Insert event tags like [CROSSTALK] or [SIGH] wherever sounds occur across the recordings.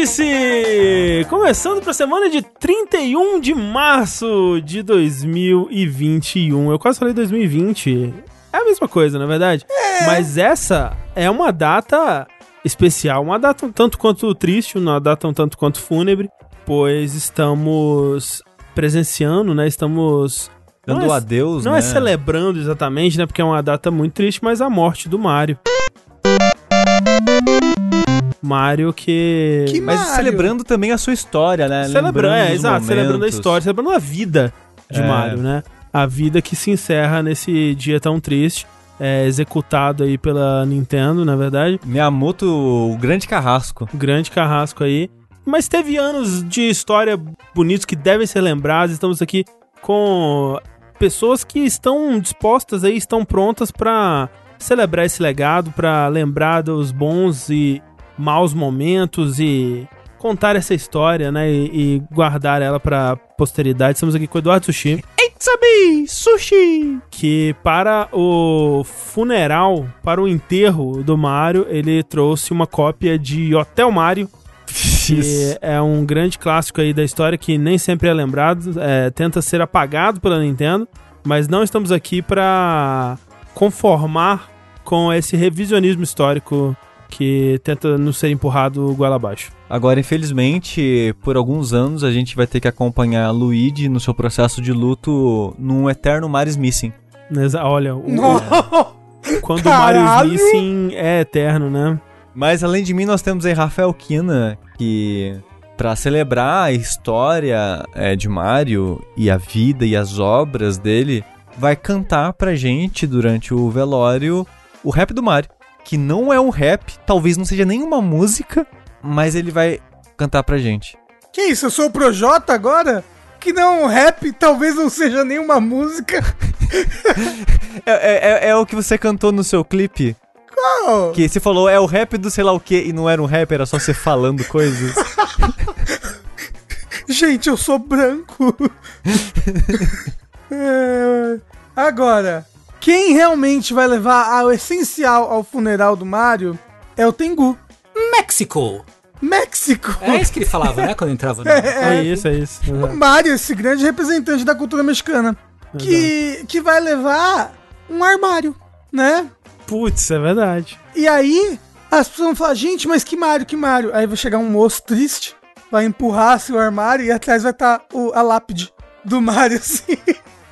Vértice! Começando para a semana de 31 de março de 2021. Eu quase falei 2020. É a mesma coisa, na verdade. É. Mas essa é uma data especial, uma data um tanto quanto triste, uma data um tanto quanto fúnebre, pois estamos presenciando, né? Estamos dando não é, adeus, Não é né? é celebrando exatamente, né? Porque é uma data muito triste, mas a morte do Mario. Mario que. que Mas Mario? celebrando também a sua história, né? Celebrando, é, exato, celebrando a história, celebrando a vida de é. Mario, né? A vida que se encerra nesse dia tão triste. É, executado aí pela Nintendo, na verdade. Miyamoto, o grande carrasco. O grande carrasco aí. Mas teve anos de história bonitos que devem ser lembrados. Estamos aqui com pessoas que estão dispostas aí, estão prontas para celebrar esse legado, para lembrar dos bons e maus momentos e contar essa história, né? E, e guardar ela pra posteridade. Estamos aqui com o Eduardo Sushi. Me, Sushi! Que para o funeral, para o enterro do Mario, ele trouxe uma cópia de Hotel Mario. Que é um grande clássico aí da história que nem sempre é lembrado, é, tenta ser apagado pela Nintendo, mas não estamos aqui para conformar com esse revisionismo histórico que tenta não ser empurrado goela abaixo. Agora, infelizmente, por alguns anos a gente vai ter que acompanhar a Luigi no seu processo de luto num eterno Maris Missing. Olha, o, [LAUGHS] quando Caralho. o Mario Missing é eterno, né? Mas além de mim, nós temos aí Rafael Kina, que para celebrar a história é, de Mario e a vida e as obras dele, vai cantar pra gente durante o velório o rap do Mario que não é um rap, talvez não seja nenhuma música, mas ele vai cantar pra gente. Que isso? Eu sou o Projota agora? Que não é um rap, talvez não seja nenhuma música. [LAUGHS] é, é, é, é, o que você cantou no seu clipe? Qual? Que você falou, é o rap do sei lá o que, e não era um rap, era só você falando coisas. [LAUGHS] Gente, eu sou branco. [LAUGHS] é... Agora, quem realmente vai levar o essencial ao funeral do Mario é o Tengu. México! México! É isso que ele falava, né? Quando entrava no... [LAUGHS] é, é, isso, é isso. O Mario, esse grande representante da cultura mexicana. Que, que vai levar um armário, né? Putz, é verdade. E aí, as pessoas vão falar, gente, mas que Mario, que Mario? Aí vai chegar um moço triste, vai empurrar seu armário e atrás vai estar tá a lápide do Mario, assim.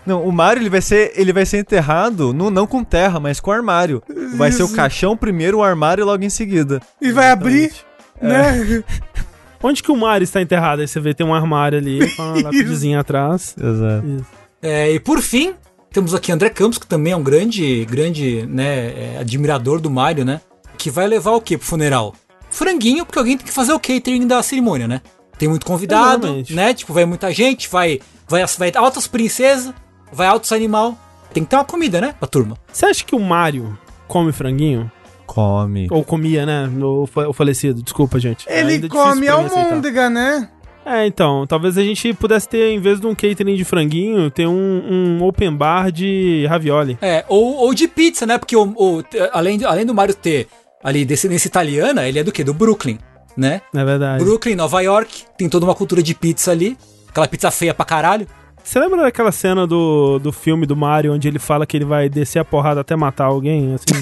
Não, o Mario ele vai ser, ele vai ser enterrado no, não com terra, mas com armário. Vai Isso. ser o caixão primeiro, o armário logo em seguida. E vai abrir, é. né? [LAUGHS] Onde que o Mario está enterrado? Aí você vê tem um armário ali com uma [LAUGHS] lapidezinha atrás. Exato. É, e por fim, temos aqui André Campos, que também é um grande, grande, né, é, admirador do Mario, né? Que vai levar o que pro funeral? Franguinho, porque alguém tem que fazer o catering da cerimônia, né? Tem muito convidado, Exatamente. né? Tipo, vai muita gente, vai, vai, vai altas princesas, vai altos animal. Tem que ter uma comida, né, pra turma. Você acha que o Mario come franguinho? Come. Ou comia, né? O, o falecido, desculpa, gente. Ele é come almôndega, né? É, então, talvez a gente pudesse ter, em vez de um catering de franguinho, ter um, um open bar de ravioli. É, ou, ou de pizza, né? Porque o, o, além, além do Mario ter ali descendência italiana, ele é do quê? Do Brooklyn, né? É verdade. Brooklyn, Nova York, tem toda uma cultura de pizza ali. Aquela pizza feia pra caralho. Você lembra daquela cena do, do filme do Mario onde ele fala que ele vai descer a porrada até matar alguém? Assim?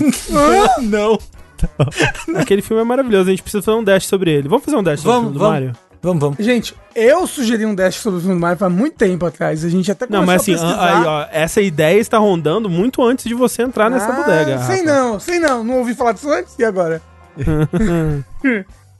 [LAUGHS] não. Aquele filme é maravilhoso, a gente precisa fazer um dash sobre ele. Vamos fazer um dash vamos, sobre o filme vamos. do Mario? Vamos, vamos. Gente, eu sugeri um dash sobre o filme do Mario há muito tempo atrás. A gente até começou Não, mas assim, aí, ó, essa ideia está rondando muito antes de você entrar nessa ah, bodega. Sei não, sei não. Não ouvi falar disso antes? E agora? [LAUGHS]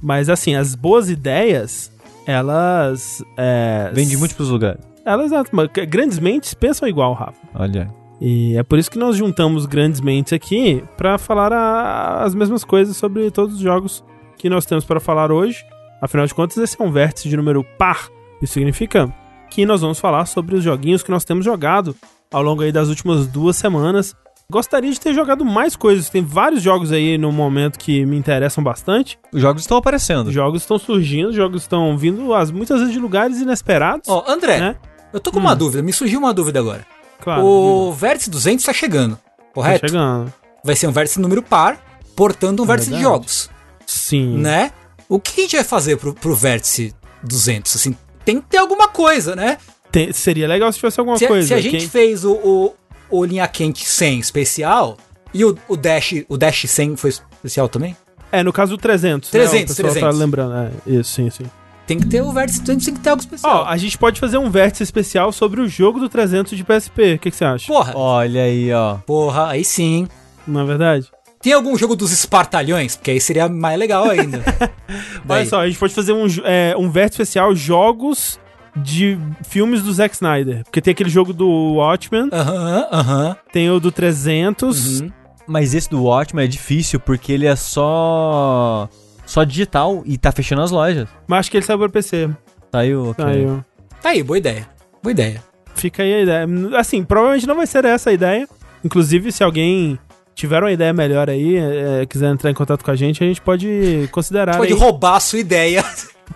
mas assim, as boas ideias, elas. É, Vêm de múltiplos lugares. Ela, exato, mas grandes mentes pensam igual, Rafa. Olha. E é por isso que nós juntamos grandes mentes aqui para falar a, as mesmas coisas sobre todos os jogos que nós temos para falar hoje. Afinal de contas, esse é um vértice de número par. Isso significa que nós vamos falar sobre os joguinhos que nós temos jogado ao longo aí das últimas duas semanas. Gostaria de ter jogado mais coisas. Tem vários jogos aí no momento que me interessam bastante. Os jogos estão aparecendo. Os jogos estão surgindo, os jogos estão vindo as, muitas vezes de lugares inesperados. Ó, oh, André, né? Eu tô com hum. uma dúvida, me surgiu uma dúvida agora. Claro. O diga. vértice 200 tá chegando, correto? Tá chegando. Vai ser um vértice número par, portando um é vértice verdade. de jogos. Sim. Né? O que a gente vai fazer pro, pro vértice 200? Assim, tem que ter alguma coisa, né? Tem- seria legal se tivesse alguma Se, coisa. se a gente Quem- fez o, o, o linha quente 100 especial e o, o Dash o Dash 100 foi especial também, É, no caso do 300. 300, né? O pessoal 300. tá lembrando. É, isso, sim, sim. Tem que ter o vértice 200, tem que ter algo Ó, especial. a gente pode fazer um vértice especial sobre o jogo do 300 de PSP. O que, que você acha? Porra, Olha aí, ó. porra, aí sim. Não é verdade? Tem algum jogo dos espartalhões? Porque aí seria mais legal ainda. [LAUGHS] Olha só, a gente pode fazer um, é, um vértice especial jogos de filmes do Zack Snyder. Porque tem aquele jogo do Watchmen, Aham, aham. tem o do 300. uhum. Mas esse do Watchmen é difícil porque ele é só. Só digital e tá fechando as lojas. Mas acho que ele saiu pra PC. Saiu, ok. Saiu. Tá aí, boa ideia. Boa ideia. Fica aí a ideia. Assim, provavelmente não vai ser essa a ideia. Inclusive, se alguém tiver uma ideia melhor aí, é, quiser entrar em contato com a gente, a gente pode considerar. Pode aí. roubar a sua ideia.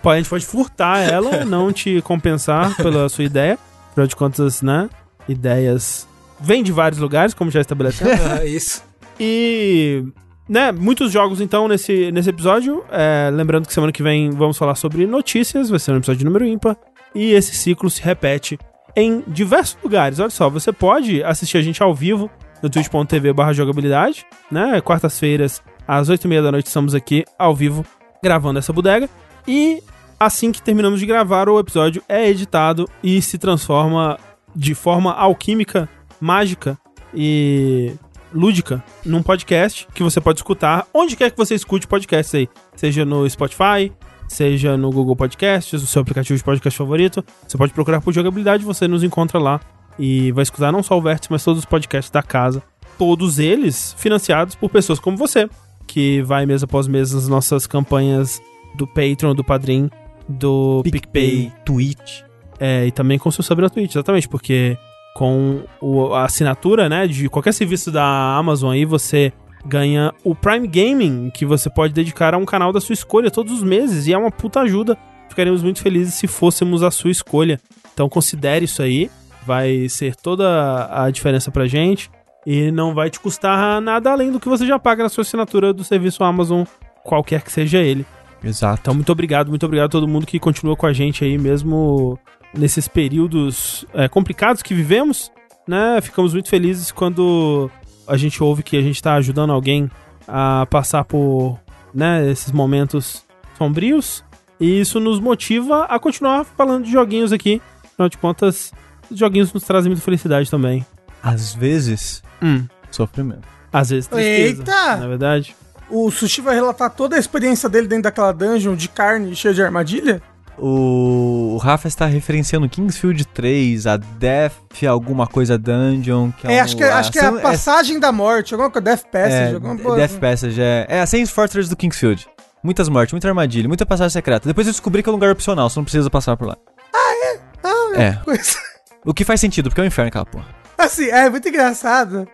A gente pode furtar ela, [LAUGHS] não te compensar pela sua ideia. Afinal de contas, né? Ideias vêm de vários lugares, como já estabelecemos. [LAUGHS] Ah, Isso. E, né, muitos jogos então nesse, nesse episódio. É, lembrando que semana que vem vamos falar sobre notícias, vai ser um episódio número ímpar. E esse ciclo se repete em diversos lugares. Olha só, você pode assistir a gente ao vivo no twitch.tv jogabilidade, né? Quartas-feiras, às 8h30 da noite, estamos aqui ao vivo gravando essa bodega. E assim que terminamos de gravar, o episódio é editado e se transforma de forma alquímica, mágica e lúdica num podcast que você pode escutar onde quer que você escute podcasts aí. Seja no Spotify, seja no Google Podcasts, no seu aplicativo de podcast favorito. Você pode procurar por jogabilidade, você nos encontra lá e vai escutar não só o Vértice, mas todos os podcasts da casa. Todos eles financiados por pessoas como você, que vai mês após mês nas nossas campanhas do Patreon, do Padrim, do PicPay, Twitch. é, e também com seu sub na Twitch, exatamente, porque com o- a assinatura, né, de qualquer serviço da Amazon aí, você ganha o Prime Gaming, que você pode dedicar a um canal da sua escolha todos os meses, e é uma puta ajuda. Ficaríamos muito felizes se fôssemos a sua escolha. Então considere isso aí, vai ser toda a diferença pra gente, e não vai te custar nada além do que você já paga na sua assinatura do serviço Amazon, qualquer que seja ele. Exato. Então, muito obrigado, muito obrigado a todo mundo que continua com a gente aí, mesmo nesses períodos é, complicados que vivemos, né? Ficamos muito felizes quando a gente ouve que a gente tá ajudando alguém a passar por, né, esses momentos sombrios. E isso nos motiva a continuar falando de joguinhos aqui. Afinal de contas, os joguinhos nos trazem muita felicidade também. Às vezes, Hum, sofrimento. às vezes tristeza, Eita! na verdade. O Sushi vai relatar toda a experiência dele dentro daquela dungeon de carne cheia de armadilha? O, o Rafa está referenciando Kingsfield 3, a Death alguma coisa Dungeon. Que É, um- acho, que, acho que é a passagem da morte, alguma coisa, Death Passage, é, alguma é, coisa. Death Passage, é. É a Saints Fortress do Kingsfield. Muitas mortes, muita armadilha, muita passagem secreta. Depois eu descobri que é um lugar opcional, você não precisa passar por lá. Ah, É. coisa. [LAUGHS] O que faz sentido, porque é um inferno aquela porra. Assim, é muito engraçado.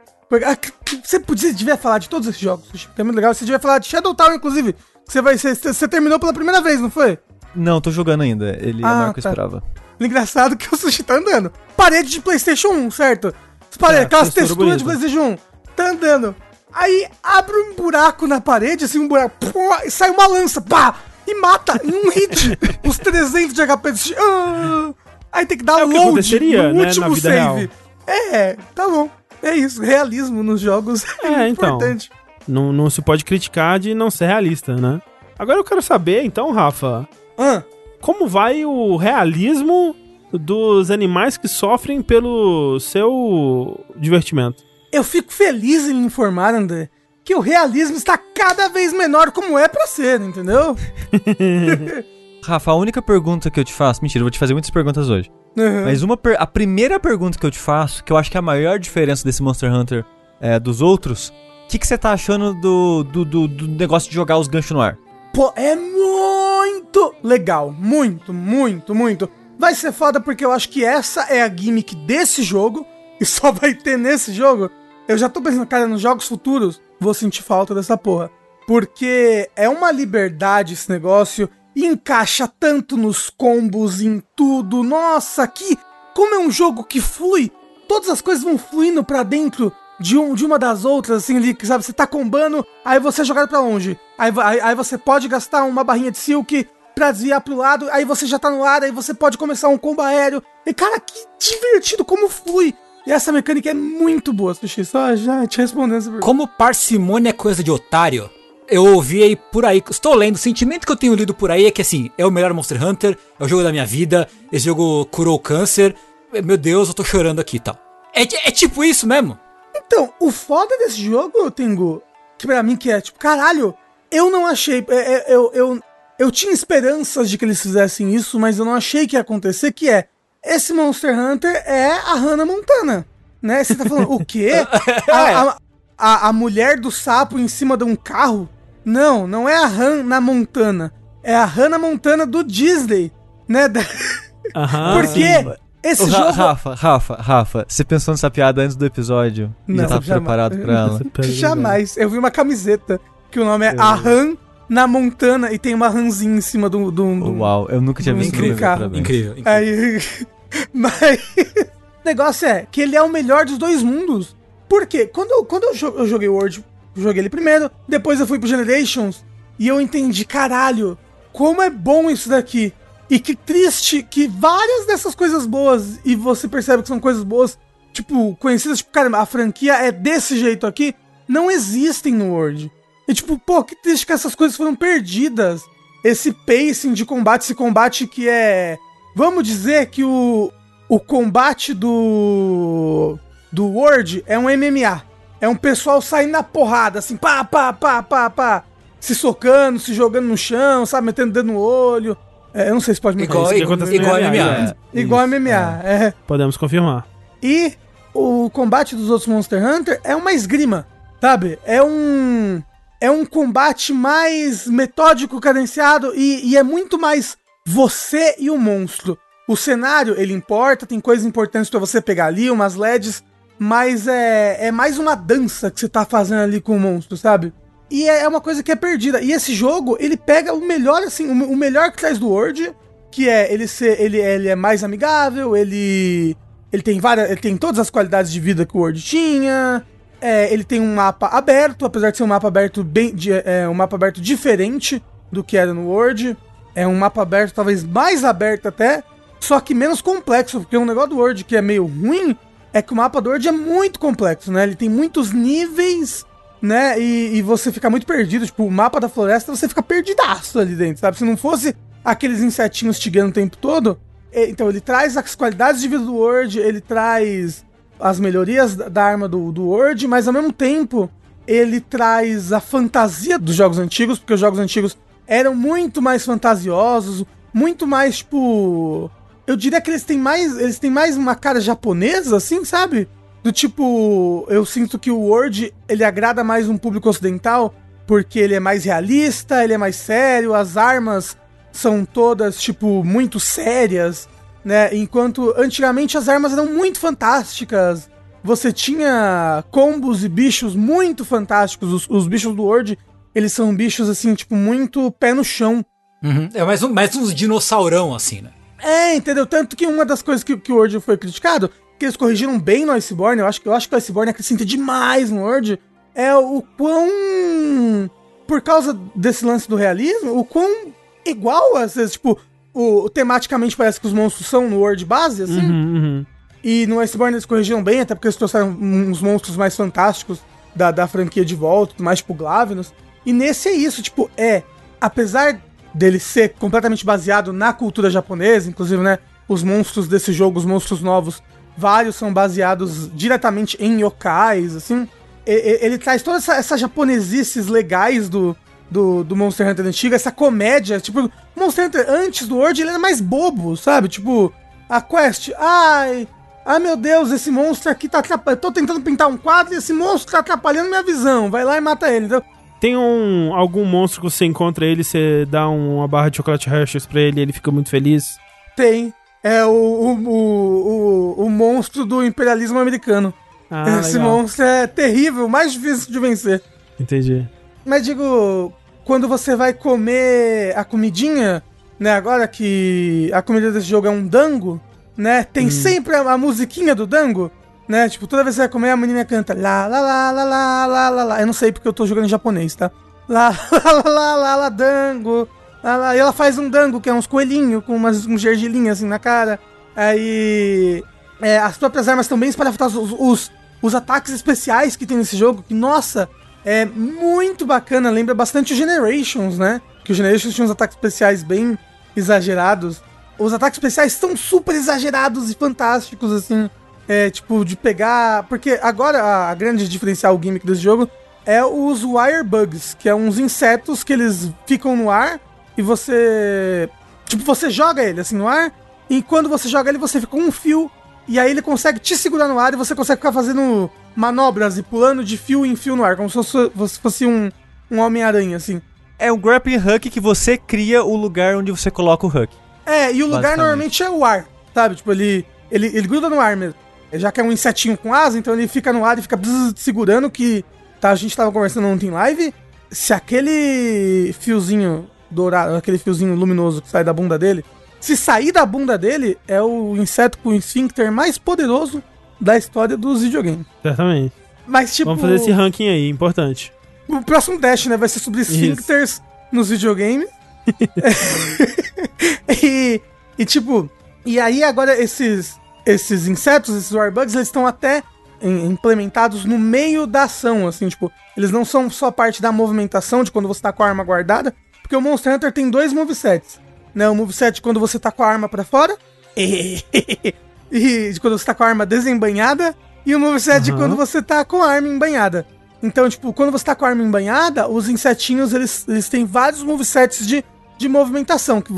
Ah, Você podia, devia falar de todos esses jogos, que é muito legal. Você devia falar de Shadow Town, inclusive. Você, vai, você, você terminou pela primeira vez, não foi? Não, tô jogando ainda. Ele é Ah, maior que eu tá. esperava. Engraçado que o Sushi tá andando. Parede de Playstation 1, certo? As paredes, É, aquelas textura texturas de. Playstation 1. Tá andando. Aí abre um buraco na parede, assim, um buraco. pô, e sai uma lança, pá! E mata em um hit [LAUGHS] os 300 de HP do Sushi. Ah, aí tem que dar É que load aconteceria, no né, último vida save. É, tá bom. É isso, realismo nos jogos [LAUGHS] é, É, então. importante. Não, não se pode criticar de não ser realista, né? Agora eu quero saber, então, Rafa, Ah, como vai o realismo dos animais que sofrem pelo seu divertimento? eu fico feliz em informar, André, que o realismo está cada vez menor como é pra ser, entendeu? [LAUGHS] Rafa, a única pergunta que eu te faço. Mentira, eu vou te fazer muitas perguntas hoje. Uhum. Mas uma per- a primeira pergunta que eu te faço, que eu acho que é a maior diferença desse Monster Hunter é, dos outros, o que, que você tá achando do, do, do- do negócio de jogar os ganchos no ar? Pô, é muito legal. Muito, muito, muito. Vai ser foda porque eu acho que essa é a gimmick desse jogo. E [LAUGHS] só vai ter nesse jogo. Eu já tô pensando, cara, nos jogos futuros, vou sentir falta dessa porra. Porque é uma liberdade esse negócio. Encaixa tanto nos combos, em tudo. Nossa, aqui, como é um jogo que flui, todas as coisas vão fluindo pra dentro de, um, de uma das outras, assim, ali, sabe? Você tá combando, aí você é jogado pra longe. Aí, aí, aí você pode gastar uma barrinha de silk pra desviar pro lado, aí você já tá no ar, aí você pode começar um combo aéreo. E, cara, que divertido, como flui. E essa mecânica é muito boa, Sushi. Só já te respondendo essa pergunta. Como parcimônia é coisa de otário, eu ouvi aí por aí, estou lendo, o sentimento que eu tenho lido por aí é que assim, é o melhor Monster Hunter, é o jogo da minha vida, esse jogo curou o câncer, meu Deus, eu tô chorando aqui e tal. É, é tipo isso mesmo? Então, o foda desse jogo, Tengu, que pra mim que é tipo, caralho, eu não achei, é, é, eu, eu, eu tinha esperanças de que eles fizessem isso, mas eu não achei que ia acontecer, que é, esse Monster Hunter é a Hannah Montana, né? Você tá falando, o quê? [LAUGHS] A, a, a, a mulher do sapo em cima de um carro? Não, não é a Hannah Montana. É a Hannah Montana do Disney, né? [LAUGHS] Aham, Porque sim. Esse o jogo... Rafa, Rafa, Rafa, você pensou nessa piada antes do episódio? Não, já tava jamais. preparado pra ela? Jamais. Eu vi uma camiseta que o nome é eu... A Han na Montana e tem uma ranzinha em cima do... do, do Uau, eu nunca tinha visto incrível, incrível, incrível, incrível. Aí... [LAUGHS] Mas... o negócio é que ele é o melhor dos dois mundos. Por quê? Quando, eu, quando eu joguei World joguei ele primeiro, depois eu fui pro Generations e eu entendi, caralho, como é bom isso daqui. E que triste que várias dessas coisas boas, e você percebe que são coisas boas, tipo, conhecidas, tipo, cara, a franquia é desse jeito aqui, não existem no World. E tipo, pô, que triste que essas coisas foram perdidas. Esse pacing de combate, esse combate que é. Vamos dizer que o, o combate do. do World é um MMA. É um pessoal saindo na porrada, assim, pá, pá, pá, pá, pá. Se socando, se jogando no chão, sabe? Metendo dedo no olho. É, eu não sei se pode me igual, igual, igual MMA. É. Igual MMA, é. é. Podemos confirmar. E o combate dos outros Monster Hunter é uma esgrima, sabe? É um. É um combate mais metódico, cadenciado e, e é muito mais você e o monstro. O cenário, ele importa, tem coisas importantes para você pegar ali, umas LEDs mas é, é mais uma dança que você tá fazendo ali com o monstro, sabe? E é, é uma coisa que é perdida. E esse jogo, ele pega o melhor, assim, o, melhor que traz do World, que é ele ser, ele, ele é mais amigável, ele ele tem várias, ele tem todas as qualidades de vida que o World tinha. É, ele tem um mapa aberto, apesar de ser um mapa aberto bem, de, é, um mapa aberto diferente do que era no World. É um mapa aberto, talvez mais aberto até, só que menos complexo, porque um negócio do World que é meio ruim é que o mapa do Word é muito complexo, né? Ele tem muitos níveis, né? E, e, você fica muito perdido. Tipo, o mapa da floresta, você fica perdidaço ali dentro, sabe? Se não fosse aqueles insetinhos tigando o tempo todo. Então, ele traz as qualidades de vida do Word, ele traz as melhorias da arma do, do Word, mas ao mesmo tempo ele traz a fantasia dos jogos antigos, porque os jogos antigos eram muito mais fantasiosos, muito mais, tipo, eu diria que eles têm mais. Eles têm mais uma cara japonesa, assim, sabe? Do tipo, eu sinto que o Word ele agrada mais um público ocidental porque ele é mais realista, ele é mais sério, as armas são todas, tipo, muito sérias, né? Enquanto antigamente as armas eram muito fantásticas. Você tinha combos e bichos muito fantásticos. Os, os bichos do Word, eles são bichos, assim, tipo, muito pé no chão. Uhum. É mais, um, mais uns dinossaurão, assim, né? É, entendeu? Tanto que uma das coisas que, que o Word foi criticado, que eles corrigiram bem no Iceborne, eu acho, eu acho que o Iceborne acrescenta demais no Word, é o quão. Por causa desse lance do realismo, o quão igual, às vezes, tipo, o, tematicamente parece que os monstros são no Word base, assim. Uhum, uhum. E no Iceborne eles corrigiram bem, até porque eles trouxeram uns monstros mais fantásticos da, da franquia de volta, mais tipo Glavenus. E nesse é isso, tipo, é. Apesar dele ser completamente baseado na cultura japonesa, inclusive, né? Os monstros desse jogo, os monstros novos, vários são baseados diretamente em yokais, assim. Ele, ele traz todas essa, essa japonesices legais do, do, do, Monster Hunter antigo, essa comédia, tipo, Monster Hunter antes do World ele era mais bobo, sabe? Tipo, a quest, ai, ai meu Deus, esse monstro aqui tá atrapalhando, tô tentando pintar um quadro e esse monstro tá atrapalhando minha visão, vai lá e mata ele, então tem um algum monstro que você encontra ele, você dá uma barra de chocolate Hershey's pra ele e ele fica muito feliz? Tem. É o, o, o, o, monstro do imperialismo americano. Ah, Esse legal. monstro é terrível, mais difícil de vencer. Entendi. Mas digo, quando você vai comer a comidinha, né? Agora que a comida desse jogo é um dango, né? Tem hum. sempre a, a, musiquinha do dango. né? Tipo, toda vez que você vai comer, a menina canta lá, lá, lá, lá, lá, lá, lá, lá. Eu não sei porque eu tô jogando em japonês, tá? Lá, lá, lá, lá, lá, lá, dango. Lá, lá. E ela faz um dango, que é uns coelhinhos com umas, um gergelinho assim na cara. Aí. É, as próprias armas também espalhafadas, os, os, os ataques especiais que tem nesse jogo, que, nossa, é muito bacana, lembra bastante o Generations, né? Que o Generations tinha uns ataques especiais bem exagerados. Os ataques especiais estão super exagerados e fantásticos, assim. É, tipo, de pegar. Porque agora a, a grande diferencial, o gimmick desse jogo, é os Wire Bugs, que é uns insetos que eles ficam no ar e você. Tipo, você joga ele assim no ar, e quando você joga ele, você fica com um fio, e aí ele consegue te segurar no ar e você consegue ficar fazendo manobras e pulando de fio em fio no ar, como se fosse, se fosse um, um Homem-Aranha, assim. É um grappling hook que você cria o lugar onde você coloca o hook. É, e o lugar normalmente é o ar, sabe? Tipo, ele, ele, ele gruda no ar mesmo. Já que é um insetinho com asa, então ele fica no ar e fica bzz, segurando que. Tá, a gente tava conversando ontem em live. Se aquele fiozinho dourado, aquele fiozinho luminoso que sai da bunda dele, se sair da bunda dele, é o inseto com o esfíncter mais poderoso da história dos videogames. Certamente. Mas, tipo. Vamos fazer esse ranking aí, importante. O próximo Dash, né? Vai ser sobre esfíncters nos videogames. [LAUGHS] e, e, tipo. E aí, agora, esses, esses insetos, esses warbugs, eles estão até implementados no meio da ação, assim, tipo, eles não são só parte da movimentação de quando você tá com a arma guardada, porque o Monster Hunter tem dois movesets, né? O moveset quando você tá com a arma para fora [LAUGHS] e quando você tá com a arma desembanhada e o moveset uhum. quando você tá com a arma embanhada. Então, tipo, quando você tá com a arma embanhada, os insetinhos, eles, eles têm vários movesets de, de movimentação, que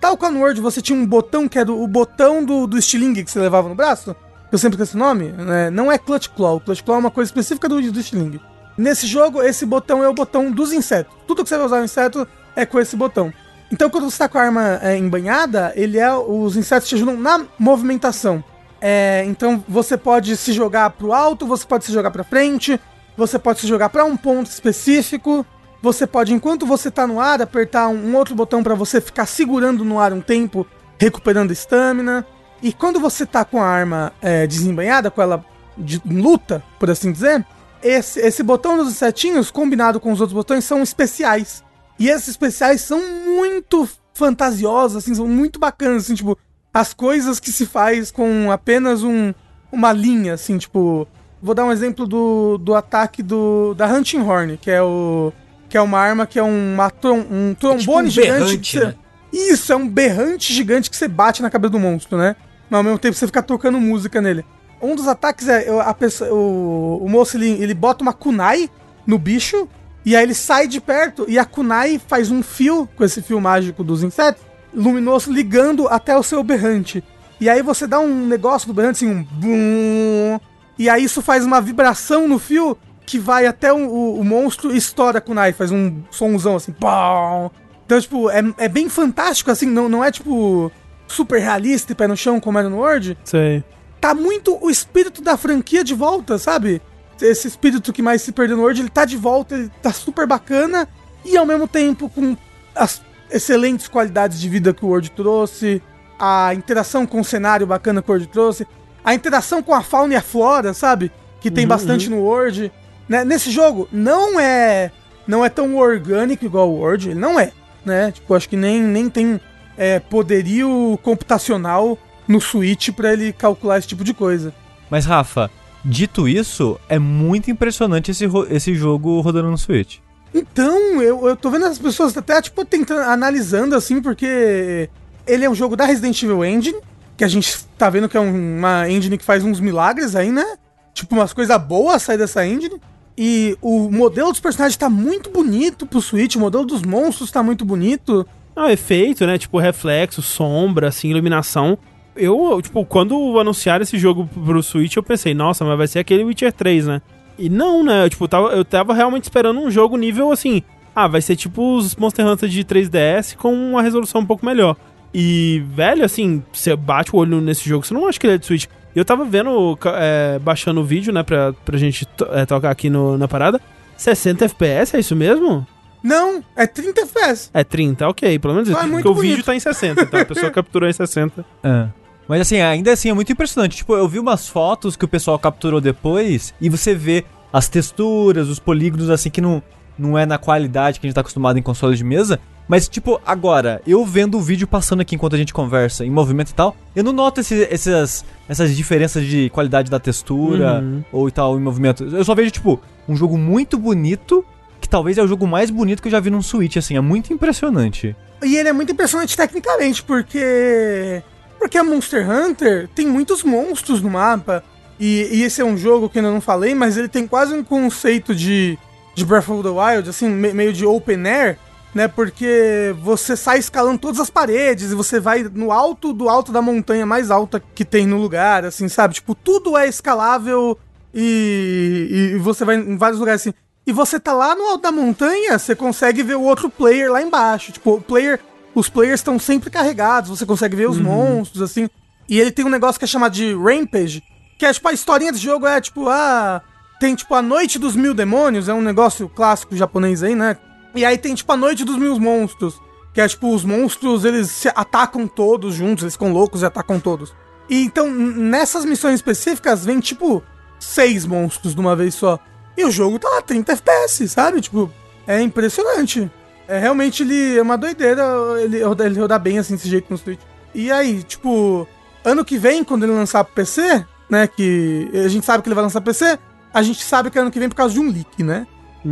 tal qual no Word você tinha um botão que era o botão do, do estilingue que você levava no braço, eu sempre esqueço o nome, né? não é Clutch Claw. Clutch Claw é uma coisa específica do, do Stiling. Nesse jogo, esse botão é o botão dos insetos. Tudo que você vai usar no inseto é com esse botão. Então, quando você tá com a arma é, embanhada, ele é. Os insetos te ajudam na movimentação. É, então você pode se jogar pro alto, você pode se jogar pra frente, você pode se jogar para um ponto específico. Você pode, enquanto você tá no ar, apertar um, outro botão para você ficar segurando no ar um tempo, recuperando estamina. E quando você tá com a arma é, desembanhada, com ela de luta, por assim dizer, esse, esse botão dos setinhos, combinado com os outros botões, são especiais. E esses especiais são muito fantasiosos, assim, são muito bacanas, assim, tipo, as coisas que se faz com apenas um, uma linha, assim, tipo. Vou dar um exemplo do, do ataque do, da Hunting Horn, que é o. Que é uma arma que é uma, um trombone é tipo um gigante. Berrante, você, né? Isso, é um berrante gigante que você bate na cabeça do monstro, né? Mas ao mesmo tempo você fica tocando música nele. Um dos ataques é a pessoa, o, o moço ele, ele bota uma kunai no bicho e aí ele sai de perto e a kunai faz um fio com esse fio mágico dos insetos luminoso ligando até o seu berrante. E aí você dá um negócio do berrante assim, um bum, e aí isso faz uma vibração no fio que vai até o, o, o monstro e estoura a kunai, faz um somzão assim, pau. Então, tipo, é, é bem fantástico, assim, não, não é tipo super realista e pé no chão como era no Word. Sei. Tá muito o espírito da franquia de volta, sabe? Esse espírito que mais se perdeu no Word, ele tá de volta, ele tá super bacana e ao mesmo tempo com as excelentes qualidades de vida que o Word trouxe, a interação com o cenário bacana que o Word trouxe, a interação com a fauna e a flora, sabe? Que tem uhum, bastante uhum. no Word. Né? Nesse jogo, não é não é tão orgânico igual o Word, ele não é, né? Tipo, acho que nem, nem tem é, poderio computacional no Switch para ele calcular esse tipo de coisa. Mas, Rafa, dito isso, é muito impressionante esse, esse jogo rodando no Switch. Então, eu, eu tô vendo as pessoas até, tipo, tentando, analisando, assim, porque ele é um jogo da Resident Evil Engine, que a gente tá vendo que é um, uma engine que faz uns milagres aí, né? Tipo, umas coisas boas sair dessa engine. E o modelo dos personagens tá muito bonito pro Switch, o modelo dos monstros tá muito bonito. Ah, efeito, né? Tipo, reflexo, sombra, assim, iluminação. Eu, tipo, quando anunciaram esse jogo pro Switch, eu pensei, nossa, mas vai ser aquele Witcher 3, né? E não, né? Eu, tipo, tava, eu tava realmente esperando um jogo nível assim. Ah, vai ser tipo os Monster Hunter de 3DS com uma resolução um pouco melhor. E, velho, assim, você bate o olho nesse jogo, você não acha que ele é de Switch. Eu tava vendo, é, baixando o vídeo, né, pra, pra gente é, tocar aqui no, na parada. 60 FPS, é isso mesmo? Não, é 30 FPS. É 30, ok. Pelo menos isso. Ah, é porque o vídeo tá em 60, então a pessoa [LAUGHS] capturou em 60. É. Mas assim, ainda assim é muito impressionante. Tipo, eu vi umas fotos que o pessoal capturou depois e você vê as texturas, os polígonos, assim, que não, não é na qualidade que a gente tá acostumado em consoles de mesa. Mas, tipo, agora, eu vendo o vídeo passando aqui enquanto a gente conversa, em movimento e tal, eu não noto esse, essas, essas diferenças de qualidade da textura Uhum. ou e tal em movimento. Eu só vejo, tipo, um jogo muito bonito, que talvez é o jogo mais bonito que eu já vi num Switch, assim, é muito impressionante. E ele é muito impressionante tecnicamente, porque. Porque a Monster Hunter tem muitos monstros no mapa. E, e esse é um jogo que eu ainda não falei, mas ele tem quase um conceito de, de Breath of the Wild, assim, me- meio de open air, né? Porque você sai escalando todas as paredes e você vai no alto do alto da montanha mais alta que tem no lugar, assim, sabe? Tipo, tudo é escalável e, e você vai em vários lugares assim. E você tá lá no alto da montanha, você consegue ver o outro player lá embaixo. Tipo, o player. Os players estão sempre carregados, você consegue ver os monstros, assim. E ele tem um negócio que é chamado de Rampage, que é tipo a historinha do jogo é tipo, ah. Tem tipo a Noite dos Mil Demônios, é um negócio clássico japonês aí, né? E aí tem tipo a Noite dos Mil Monstros, que é tipo os monstros eles se atacam todos juntos, eles ficam loucos e atacam todos. E então nessas missões específicas vem tipo seis monstros de uma vez só. E o jogo tá lá 30 FPS, sabe? Tipo, é impressionante. É realmente ele é uma doideira, ele, ele rodar bem assim desse jeito no Switch. E aí, tipo, ano que vem, quando ele lançar pro PC, né? Que a gente sabe que ele vai lançar pro PC, a gente sabe que é ano que vem por causa de um leak, né?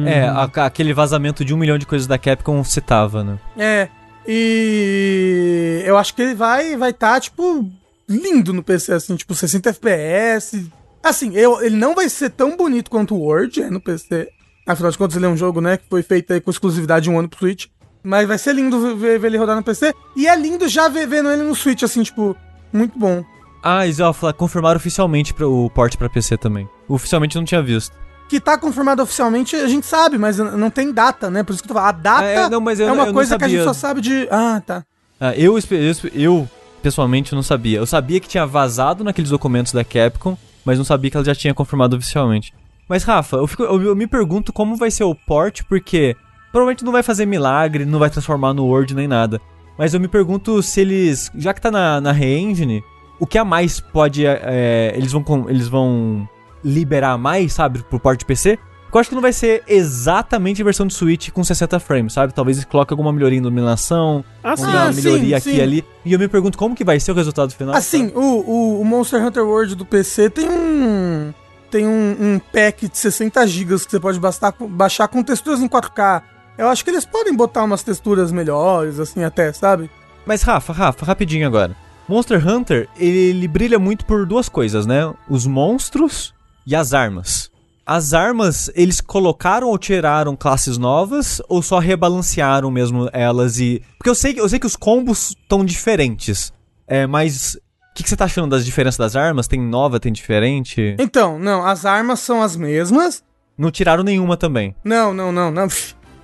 É, a- aquele vazamento de um milhão de coisas da Capcom citava, né? É. E eu acho que ele vai vai tá tipo lindo no PC assim, tipo 60 FPS. Assim, eu, ele não vai ser tão bonito quanto o Word é no PC. Afinal de contas, ele é um jogo, né, que foi feito aí com exclusividade de um ano pro Switch. Mas vai ser lindo ver, ver ele rodar no PC. E é lindo já ver, vendo ele no Switch, assim, tipo, muito bom. Ah, fala- confirmaram oficialmente o port pra PC também. Oficialmente eu não tinha visto. Que tá confirmado oficialmente, a gente sabe, mas não tem data, né? Por isso que eu tô falando. A data Ah, é, não, eu- é uma coisa que a gente só sabe de. Ah, tá. Ah, eu, eu, eu, pessoalmente, não sabia. Eu sabia que tinha vazado naqueles documentos da Capcom, mas não sabia que ela já tinha confirmado oficialmente. Mas, Rafa, eu, fico- eu- eu me pergunto como vai ser o port, porque provavelmente não vai fazer milagre, não vai transformar no Word nem nada. Mas eu me pergunto se eles, já que tá na, na Re-Engine, o que a mais pode. é, eles, vão, eles vão liberar mais, sabe, pro port PC? Porque eu acho que não vai ser exatamente a versão de Switch com 60 frames, sabe? Talvez eles coloquem alguma melhoria em iluminação, Ah, sim. uma sim, melhoria aqui sim. e ali. E eu me pergunto como que vai ser o resultado final. Assim, o, o, o Monster Hunter World do PC tem um. Tem um, um pack de 60 GB que você pode bastar, baixar com texturas em 4K. Eu acho que eles podem botar umas texturas melhores, assim, até, sabe? Mas Rafa, Rafa, rapidinho agora. Monster Hunter, ele brilha muito por duas coisas, né? Os monstros e as armas. As armas, eles colocaram ou tiraram classes novas ou só rebalancearam mesmo elas e. Porque eu sei, eu sei que os combos estão diferentes. É, mas. O que, que você tá achando das diferenças das armas? Tem nova, tem diferente? Então, não, as armas são as mesmas. Não tiraram nenhuma também. Não, não, não, não.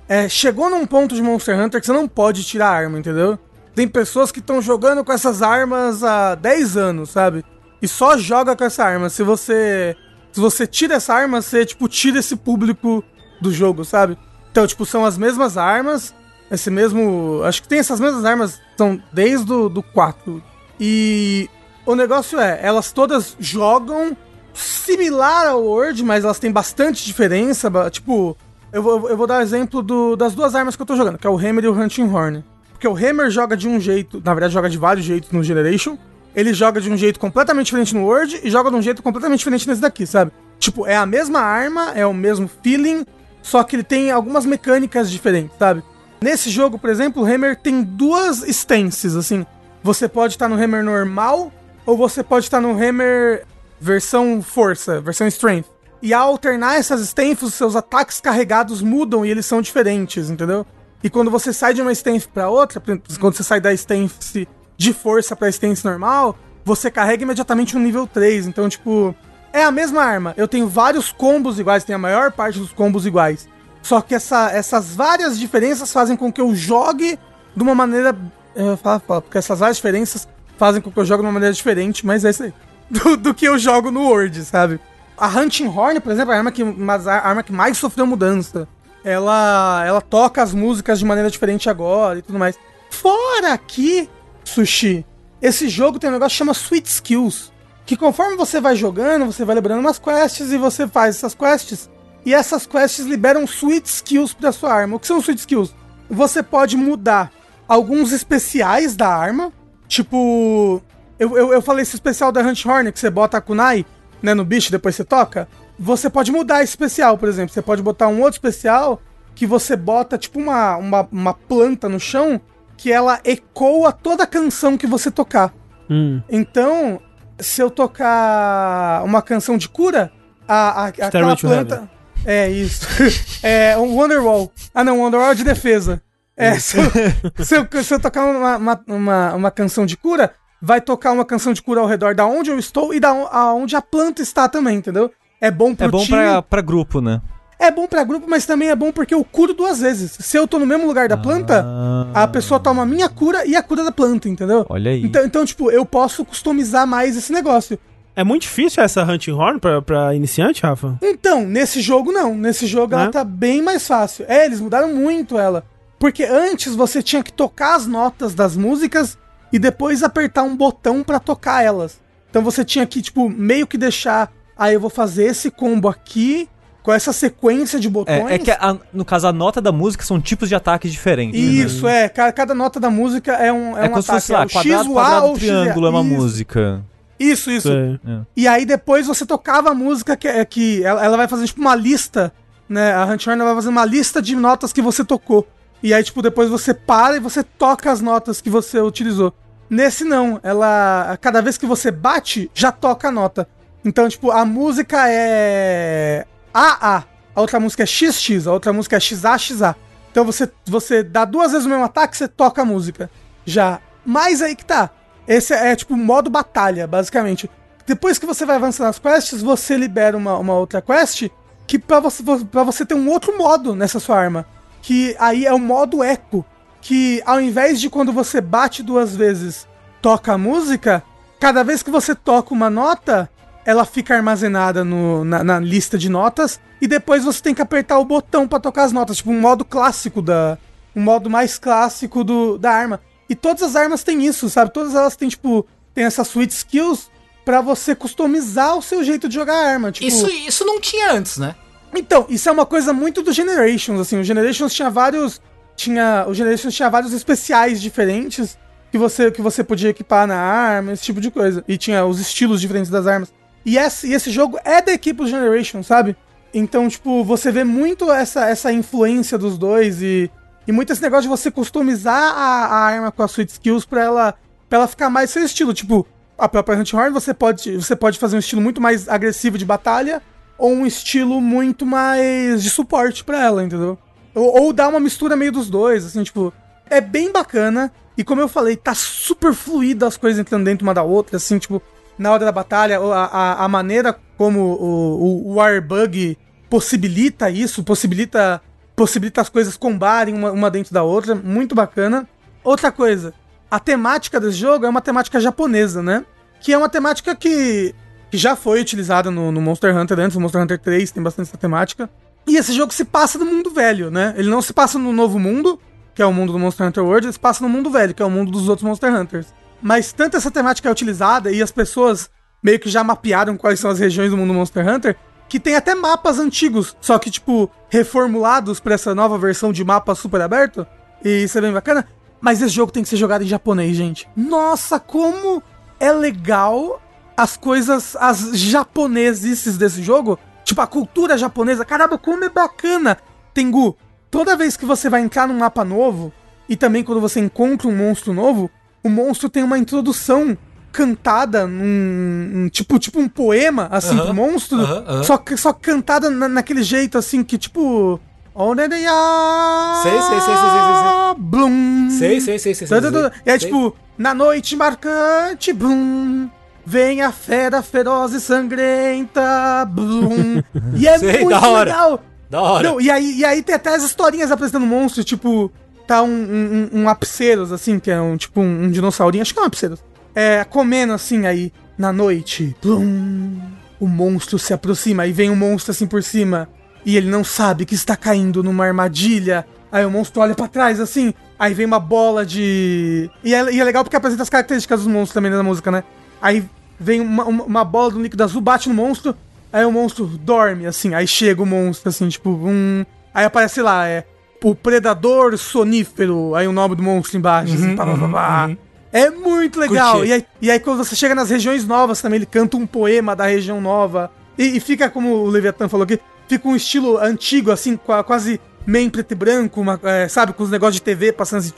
É, chegou num ponto de Monster Hunter que você não pode tirar a arma, entendeu? Tem pessoas que estão jogando com essas armas há 10 anos, sabe? E só joga com essa arma. Se você. Se você tira essa arma, você, tipo, tira esse público do jogo, sabe? Então, tipo, são as mesmas armas. Esse mesmo. Acho que tem essas mesmas armas. São desde o do 4. E o negócio é, elas todas jogam similar ao Word, mas elas têm bastante diferença. Tipo, eu vou, eu vou dar exemplo do- das duas armas que eu tô jogando, que é o Hammer e o Hunting Horn. Porque o Hammer joga de um jeito, na verdade joga de vários jeitos no Generation. Ele joga de um jeito completamente diferente no Word e joga de um jeito completamente diferente nesse daqui, sabe? Tipo, é a mesma arma, é o mesmo feeling, só que ele tem algumas mecânicas diferentes, sabe? Nesse jogo, por exemplo, o Hammer tem duas stances, assim. Você pode estar no Hammer normal, ou você pode estar no Hammer versão força, versão strength. E ao alternar essas stances, os seus ataques carregados mudam e eles são diferentes, entendeu? E quando você sai de uma stance pra outra, quando você sai da stance de força pra stance normal, você carrega imediatamente um nível 3. Então, tipo, é a mesma arma. Eu tenho vários combos iguais, tenho a maior parte dos combos iguais. Só que essa- essas várias diferenças fazem com que eu jogue de uma maneira. Eu falar, porque essas várias diferenças fazem com que eu jogue de uma maneira diferente, mas é isso aí. [LAUGHS] Do, do que eu jogo no Word, sabe? A Hunting Horn, por exemplo, é a arma que, a arma que mais sofreu mudança. Ela, ela toca as músicas de maneira diferente agora e tudo mais. Fora que, Sushi, esse jogo tem um negócio que chama Sweet Skills. Que conforme você vai jogando, você vai lembrando umas quests e você faz essas quests. E essas quests liberam Sweet Skills pra sua arma. O que são Sweet Skills? Você pode mudar alguns especiais da arma. Tipo. Eu, eu, eu falei esse especial da Hunt Horn, que você bota a kunai né, no bicho depois você toca. Você pode mudar esse especial, por exemplo. Você pode botar um outro especial que você bota tipo uma, uma, uma planta no chão que ela ecoa toda a canção que você tocar. Hum. Então, se eu tocar uma canção de cura, a, a, aquela planta. É isso. [LAUGHS] é um Wonderwall. Ah, não, Wonderwall é de defesa. É, [LAUGHS] se eu, [LAUGHS] se eu, se eu tocar uma, uma, uma, uma canção de cura, vai tocar uma canção de cura ao redor da onde eu estou e da on- aonde a planta está também, entendeu? É bom pro É bom time. pra, pra grupo, né? É bom pra grupo, mas também é bom porque eu curo duas vezes. Se eu tô no mesmo lugar da planta, Ah. a pessoa toma a minha cura e a cura da planta, entendeu? Olha aí. Então, então, tipo, eu posso customizar mais esse negócio. É muito difícil essa Hunting Horn pra, pra iniciante, Rafa? Então, nesse jogo não. Nesse jogo Né? ela tá bem mais fácil. É, eles mudaram muito ela. Porque antes você tinha que tocar as notas das músicas e depois apertar um botão pra tocar elas. Então você tinha que, tipo, meio que deixar. Aí eu vou fazer esse combo aqui, com essa sequência de botões. É, é que, a- no caso, a nota da música são tipos de ataques diferentes. né? Isso, é. Ca- Cada nota da música é um, é É, um como se ataque. fosse lá, é o quadrado, X, o A quadrado, ou triângulo é uma isso, música. Isso, isso. Sei. E aí depois você tocava a música que, é que ela, ela vai fazendo tipo uma lista, né? A Hunt Horn vai fazendo uma lista de notas que você tocou. E aí, tipo, depois você para e você toca as notas que você utilizou. Nesse não, ela. Cada vez que você bate, já toca a nota. Então, tipo, a música é. AA. A outra música é XX, a outra música é XA, XA. Então você, você dá duas vezes o mesmo ataque, você toca a música. Já. Mas aí que tá. Esse é tipo modo batalha, basicamente. Depois que você vai avançando nas quests, você libera uma, uma outra quest que pra você, pra você ter um outro modo nessa sua arma. Que aí é o modo eco. Que ao invés de quando você bate duas vezes, toca a música, cada vez que você toca uma nota, ela fica armazenada no- na, na lista de notas. E depois você tem que apertar o botão pra tocar as notas. Tipo, um modo clássico da. Um modo mais clássico do, da arma. E todas as armas têm isso, sabe? Todas elas têm, tipo, tem essas sweet skills pra você customizar o seu jeito de jogar a arma. Tipo, Isso, isso não tinha antes, né? Então, isso é uma coisa muito do Generations, assim. O Generations tinha vários. Tinha. O Generations tinha vários especiais diferentes que você, que você podia equipar na arma, esse tipo de coisa. E tinha os estilos diferentes das armas. E esse, e esse jogo é da equipe do Generations, sabe? Então, tipo, você vê muito essa, essa influência dos dois e, e muito esse negócio de você customizar a, a arma com as sweet skills pra ela, pra ela ficar mais seu estilo. Tipo, a própria Hunt Horn você pode, você pode fazer um estilo muito mais agressivo de batalha ou um estilo muito mais de suporte pra ela, entendeu? Ou, ou dar uma mistura meio dos dois, assim, tipo, é bem bacana. E como eu falei, tá super fluida as coisas entrando dentro uma da outra, assim, tipo, na hora da batalha, a, a, a maneira como o, o, o Airbug possibilita isso, possibilita, possibilita as coisas combarem uma, uma dentro da outra, muito bacana. Outra coisa, a temática desse jogo é uma temática japonesa, né? Que é uma temática que, que já foi utilizada no, no Monster Hunter antes, no Monster Hunter 3 tem bastante essa temática. E esse jogo se passa no mundo velho, né? Ele não se passa no novo mundo, que é o mundo do Monster Hunter World, ele se passa no mundo velho, que é o mundo dos outros Monster Hunters. Mas tanto essa temática é utilizada e as pessoas meio que já mapearam quais são as regiões do mundo Monster Hunter, que tem até mapas antigos, só que, tipo, reformulados pra essa nova versão de mapa super aberto. E isso é bem bacana. Mas esse jogo tem que ser jogado em japonês, gente. Nossa, como é legal as coisas, as japonesices desse jogo. Tipo, a cultura japonesa. Caramba, como é bacana. Tengu, toda vez que você vai entrar num mapa novo, e também quando você encontra um monstro novo, o monstro tem uma introdução cantada num, num- tipo tipo um poema assim Aham, pro monstro, aham, aham. só só cantada na- naquele jeito assim que tipo Onedeya, Sei, sei, sei, sei, sei, Blum. Sei, sei, sei, sei, sei. Tá, tá, tá. E aí, sei. tipo, na noite marcante, blum, vem a fera feroz e sangrenta, blum. E é [LAUGHS] Sei, muito da hora. legal. Da hora. Não, e, aí, e aí tem até as historinhas apresentando monstros, tipo, tá um, um, um, Apseros, assim, que é um tipo um, um dinossaurinho, acho que é um Apseros. É, comendo assim aí, na noite, blum, o monstro se aproxima, aí vem um monstro assim por cima, e ele não sabe que está caindo numa armadilha. Aí o monstro olha pra trás, assim. Aí vem uma bola de. E é, e é legal porque apresenta as características dos monstros também na música, né? Aí vem uma, uma, uma bola de um líquido azul, bate no monstro. Aí o monstro dorme, assim. Aí chega o monstro, assim, tipo, um. Aí aparece lá, é. O predador sonífero. Aí o nome do monstro embaixo, assim, pá, pá, pá, pá. É muito legal. Curti. E aí, e aí, quando você chega nas regiões novas também, ele canta um poema da região nova. E, e fica, como o Leviathan falou aqui, fica um estilo antigo, assim, qua- quase meio preto e branco, uma- é, sabe, com os negócios de TV passando assim.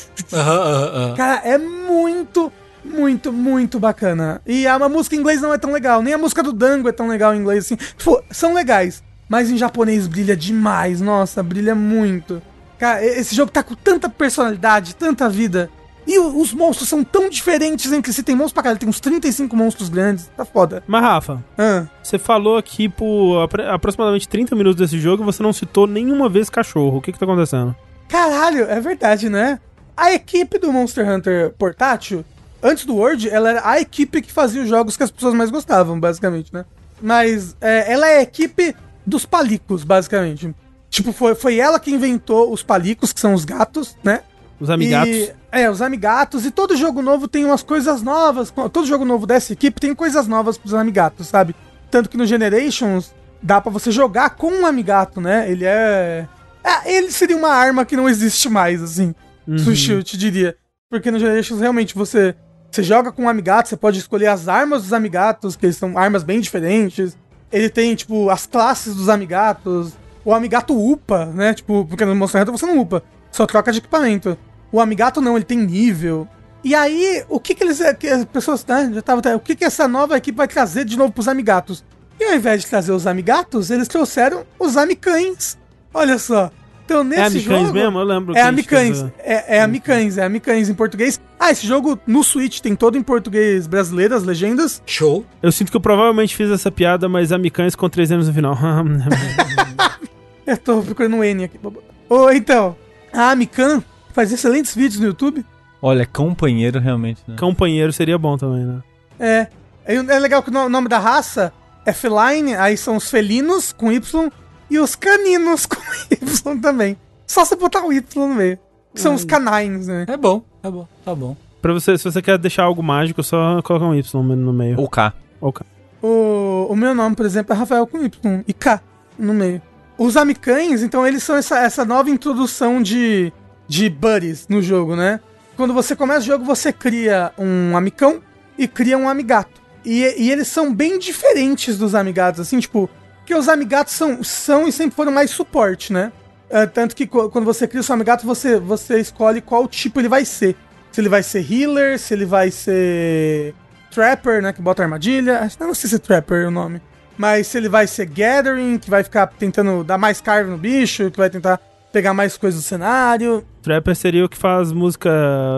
Cara, é muito, muito, muito bacana. E a, música em inglês não é tão legal, nem a música do Dango é tão legal em inglês assim. Tipo, são legais, mas em japonês brilha demais. Nossa, brilha muito. Cara, esse jogo tá com tanta personalidade, tanta vida. E os monstros são tão diferentes entre si. Tem monstros pra caralho, tem uns 35 monstros grandes. Tá foda. Mas, Rafa, Ah. você falou aqui por apro- aproximadamente 30 minutos desse jogo e você não citou nenhuma vez cachorro. O que que tá acontecendo? Caralho, é verdade, né? A equipe do Monster Hunter portátil, antes do World, ela era a equipe que fazia os jogos que as pessoas mais gostavam, basicamente, né? Mas é, ela é a equipe dos palicos, basicamente. Tipo, foi, foi ela que inventou os palicos, que são os gatos, né? Os amigatos. E, é, os amigatos. E todo jogo novo tem umas coisas novas. Todo jogo novo dessa equipe tem coisas novas pros amigatos, sabe? Tanto que no Generations dá pra você jogar com um amigato, né? Ele é. é, ele seria uma arma que não existe mais, assim. Sushi, eu te diria. Porque no Generations realmente você. Você joga com um amigato, você pode escolher as armas dos amigatos, que são armas bem diferentes. Ele tem, tipo, as classes dos amigatos. O amigato upa, né? Tipo, porque no Monster Hunter você não upa. Só troca de equipamento. O amigato não, ele tem nível. E aí, o que que eles. Que as pessoas. Né, já tava, o que que essa nova equipe vai trazer de novo pros amigatos? E ao invés de trazer os amigatos, eles trouxeram os amicães. Olha só. Então, nesse É amicães jogo. mesmo? Eu lembro. É que a gente amicães. É, é amicães, é amicães em português. Ah, esse jogo no Switch tem todo em português brasileiro, as legendas. Show. Eu sinto que eu provavelmente fiz essa piada, mas amicães com três anos no final. [LAUGHS] Eu tô procurando um N aqui. Ou então, a Amican faz excelentes vídeos no YouTube. Olha, companheiro realmente, né? Companheiro seria bom também, né? É. É é legal que o no- nome da raça é feline, aí são os felinos com Y e os caninos [LAUGHS] com Y também. Só você botar o Y no meio. Que são os canines, né? É bom, é bom, tá bom. Pra você, se você quer deixar algo mágico, só coloca um Y no meio. O K. Ok. O, o meu nome, por exemplo, é Rafael com Y e K no meio. Os amicães, então, eles são essa, essa nova introdução de, de buddies no jogo, né? Quando você começa o jogo, você cria um amicão e cria um amigato. E, e eles são bem diferentes dos amigatos, assim, tipo... Porque os amigatos são, são e sempre foram mais suporte, né? É, tanto que quando você cria o seu amigato, você, você escolhe qual tipo ele vai ser. Se ele vai ser healer, se ele vai ser Trapper, né? Que bota armadilha. Que não sei se é Trapper o nome. Mas se ele vai ser Gathering, que vai ficar tentando dar mais carve no bicho, que vai tentar pegar mais coisas do cenário. Trapper seria o que faz música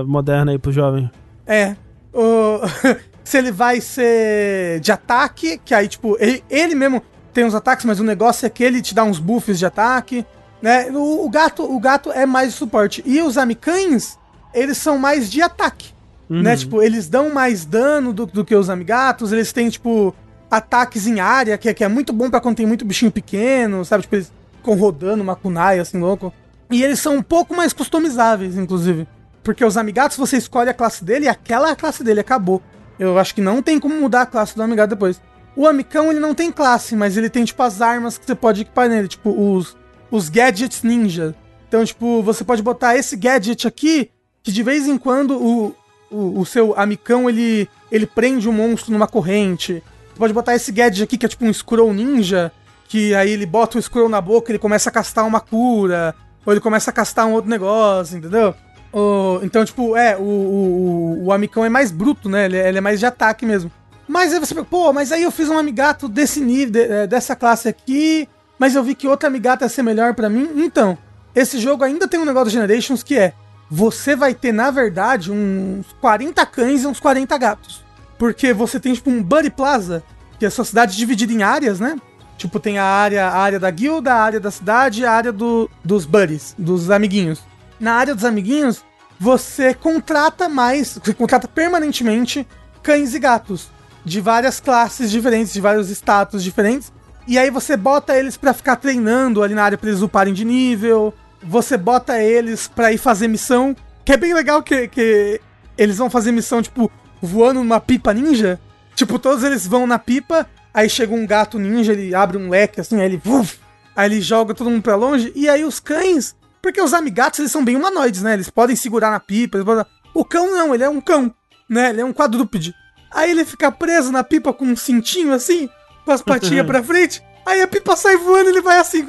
moderna aí pro jovem. É. O... [LAUGHS] se ele vai ser de ataque, que aí, tipo, ele, ele mesmo tem uns ataques, mas o negócio é que ele te dá uns buffs de ataque. Né? O, o gato, o gato é mais suporte. E os amicães, eles são mais de ataque. Né? Tipo, eles dão mais dano do, do que os amigatos, eles têm, tipo, ataques em área, que, é- que é muito bom pra quando tem muito bichinho pequeno, sabe? Tipo, eles ficam rodando uma kunai, assim, louco. E eles são um pouco mais customizáveis, inclusive. Porque os amigatos, você escolhe a classe dele e aquela classe dele, acabou. Eu acho que não tem como mudar a classe do amigato depois. O amicão, ele não tem classe, mas ele tem, tipo, as armas que você pode equipar nele, tipo, os, os gadgets ninja. Então, tipo, você pode botar esse gadget aqui, que de vez em quando o, o, o seu amicão, ele, ele prende um monstro numa corrente. Você pode botar esse gadget aqui, que é tipo um Scroll Ninja, que aí ele bota o Scroll na boca, ele começa a castar uma cura, ou ele começa a castar um outro negócio, entendeu? Ou- então, tipo, é, o, o, o amicão é mais bruto, né? Ele, é- ele é mais de ataque mesmo. Mas aí você pensa, pô, mas aí eu fiz um amigato desse nível, eh, dessa classe aqui, mas eu vi que outro amigato ia ser melhor pra mim. Então, esse jogo ainda tem um negócio do Generations que é, você vai ter, na verdade, uns 40 cães e uns 40 gatos. Porque você tem, tipo, um Buddy Plaza, que é a sua cidade dividida em áreas, né? Tipo, tem a área, a área da guilda, a área da cidade a área do, dos buddies, dos amiguinhos. Na área dos amiguinhos, você contrata mais, você contrata permanentemente cães e gatos de várias classes diferentes, de vários status diferentes. E aí você bota eles pra ficar treinando ali na área pra eles uparem de nível. você bota eles pra ir fazer missão, que é bem legal que, que eles vão fazer missão, tipo, voando numa pipa ninja. Tipo, todos eles vão na pipa, aí chega um gato ninja, ele abre um leque assim, aí ele. Uf, aí ele joga todo mundo pra longe, e aí os cães. Porque os amigatos, eles são bem humanoides, né? Eles podem segurar na pipa. Podem... O cão não, ele é um cão, né? Ele é um quadrúpede. Aí ele fica preso na pipa com um cintinho assim, com as patinhas [LAUGHS] pra frente. Aí a pipa sai voando e ele vai assim,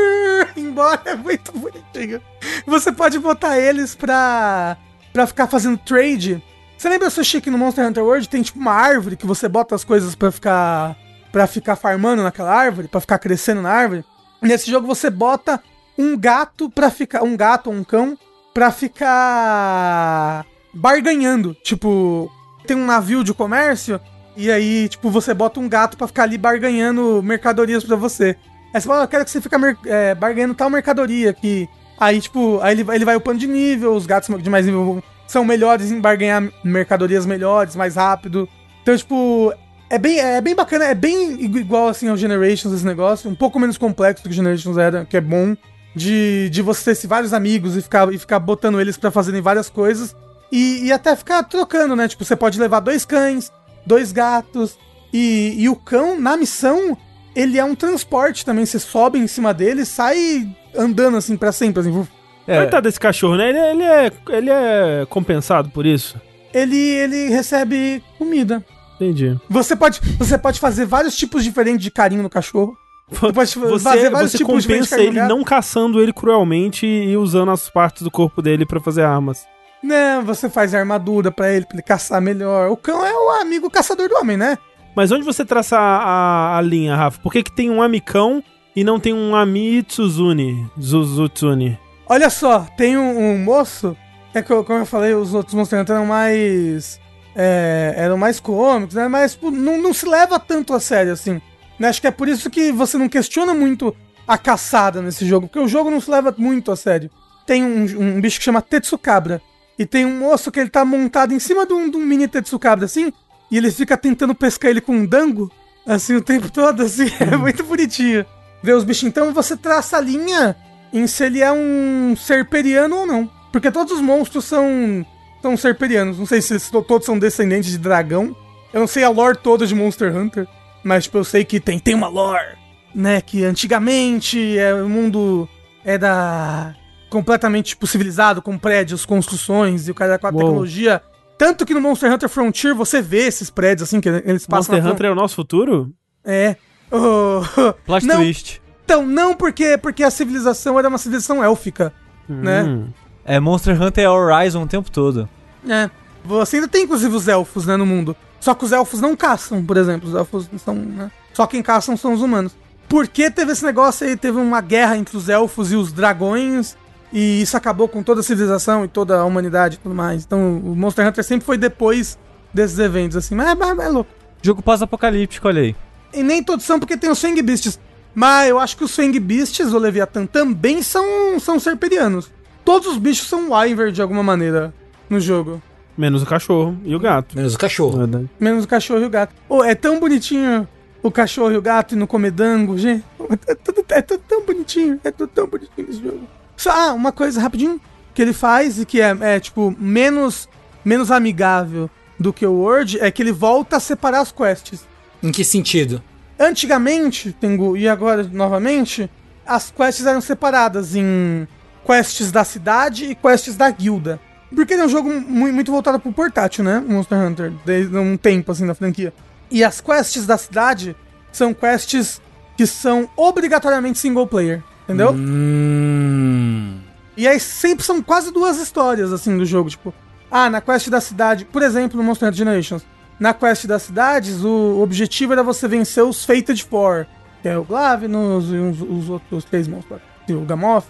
[LAUGHS] embora. É muito bonitinho. Você pode botar eles pra, pra ficar fazendo trade. Você lembra, Sushi, que no Monster Hunter World tem tipo uma árvore que você bota as coisas pra ficar para ficar farmando naquela árvore, para ficar crescendo na árvore. Nesse jogo você bota um gato para ficar, um gato ou um cão para ficar barganhando, tipo, tem um navio de comércio e aí, tipo, você bota um gato para ficar ali barganhando mercadorias para você. Aí você fala, eu quero que você fique é, barganhando tal mercadoria aqui. Aí, tipo, aí ele, ele vai upando de nível, os gatos de mais nível são melhores em barganhar mercadorias melhores, mais rápido. Então, tipo, é bem, é bem bacana, é bem igual assim ao Generations esse negócio, um pouco menos complexo do que Generations era, que é bom. De, de você ter vários amigos e ficar, e ficar botando eles para fazerem várias coisas. E, e até ficar trocando, né? Tipo, você pode levar dois cães, dois gatos. E, e o cão, na missão, ele é um transporte também. Você sobe em cima dele e sai andando assim para sempre. Assim. É. Coitado desse cachorro, né? Ele, é, ele, é, ele é compensado por isso? Ele, ele recebe comida. Entendi. Você pode, você pode fazer vários tipos diferentes de carinho no cachorro. Você, pode fazer vários você tipos compensa ele não caçando ele cruelmente e usando as partes do corpo dele para fazer armas. Não, você faz armadura para ele, pra ele caçar melhor. O cão é o amigo caçador do homem, né? Mas onde você traça a, a, a linha, Rafa? Por que, que tem um amicão e não tem um Amitsuzuni? Zuzutsuni? Olha só, tem um, um moço. É que, como eu falei, os outros monstros eram mais é, eram mais cômicos, né? Mas tipo, não, não se leva tanto a sério, assim. Né? Acho que é por isso que você não questiona muito a caçada nesse jogo, porque o jogo não se leva muito a sério. Tem um, um bicho que chama Tetsukabra, e tem um moço que ele tá montado em cima de um, de um mini Tetsukabra, assim, e ele fica tentando pescar ele com um dango, assim, o tempo todo, assim, [LAUGHS] é muito bonitinho. Ver os bichos. Então você traça a linha em se ele é um ser periano ou não. Porque todos os monstros são são serperianos. Não sei se todos são descendentes de dragão. Eu não sei a lore toda de Monster Hunter. Mas, tipo, eu sei que tem, tem uma lore, né? Que antigamente é, o mundo era completamente tipo, civilizado, com prédios, construções e o cara com a tecnologia. Tanto que no Monster Hunter Frontier você vê esses prédios assim, que eles passam. Monster Hunter é o nosso futuro? É. [LAUGHS] Oh, Plot não, twist. Então, não porque, porque a civilização era uma civilização élfica, né? hum. né? É, Monster Hunter é Horizon o tempo todo. É. Você ainda tem, inclusive, os elfos, né, no mundo. Só que os elfos não caçam, por exemplo. Os elfos são. Né? Só quem caçam são os humanos. Porque teve esse negócio aí, teve uma guerra entre os elfos e os dragões. E isso acabou com toda a civilização e toda a humanidade e tudo mais. Então o Monster Hunter sempre foi depois desses eventos, assim. Mas é, é, é louco. Jogo pós-apocalíptico, olha aí. E nem todos são porque tem os Fang Beasts. Mas eu acho que os Fang Beasts, o Leviathan, também são, são serperianos. Todos os bichos são Wyvern de alguma maneira no jogo. Menos o cachorro e o gato. Menos o cachorro. Verdade. Menos o cachorro e o gato. Oh, é tão bonitinho o cachorro e o gato e no comedango, gente. É tudo, é tudo tão bonitinho. É tudo tão bonitinho esse jogo. Só, ah, uma coisa rapidinho que ele faz e que é, é, tipo, menos, menos amigável do que o Word é que ele volta a separar as quests. Em que sentido? Antigamente, Tengu, e agora novamente, as quests eram separadas em quests da cidade e quests da guilda. Porque ele é um jogo muito voltado pro portátil, né? Monster Hunter, desde um tempo assim na franquia. E as quests da cidade são quests que são obrigatoriamente single player, entendeu? Hum. E aí sempre são quase duas histórias assim do jogo, tipo, ah, na quest da cidade, por exemplo, no Monster Hunter Generations, na quest das cidades, o objetivo era você vencer os Fated Four, que é o Glavenus e os, os outros três monstros, o Gamoth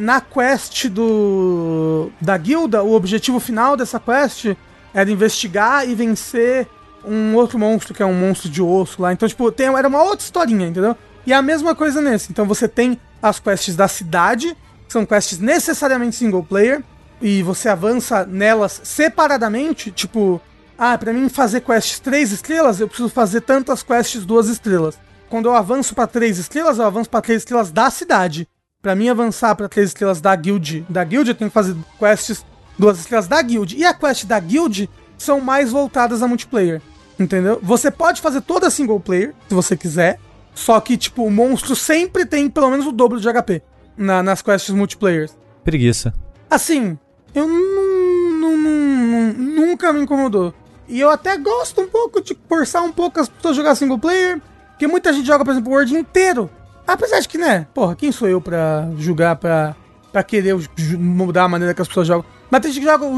na quest do da guilda, o objetivo final dessa quest era investigar e vencer um outro monstro, que é um monstro de osso lá. Então, tipo, tem, era uma outra historinha, entendeu? E a mesma coisa nesse. Então você tem as quests da cidade, que são quests necessariamente single player, e você avança nelas separadamente, tipo, ah, para mim fazer quests 3 estrelas, eu preciso fazer tantas quests 2 estrelas. Quando eu avanço para 3 estrelas, eu avanço para 3 estrelas da cidade. Pra mim avançar pra três estrelas da guild, da guild eu tenho que fazer quests duas estrelas da guild. E a quest da guild são mais voltadas a multiplayer. Entendeu? Você pode fazer toda single player, se você quiser. Só que, tipo, o monstro sempre tem pelo menos o dobro de HP na, nas quests multiplayer. Preguiça. Assim, eu nunca me incomodou. E eu até gosto um pouco de forçar um pouco as pessoas a jogar single player. Porque muita gente joga, por exemplo, o World inteiro. Apesar de que, né, porra, quem sou eu pra julgar, pra, pra querer mudar a maneira que as pessoas jogam? Mas tem gente que joga o,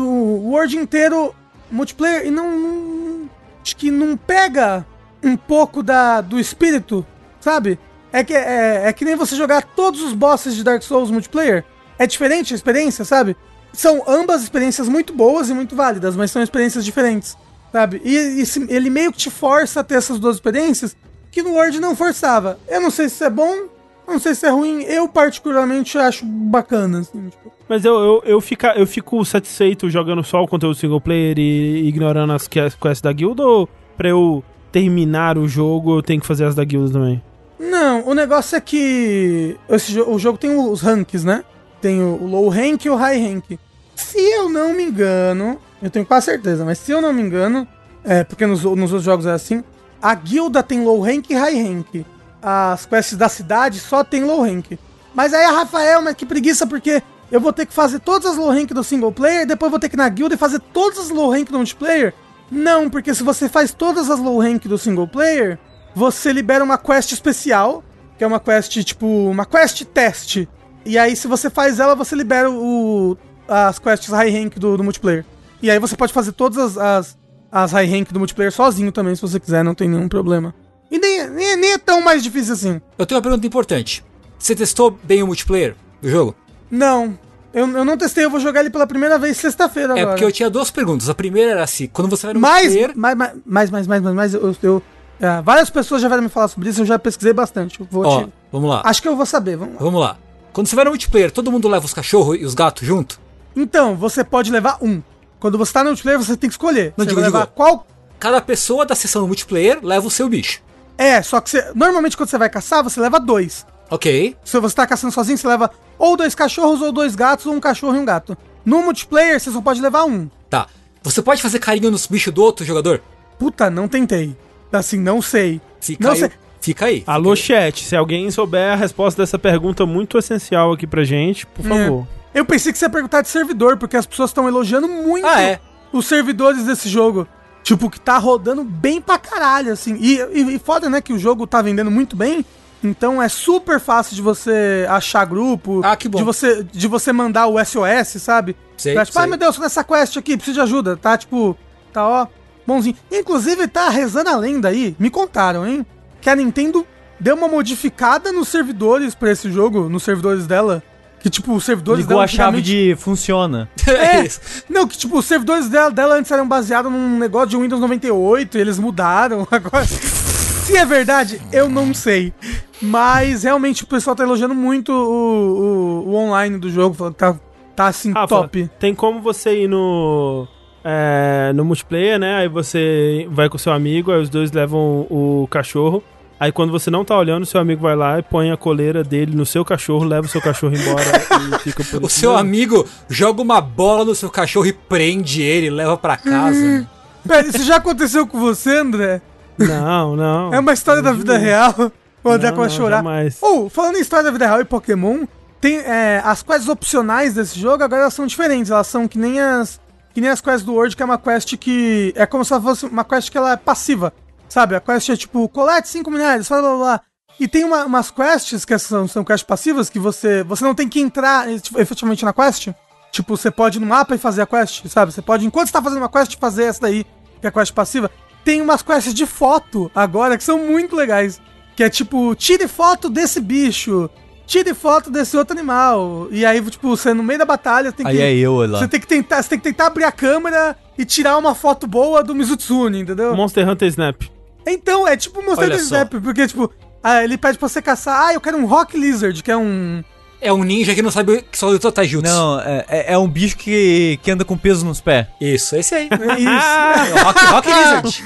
o World inteiro multiplayer e não, não- Acho que não pega um pouco da, do espírito, sabe? É que, é, é que nem você jogar todos os bosses de Dark Souls multiplayer. É diferente a experiência, sabe? São ambas experiências muito boas e muito válidas, mas são experiências diferentes, sabe? E, e ele meio que te força a ter essas duas experiências que no Word não forçava. Eu não sei se isso é bom, não sei se é ruim. Eu, particularmente, acho bacana, assim, tipo. Mas eu, eu, eu, fica, eu fico satisfeito jogando só o conteúdo single player e ignorando as que- quests da guild ou pra eu terminar o jogo eu tenho que fazer as da guild também? Não, o negócio é que esse o jogo tem os ranks, né? Tem o low rank e o high rank. Se eu não me engano, eu tenho quase certeza, mas se eu não me engano, é porque nos, nos outros jogos é assim, a guilda tem low rank e high rank. As quests da cidade só tem low rank. Mas aí a Rafael, mas que preguiça, porque eu vou ter que fazer todas as low rank do single player, depois vou ter que ir na guilda e fazer todas as low rank do multiplayer? Não, porque se você faz todas as low rank do single player, você libera uma quest especial, que é uma quest tipo, uma quest teste. E aí se você faz ela, você libera o as quests high rank do, do multiplayer. E aí você pode fazer todas as, as, as high rank do multiplayer sozinho também, se você quiser, não tem nenhum problema. E nem, nem, nem é tão mais difícil assim. Eu tenho uma pergunta importante. Você testou bem o multiplayer do jogo? Não. Eu, eu não testei, eu vou jogar ele pela primeira vez sexta-feira É agora. porque eu tinha duas perguntas. A primeira era assim, quando você vai no Mas, multiplayer... mas, mas, mas, mas, mas, mas eu, eu- é, várias pessoas já vieram me falar sobre isso, eu já pesquisei bastante. Vou Ó, te- vamos lá. Acho que eu vou saber, vamos lá. Vamos lá. Quando você vai no multiplayer, todo mundo leva os cachorros e os gatos junto? Então, você pode levar um. Quando você tá no multiplayer, você tem que escolher. Não, você digo, vai levar digo. qual. Cada pessoa da sessão no multiplayer leva o seu bicho. É, só que você. Normalmente quando você vai caçar, você leva dois. Ok. Se você tá caçando sozinho, você leva ou dois cachorros, ou dois gatos, ou um cachorro e um gato. No multiplayer, você só pode levar um. Tá. Você pode fazer carinho nos bichos do outro jogador? Puta, não tentei. Assim, não sei. Fica não aí. sei. Fica aí. Alô, chat, se alguém souber a resposta dessa pergunta muito essencial aqui pra gente, por favor. Eu pensei que você ia perguntar de servidor, porque as pessoas estão elogiando muito Ah, é? os servidores desse jogo. Tipo, que tá rodando bem pra caralho, assim. E, e, e foda, né, que o jogo tá vendendo muito bem. Então é super fácil de você achar grupo. Ah, que bom. De você, de você mandar o SOS, sabe? Sei, Pra, tipo, sei. ai meu Deus, tô nessa quest aqui, preciso de ajuda. Tá, tipo, tá ó, bonzinho. Inclusive, tá rezando a lenda aí, me contaram, hein? Que a Nintendo deu uma modificada nos servidores pra esse jogo, nos servidores dela. Que, tipo, os servidores Ligou dela a chave de funciona. [LAUGHS] é, isso. não, que tipo, os servidores dela, dela antes eram baseados num negócio de Windows 98 e eles mudaram [LAUGHS] agora. Se é verdade, eu não sei. Mas realmente o pessoal tá elogiando muito o, o, o online do jogo, falando que tá, tá assim, Rafa, top. tem como você ir no. É, no multiplayer, né? Aí você vai com seu amigo, aí os dois levam o cachorro. Aí quando você não tá olhando, seu amigo vai lá e põe a coleira dele no seu cachorro, leva o seu cachorro embora [LAUGHS] e fica por O seu mesmo. amigo joga uma bola no seu cachorro e prende ele, leva pra casa. Pera, isso já aconteceu com você, André? Não, não. É uma história da vida real. O André Não, começa a não, chorar. Ou, falando em história da vida real e Pokémon, tem é, as quests opcionais desse jogo, agora elas são diferentes. Elas são que nem as. Que nem as quests do World, que é uma quest que. É como se ela fosse uma quest que ela é passiva. Sabe? A quest é tipo, colete 5 minérios, blá blá blá. E tem uma- umas quests que são, são quests passivas que você. Você não tem que entrar tipo, efetivamente na quest. Tipo, você pode ir no mapa e fazer a quest, sabe? Você pode, enquanto você tá fazendo uma quest, fazer essa daí, que é a quest passiva. Tem umas quests de foto agora que são muito legais. Que é tipo, tire foto desse bicho, tire foto desse outro animal. E aí, tipo, você no meio da batalha tem que. Aí é eu lá. Você tem que tentar, você tem que tentar abrir a câmera e tirar uma foto boa do Mizutsune, entendeu? Monster Hunter Snap. Então, é tipo Monster Olha Hunter só. Snap, porque, tipo, ah, ele pede pra você caçar, ah, eu quero um Rock Lizard, que é um. É um ninja que não sabe que só luta taijutsu. Não, é, é- é um bicho que, que anda com peso nos pés. Isso, esse aí. [LAUGHS] É isso. É o Rock, Rock Lizard.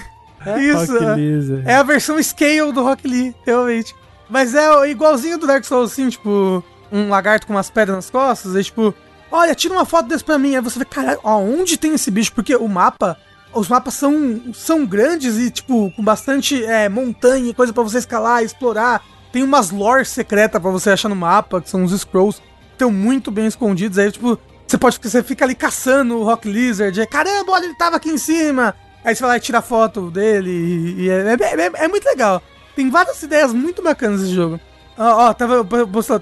[LAUGHS] isso. Rock é. Lizard. É a versão scale do Rock Lee, realmente. Mas é igualzinho do Dark Souls, assim, tipo. um lagarto com umas pedras nas costas, aí tipo, olha, tira uma foto desse pra mim. Aí você vê, caralho, aonde tem esse bicho? Porque o mapa, os mapas são, são grandes e, tipo, com bastante é, montanha e coisa pra você escalar, explorar. Tem umas lore secretas pra você achar no mapa, que são uns scrolls estão muito bem escondidos. Aí, tipo, você pode você fica ali caçando o Rock Lizard. É, Caramba, olha, ele tava aqui em cima. Aí você vai lá e tira foto dele. E, e é, é, é, é, muito legal. Tem várias ideias muito bacanas esse jogo. Ó, ó tava,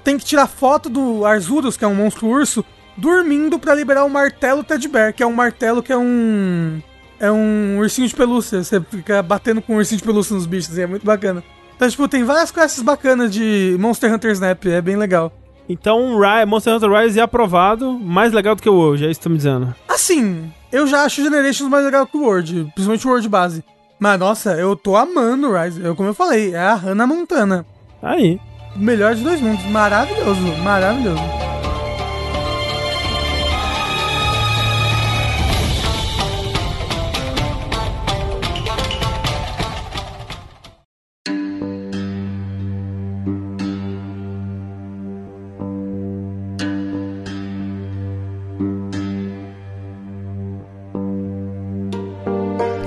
tem que tirar foto do Arzurus, que é um monstro urso, dormindo para liberar o martelo Ted Bear, que é um martelo que é um. É um ursinho de pelúcia. Você fica batendo com um ursinho de pelúcia nos bichos, e é muito bacana. Então, tipo, tem várias quests bacanas de Monster Hunter Snap, é bem legal. Então, Monster Hunter Rise é aprovado, mais legal do que o World, é isso que você tá me dizendo. Assim, eu já acho Generations mais legal que o World, principalmente o World base. Mas, nossa, eu tô amando o Rise. Eu, como eu falei, é a Hannah Montana. Aí. Melhor de dois mundos. Maravilhoso, maravilhoso.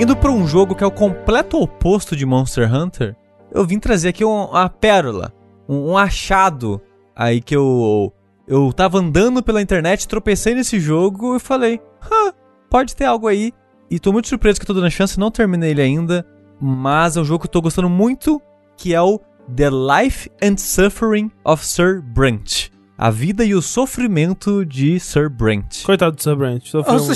Indo para um jogo que é o completo oposto de Monster Hunter, eu vim trazer aqui um, uma pérola, um, um, achado aí que eu eu tava andando pela internet, tropecei nesse jogo e falei, pode ter algo aí. E tô muito surpreso que eu tô dando a chance, não terminei ele ainda, mas é um jogo que eu tô gostando muito, que é o The Life and Suffering of Sir Brent. A vida e o sofrimento de Sir Brent. Coitado do Sir Brent. Sofreu Nossa,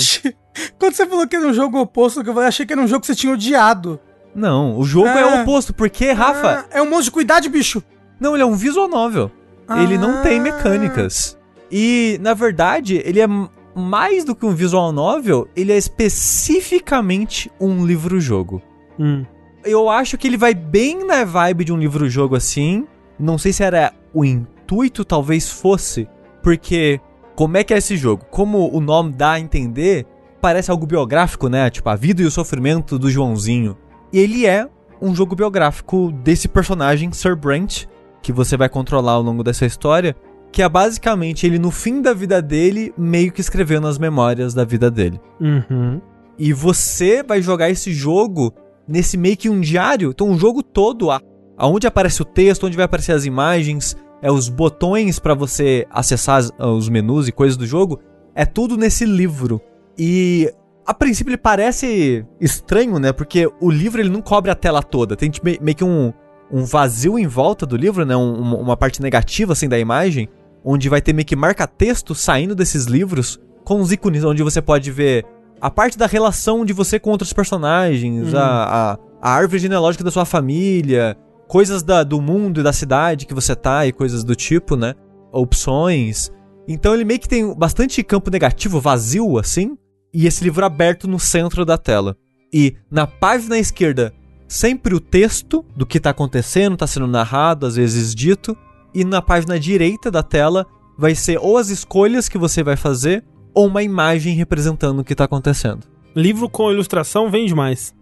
quando você falou que era um jogo oposto, eu achei que era um jogo que você tinha odiado. Não, o jogo é, é o oposto, porque, Rafa. é um monstro de cuidado, bicho. Não, ele é um visual novel. Ah. Ele não tem mecânicas. E, na verdade, ele é mais do que um visual novel, ele é especificamente um livro-jogo. Hum. Eu acho que ele vai bem na vibe de um livro-jogo assim. Não sei se era o intuito, talvez fosse. Porque, como é que é esse jogo? Como o nome dá a entender, parece algo biográfico, né? Tipo, a vida e o sofrimento do Joãozinho. E ele é um jogo biográfico desse personagem, Sir Brent, que você vai controlar ao longo dessa história, que é basicamente ele no fim da vida dele, meio que escrevendo as memórias da vida dele. Uhum. E você vai jogar esse jogo nesse meio que um diário, então um jogo todo, aonde aparece o texto, onde vai aparecer as imagens, é os botões para você acessar os menus e coisas do jogo, é tudo nesse livro. E a princípio ele parece estranho, né? Porque o livro ele não cobre a tela toda. Tem tipo, meio que um, um vazio em volta do livro, né? Um, uma parte negativa assim da imagem, onde vai ter meio que marca-texto saindo desses livros com os ícones onde você pode ver a parte da relação de você com outros personagens, uhum. a, a, a, árvore genealógica da sua família, coisas da, do mundo e da cidade que você tá e coisas do tipo, né? Opções. Então ele meio que tem bastante campo negativo, vazio, assim, e esse livro aberto no centro da tela. E na página esquerda, sempre o texto do que está acontecendo, está sendo narrado, às vezes dito, e na página direita da tela vai ser ou as escolhas que você vai fazer, ou uma imagem representando o que está acontecendo. Livro com ilustração vende mais.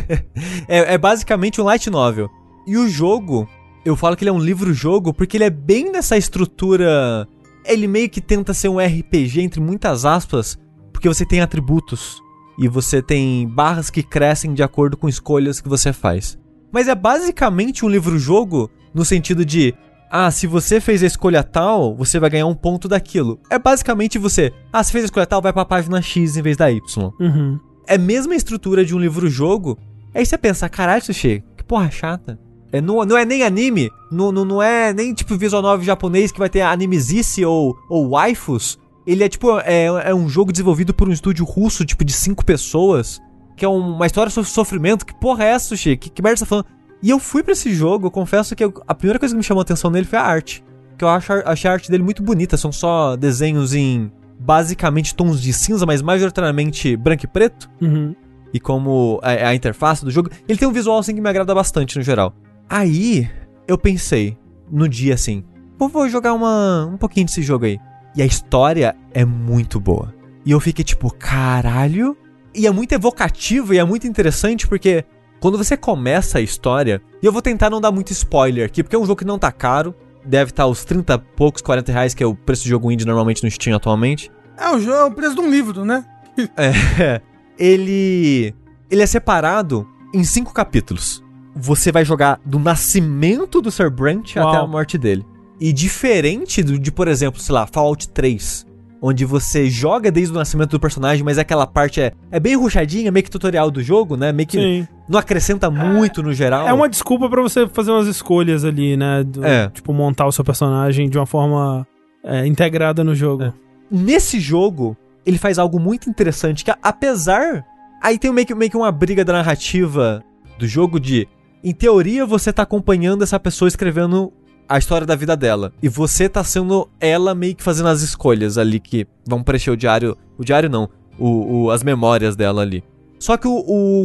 [LAUGHS] é, é basicamente um light novel. E o jogo, eu falo que ele é um livro-jogo porque ele é bem nessa estrutura. Ele meio que tenta ser um RPG, entre muitas aspas, porque você tem atributos e você tem barras que crescem de acordo com escolhas que você faz. Mas é basicamente um livro-jogo no sentido de ah, se você fez a escolha tal, você vai ganhar um ponto daquilo. É basicamente você, ah, se fez a escolha tal, vai pra página X em vez da Y. Uhum. É a mesma estrutura de um livro-jogo. Aí você pensa, caralho, Sushi, que porra chata. É, não, não é nem anime, não, não, não é nem tipo visual novel japonês que vai ter animesice ou, ou waifus. Ele é tipo, é, é um jogo desenvolvido por um estúdio russo, tipo, de cinco pessoas. Que é uma história sobre sofrimento. Que porra é essa, Sushi? Que, que merda você tá falando? E eu fui para esse jogo, eu confesso que eu, a primeira coisa que me chamou a atenção nele foi a arte. Que eu acho, achei a arte dele muito bonita. São só desenhos em basicamente tons de cinza, mas majoritariamente branco e preto. Uhum. E como a, a interface do jogo. Ele tem um visual assim que me agrada bastante no geral. Aí eu pensei, no dia assim, vou jogar uma, um pouquinho desse jogo aí. E a história é muito boa. E eu fiquei tipo, caralho. E é muito evocativo e é muito interessante porque quando você começa a história, e eu vou tentar não dar muito spoiler aqui, porque é um jogo que não tá caro, deve estar os 30 poucos, 40 reais, que é o preço de jogo indie normalmente no Steam atualmente. É o, jogo, é o preço de um livro, né? [LAUGHS] É, ele ele é separado em cinco capítulos. Você vai jogar do nascimento do Sir Brent Uau. até a morte dele. E diferente do, de, por exemplo, sei lá, Fallout 3, onde você joga desde o nascimento do personagem, mas aquela parte é, é bem ruchadinha, meio que tutorial do jogo, né? Meio que Sim. não acrescenta muito no geral. É uma desculpa pra você fazer umas escolhas ali, né? Do- É. Tipo, montar o seu personagem de uma forma é, integrada no jogo. É. Nesse jogo, ele faz algo muito interessante, que apesar... Aí tem meio que, meio que uma briga da narrativa do jogo de... Em teoria, você tá acompanhando essa pessoa escrevendo a história da vida dela. E você tá sendo ela meio que fazendo as escolhas ali que vão preencher o diário... O diário não, o, o- as memórias dela ali. Só que o,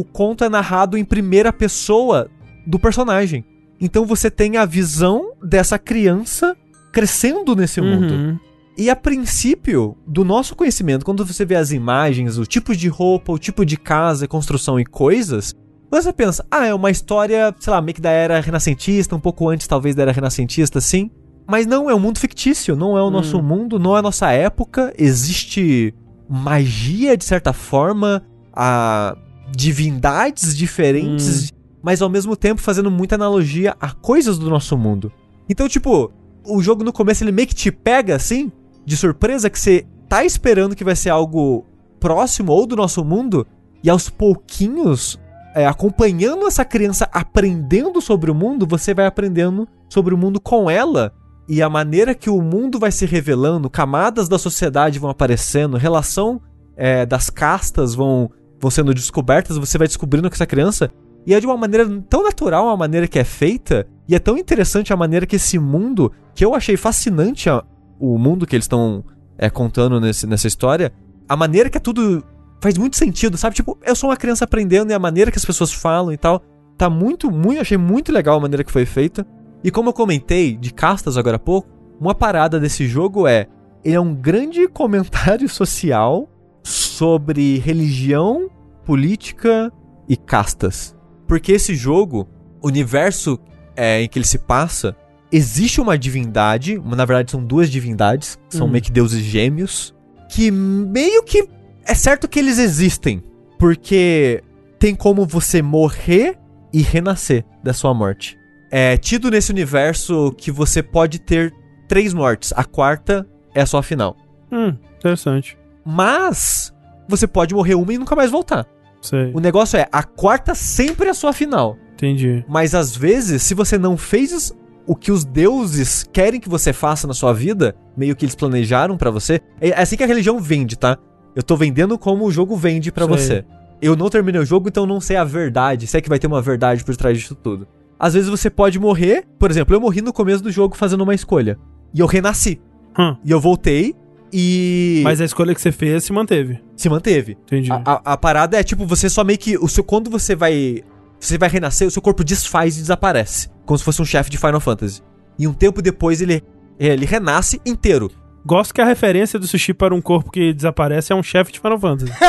o conto é narrado em primeira pessoa do personagem. Então você tem a visão dessa criança crescendo nesse mundo. Uhum. E a princípio, do nosso conhecimento, quando você vê as imagens, o tipo de roupa, o tipo de casa, construção e coisas, você pensa, ah, é uma história, sei lá, meio que da era renascentista, um pouco antes talvez da era renascentista, sim. Mas não, é um mundo fictício, não é o nosso mundo, não é a nossa época, existe magia de certa forma, a divindades diferentes, mas ao mesmo tempo fazendo muita analogia a coisas do nosso mundo. Então, tipo, o jogo no começo ele meio que te pega assim, de surpresa, que você tá esperando que vai ser algo próximo ou do nosso mundo, e aos pouquinhos, é, acompanhando essa criança aprendendo sobre o mundo, você vai aprendendo sobre o mundo com ela. E a maneira que o mundo vai se revelando, camadas da sociedade vão aparecendo, relação é, das castas vão, vão sendo descobertas, você vai descobrindo com essa criança. E é de uma maneira tão natural a maneira que é feita, e é tão interessante a maneira que esse mundo, que eu achei fascinante a- o mundo que eles estão é, contando nesse, nessa história, a maneira que é tudo faz muito sentido, sabe? Tipo, eu sou uma criança aprendendo e a maneira que as pessoas falam e tal, tá muito, muito, achei muito legal a maneira que foi feita. E como eu comentei de castas agora há pouco, uma parada desse jogo é, ele é um grande [LAUGHS] comentário social sobre religião, política e castas. Porque esse jogo, o universo é, em que ele se passa, existe uma divindade, na verdade são duas divindades, são Hum. meio que deuses gêmeos, que meio que é certo que eles existem, porque tem como você morrer e renascer da sua morte. É tido nesse universo que você pode ter três mortes, a quarta é a sua final. Hum, interessante. Mas você pode morrer uma e nunca mais voltar. Sei. O negócio é, a quarta sempre é a sua final. Entendi. Mas às vezes, se você não fez o que os deuses querem que você faça na sua vida, meio que eles planejaram pra você, é assim que a religião vende, tá? Eu tô vendendo como o jogo vende pra Sei. você. Eu não terminei o jogo, então não sei a verdade, se é que vai ter uma verdade por trás disso tudo. Às vezes você pode morrer, por exemplo, eu morri no começo do jogo fazendo uma escolha. E eu renasci. Hum. E eu voltei e Mas a escolha que você fez se manteve. se manteve. Entendi. A, a- a parada é tipo, você só meio que. O seu, quando você vai. Você vai renascer, o seu corpo desfaz e desaparece. Como se fosse um chefe de Final Fantasy. E um tempo depois ele, ele renasce inteiro. Gosto que a referência do sushi para um corpo que desaparece é um chefe de Final Fantasy. [LAUGHS]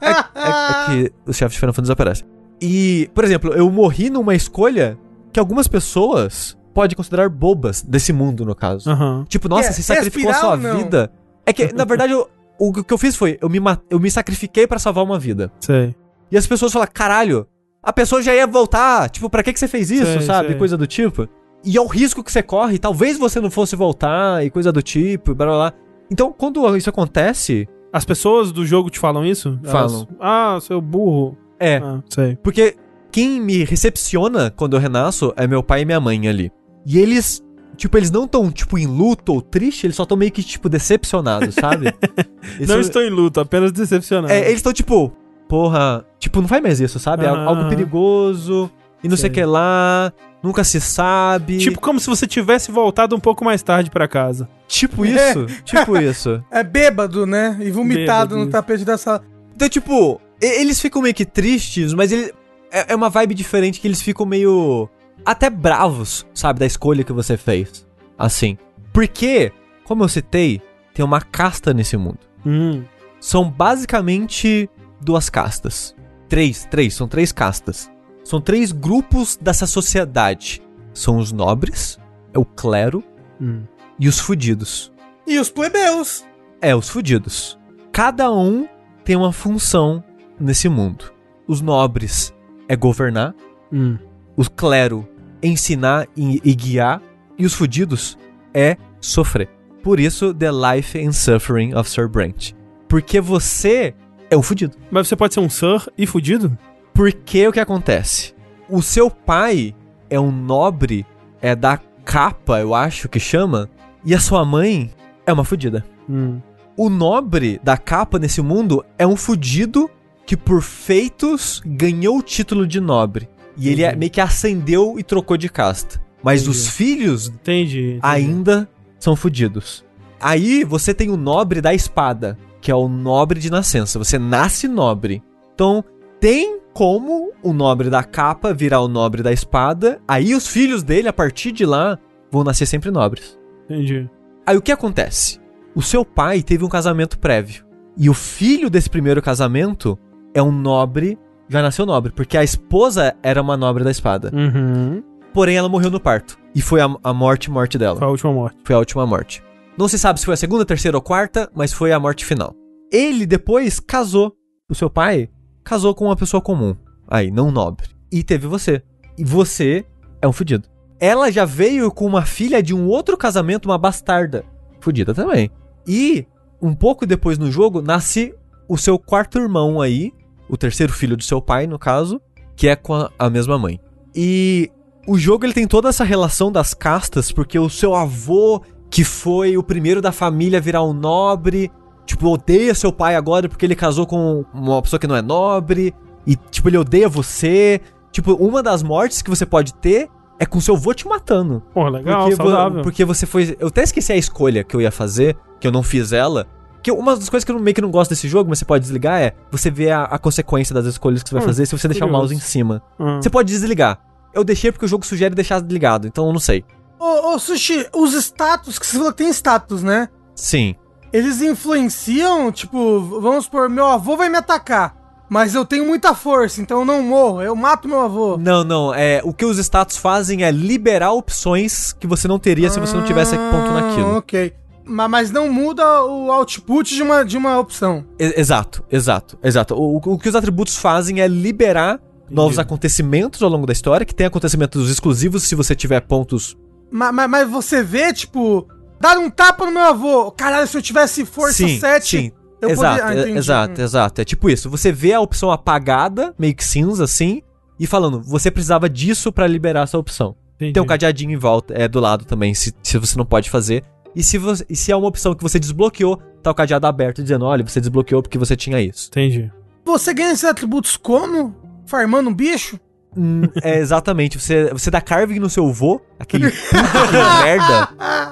É, é que os chefes de Final Fantasy desaparecem. E, por exemplo, eu morri numa escolha que algumas pessoas podem considerar bobas desse mundo, no caso. Aham. Tipo, nossa, É, você sacrificou a sua vida. É que, na verdade, eu- o que eu fiz foi, eu me, eu me sacrifiquei pra salvar uma vida. Sei. E as pessoas falam, caralho, a pessoa já ia voltar. Tipo, pra que, que você fez isso, Sei, sabe? sei. Coisa do tipo. E é o risco que você corre. Talvez você não fosse voltar e coisa do tipo, e blá blá blá. Então, quando isso acontece, As pessoas do jogo te falam isso? Falam. Elas- ah, seu burro. é. Ah, sei. Porque quem me recepciona quando eu renasço é meu pai e minha mãe ali. E eles, tipo, eles não tão, tipo, em luto ou triste, eles só tão meio que, tipo, decepcionados, sabe? [LAUGHS] Não estou em luta, apenas decepcionado. É, eles estão tipo, porra, tipo, não faz mais isso, sabe? É algo perigoso e não Sei. o que lá, nunca se sabe. Tipo como se você tivesse voltado um pouco mais tarde pra casa. Tipo isso, tipo [LAUGHS] isso. É bêbado, né? E vomitado Bêbado, no isso. tapete da sala. Então, tipo, e- eles ficam meio que tristes, mas ele é, é uma vibe diferente que eles ficam meio até bravos, sabe, da escolha que você fez. Assim. Porque, como eu citei, tem uma casta nesse mundo. Hum. São basicamente duas castas. Três, três, são três castas. São três grupos dessa sociedade. São os nobres, é o clero Hum. e os fudidos. E os plebeus? É, os fudidos. Cada um tem uma função nesse mundo. Os nobres é governar, Hum. o clero ensinar e, e guiar, e os fudidos é sofrer. Por isso, The Life and Suffering of Sir Brent. Porque você é um fudido. Mas você pode ser um Sir e fudido? Porque o que acontece? O seu pai é um nobre, é da capa, eu acho que chama, e a sua mãe é uma fudida. Hum. O nobre da capa nesse mundo é um fudido que por feitos ganhou o título de nobre. E ele é- meio que ascendeu e trocou de casta. Mas Entendi. os filhos Entendi. entendi. ainda são fudidos. Aí você tem o nobre da espada, que é o nobre de nascença. Você nasce nobre. Então, tem como o nobre da capa virar o nobre da espada. Aí os filhos dele, a partir de lá, vão nascer sempre nobres. Entendi. Aí o que acontece? O seu pai teve um casamento prévio. E o filho desse primeiro casamento é um nobre, já nasceu nobre, porque a esposa era uma nobre da espada. Uhum. Porém, ela morreu no parto. E foi a, a morte, morte dela. Foi a última morte. Foi a última morte. Não se sabe se foi a segunda, terceira ou quarta, mas foi a morte final. Ele depois casou. O seu pai casou com uma pessoa comum. Aí, não nobre. E teve você. E você é um fudido. Ela já veio com uma filha de um outro casamento, uma bastarda. Fudida também. E, um pouco depois no jogo, nasce o seu quarto irmão aí, o terceiro filho do seu pai, no caso, que é com a, a mesma mãe. E o jogo ele tem toda essa relação das castas, porque o seu avô, que foi o primeiro da família a virar um nobre, tipo, odeia seu pai agora porque ele casou com uma pessoa que não é nobre, e tipo, ele odeia você. Tipo, uma das mortes que você pode ter é com seu avô te matando. Pô, legal, Porque, saudável. porque você foi. Eu até esqueci a escolha que eu ia fazer, que eu não fiz ela. Que uma das coisas que eu meio que não gosto desse jogo, mas você pode desligar, é você ver a, a consequência das escolhas que você vai Hum, fazer se você deixar o curioso. mouse em cima. Ah. Você pode desligar. Eu deixei porque o jogo sugere deixar ligado, então eu não sei. Ô, ô, Sushi, os status, que você falou que tem status, né? Sim. Eles influenciam, tipo, vamos supor, meu avô vai me atacar, mas eu tenho muita força, então eu não morro, eu mato meu avô. Não, não. É, o que os status fazem é liberar opções que você não teria se você não tivesse ponto Ah, naquilo. Ok. Ma- Mas não muda o output de uma, de uma opção. Exato, exato, exato. O, o- que os atributos fazem é liberar novos acontecimentos ao longo da história, que tem acontecimentos exclusivos se você tiver pontos. Ma- ma- Mas, você vê, tipo, dar um tapa no meu avô. Caralho, se eu tivesse força sim, 7, sim. eu exato, poderia- Ah, exato, exato. É tipo isso. Você vê a opção apagada, meio que cinza assim, e falando, você precisava disso pra liberar essa opção. Entendi. Tem um cadeadinho em volta, é do lado também, se, se você não pode fazer. E se, você, e se é uma opção que você desbloqueou, tá o cadeado aberto dizendo, olha, você desbloqueou porque você tinha isso. Entendi. Você ganha esses atributos como? Farmando um bicho? Hum, é exatamente, você, você dá carving no seu vô, aquele [LAUGHS] puto de merda.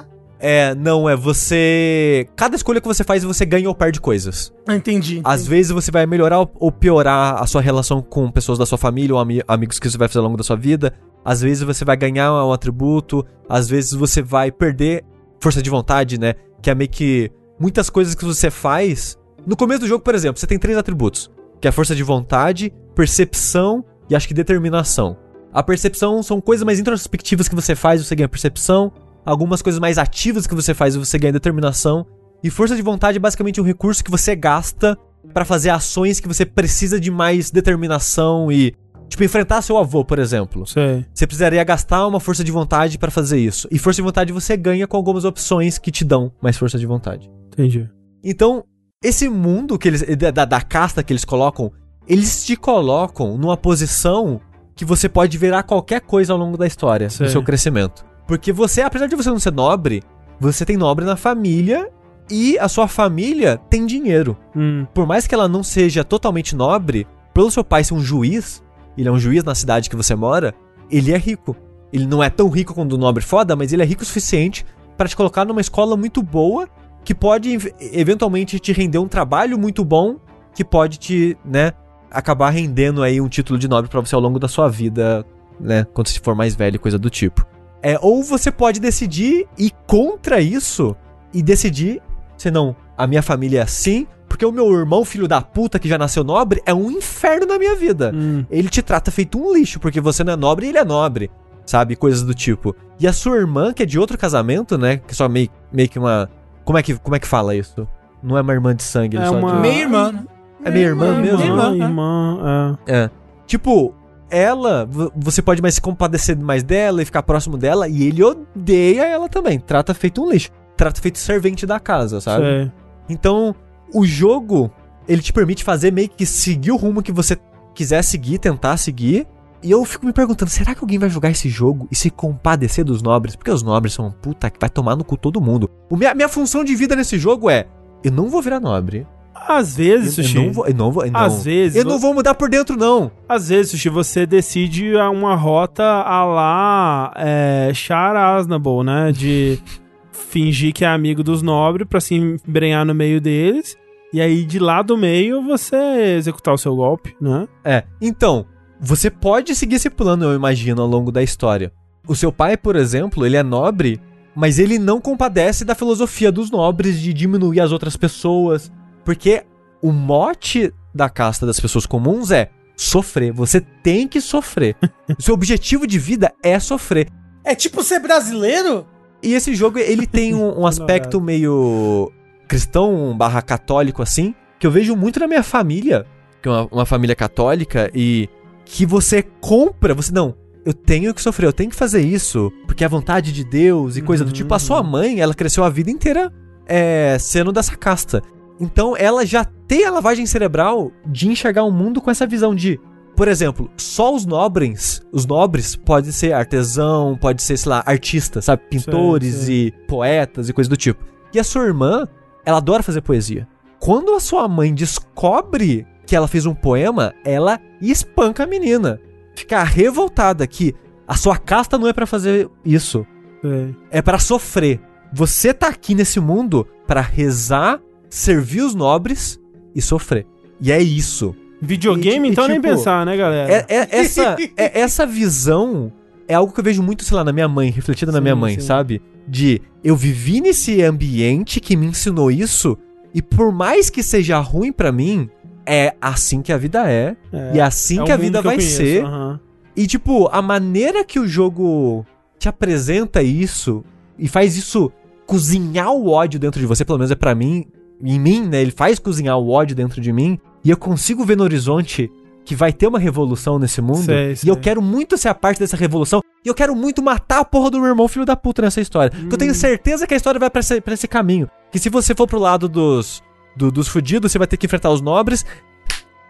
[LAUGHS] É, não, é você. Cada escolha que você faz, você ganha ou perde coisas. Ah, entendi. Às vezes você vai melhorar ou- piorar a sua relação com pessoas da sua família ou ami- amigos que você vai fazer ao longo da sua vida. Às vezes você vai ganhar um atributo, às vezes você vai perder força de vontade, né? Que é meio que muitas coisas que você faz. No começo do jogo, por exemplo, você tem três atributos: que é força de vontade, percepção e acho que determinação. A percepção são coisas mais introspectivas que você faz, você ganha percepção. Algumas coisas mais ativas que você faz, você ganha determinação. E força de vontade é basicamente um recurso que você gasta pra fazer ações que você precisa de mais determinação e tipo enfrentar seu avô, por exemplo. Sei. Você precisaria gastar uma força de vontade pra fazer isso. E força de vontade você ganha com algumas opções que te dão mais força de vontade. Entendi. Então, esse mundo que eles da, da casta que eles colocam, eles te colocam numa posição que você pode virar qualquer coisa ao longo da história, Sei. do seu crescimento. Porque você, apesar de você não ser nobre, você tem nobre na família e a sua família tem dinheiro. Hum. Por mais que ela não seja totalmente nobre, pelo seu pai ser um juiz, ele é um juiz na cidade que você mora, ele é rico. Ele não é tão rico quanto o nobre foda, mas ele é rico o suficiente para te colocar numa escola muito boa, que pode ev- eventualmente te render um trabalho muito bom, que pode te, né, acabar rendendo aí um título de nobre pra você ao longo da sua vida, né, quando você for mais velho, coisa do tipo. É, ou você pode decidir ir contra isso e decidir, se não, a minha família é assim, porque o meu irmão, filho da puta que já nasceu nobre, é um inferno na minha vida. Hum. Ele te trata feito um lixo, porque você não é nobre e ele é nobre. sabe? Coisas do tipo. E a sua irmã, que é de outro casamento, né? Que é só meio, meio que uma. Como é que, como é que fala isso? Não é uma irmã de sangue, É só uma- de... Meia irmã. né? É minha irmã mesmo? Irmã, Irmã, irmã, é. É. Tipo, ela, vo- você pode mais se compadecer mais dela e ficar próximo dela, e ele odeia ela também. Trata feito um lixo. Trata feito servente da casa, sabe? Sei. Então, o jogo, ele te permite fazer meio que seguir o rumo que você quiser seguir, tentar seguir. E eu fico me perguntando, será que alguém vai jogar esse jogo e se compadecer dos nobres? Porque os nobres são um puta que vai tomar no cu todo mundo. O minha, minha função de vida nesse jogo é, eu não vou virar nobre. Às Eu, vezes, eu Sushi. não vou, eu não vou, não. Às vezes. eu não vou mudar por dentro, não. Às vezes, Sushi, você decide uma rota a lá é, Char Aznable, né? De fingir que é amigo dos nobres pra se embrenhar no meio deles. E aí, de lá do meio, você executar o seu golpe, né? É, então, você pode seguir esse plano, eu imagino, ao longo da história. O seu pai, por exemplo, ele é nobre, mas ele não compadece da filosofia dos nobres de diminuir as outras pessoas, porque o mote da casta das pessoas comuns é sofrer. Você tem que sofrer. [LAUGHS] o seu objetivo de vida é sofrer. É tipo ser brasileiro? E esse jogo, ele tem um, um [LAUGHS] aspecto meio cristão barra católico, assim, que eu vejo muito na minha família, que é uma, uma família católica, e que você compra, você, não, eu tenho que sofrer, eu tenho que fazer isso, porque é a vontade de Deus e coisa do Uhum. tipo. A sua mãe, ela cresceu a vida inteira é, sendo dessa casta. Então ela já tem a lavagem cerebral de enxergar o mundo com essa visão de, por exemplo, só os nobres, os nobres podem ser artesão, pode ser, sei lá, artista, sabe? Pintores sei. e poetas e coisa do tipo. E a sua irmã, ela adora fazer poesia. Quando a sua mãe descobre que ela fez um poema, ela espanca a menina. Fica revoltada que a sua casta não é pra fazer isso Sei. é pra sofrer. Você tá aqui nesse mundo pra rezar, servir os nobres e sofrer. E é isso. Videogame, E, então, e, nem tipo, pensar, né, galera? É, é- essa, é- essa visão é algo que eu vejo muito, sei lá, na minha mãe, refletida na Sim, minha mãe, sim. sabe? De eu vivi nesse ambiente que me ensinou isso, e por mais que seja ruim pra mim, é assim que a vida é, É. e é assim É que a vida eu vai conheço, ser. aham. E, tipo, a maneira que o jogo te apresenta isso e faz isso cozinhar o ódio dentro de você, pelo menos é pra mim, em mim, né? Ele faz cozinhar o ódio dentro de mim e eu consigo ver no horizonte que vai ter uma revolução nesse mundo. Sei, e sei. eu quero muito ser a parte dessa revolução. E eu quero muito matar a porra do meu irmão, filho da puta, nessa história. Porque eu tenho certeza que a história vai pra esse, pra esse caminho. Que se você for pro lado dos, do- dos fudidos, você vai ter que enfrentar os nobres.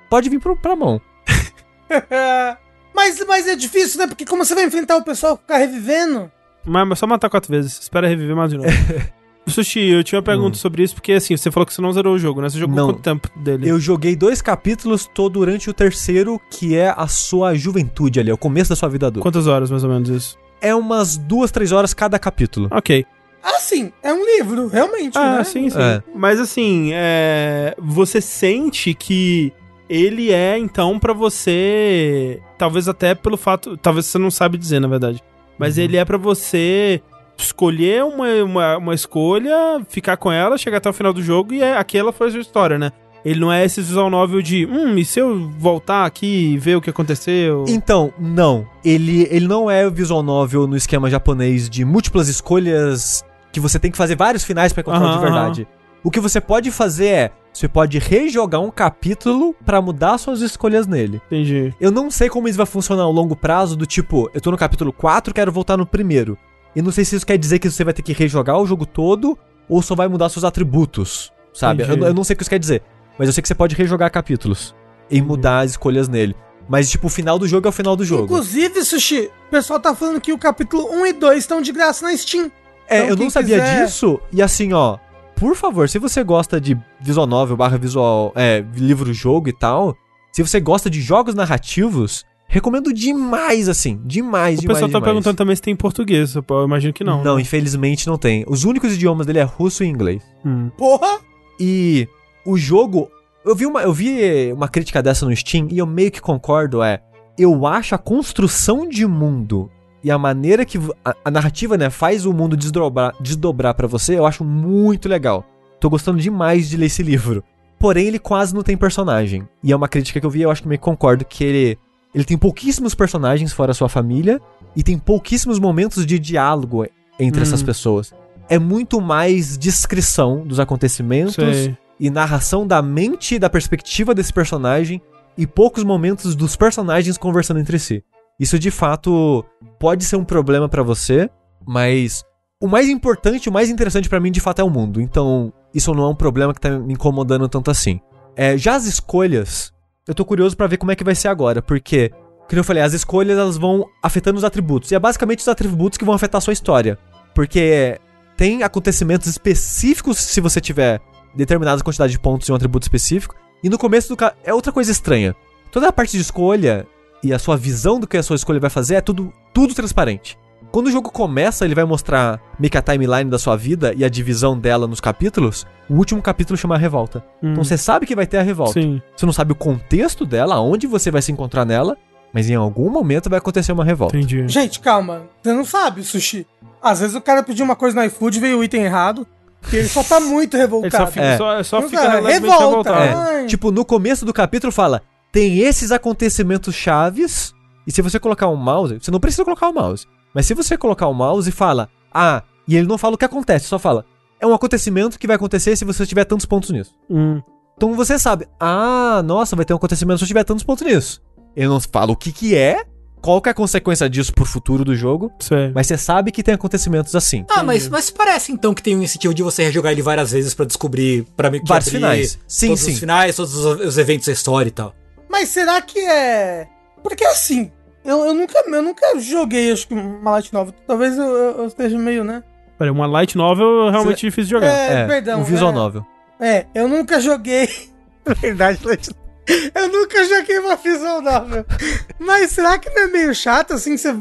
Pode vir pro, pra mão. [LAUGHS] mas, mas é difícil, né? Porque como você vai enfrentar o pessoal que ficar revivendo? Mas, mas só matar quatro vezes. Espera reviver mais de novo. [LAUGHS] Sushi, eu tinha uma pergunta sobre isso, porque assim, você falou que você não zerou o jogo, né? Você jogou Hum. Não. quanto tempo dele? Eu joguei dois capítulos, tô durante o terceiro, que é a sua juventude ali, é o começo da sua vida adulta. Quantas horas, mais ou menos, isso? É umas duas, três horas cada capítulo. Ok. Ah, sim, é um livro, realmente, Ah, né? sim, sim. É. Mas assim, é... você sente que ele é, então, pra você. Talvez até pelo fato. Talvez você não sabe dizer, na verdade. Mas Uhum. ele é pra você escolher uma, uma, uma escolha, ficar com ela, chegar até o final do jogo e é, aquela foi a sua história, né? Ele não é esse visual novel de, hum, e se eu voltar aqui e ver o que aconteceu? Então, não. Ele, ele não é o visual novel no esquema japonês de múltiplas escolhas que você tem que fazer vários finais pra encontrar o de verdade. O que você pode fazer é, você pode rejogar um capítulo pra mudar suas escolhas nele. Entendi. Eu não sei como isso vai funcionar ao longo prazo, do tipo, eu tô no capítulo 4, quero voltar no primeiro. E não sei se isso quer dizer que você vai ter que rejogar o jogo todo ou só vai mudar seus atributos, sabe? Eu, eu não sei o que isso quer dizer, mas eu sei que você pode rejogar capítulos e Uhum. mudar as escolhas nele. Mas, tipo, o final do jogo é o final do jogo. Inclusive, Sushi, o pessoal tá falando que o capítulo 1 e 2 estão de graça na Steam. É, Então, eu não sabia quiser- disso. E assim, ó, por favor, se você gosta de visual novel barra visual, é, livro-jogo e tal, se você gosta de jogos narrativos, recomendo demais, assim, demais, O demais, pessoal tá demais. perguntando também se tem em português. Eu imagino que não. Não, né? infelizmente não tem. Os únicos idiomas dele é russo e inglês. Hum. Porra! E o jogo, eu vi uma, eu vi uma crítica dessa no Steam e eu meio que concordo, é, eu acho a construção de mundo e a maneira que a, a narrativa, né, faz o mundo desdobrar, desdobrar para você, eu acho muito legal. Tô gostando demais de ler esse livro. Porém, ele quase não tem personagem. E é uma crítica que eu vi, eu acho que meio que concordo que ele ele tem pouquíssimos personagens fora a sua família e tem pouquíssimos momentos de diálogo entre Hum. essas pessoas. É muito mais descrição dos acontecimentos Sei. e narração da mente e da perspectiva desse personagem e poucos momentos dos personagens conversando entre si. Isso de fato pode ser um problema pra você, mas o mais importante, o mais interessante pra mim de fato é o mundo. Então, isso não é um problema que tá me incomodando tanto assim. É, já as escolhas, eu tô curioso pra ver como é que vai ser agora, porque, como eu falei, as escolhas elas vão afetando os atributos. E é basicamente os atributos que vão afetar a sua história. Porque tem acontecimentos específicos se você tiver determinada quantidade de pontos de um atributo específico. E no começo do ca... é outra coisa estranha. Toda a parte de escolha e a sua visão do que a sua escolha vai fazer é tudo, tudo transparente. Quando o jogo começa, ele vai mostrar meio que a timeline da sua vida e a divisão dela nos capítulos. O último capítulo chama a Revolta. Hum, Então você sabe que vai ter a revolta. Sim. Você não sabe o contexto dela, aonde você vai se encontrar nela, mas em algum momento vai acontecer uma revolta. Entendi. Gente, calma. Você não sabe, Sushi. Às vezes o cara pediu uma coisa no iFood e veio o item errado. E ele só tá muito [LAUGHS] Ele só revoltado. fica, É. só, só fica revolta. revoltado. É, tipo, no começo do capítulo fala: tem esses acontecimentos chaves, e se você colocar um mouse, você não precisa colocar o mouse, mas se você colocar o mouse e fala, ah, e ele não fala o que acontece, só fala, é um acontecimento que vai acontecer se você tiver tantos pontos nisso. Hum, Então você sabe, ah, nossa, vai ter um acontecimento se eu tiver tantos pontos nisso. Ele não fala o que que é, qual que é a consequência disso pro futuro do jogo, sei. mas você sabe que tem acontecimentos assim. Ah, mas, mas parece então que tem um incentivo de você rejogar ele várias vezes pra descobrir, pra meio que Vários finais. Sim, todos sim. os finais, todos os, os eventos da história e tal. Mas será que é. Porque assim, eu, eu, nunca, eu nunca joguei, acho que uma Light Novel. Talvez eu, eu- eu esteja meio, né? Peraí, uma light novel é realmente difícil de jogar. É, perdão. um visual é, novel. É, eu nunca joguei. [LAUGHS] Verdade, Light Eu nunca joguei uma visual novel. Mas será que não é meio chato assim você,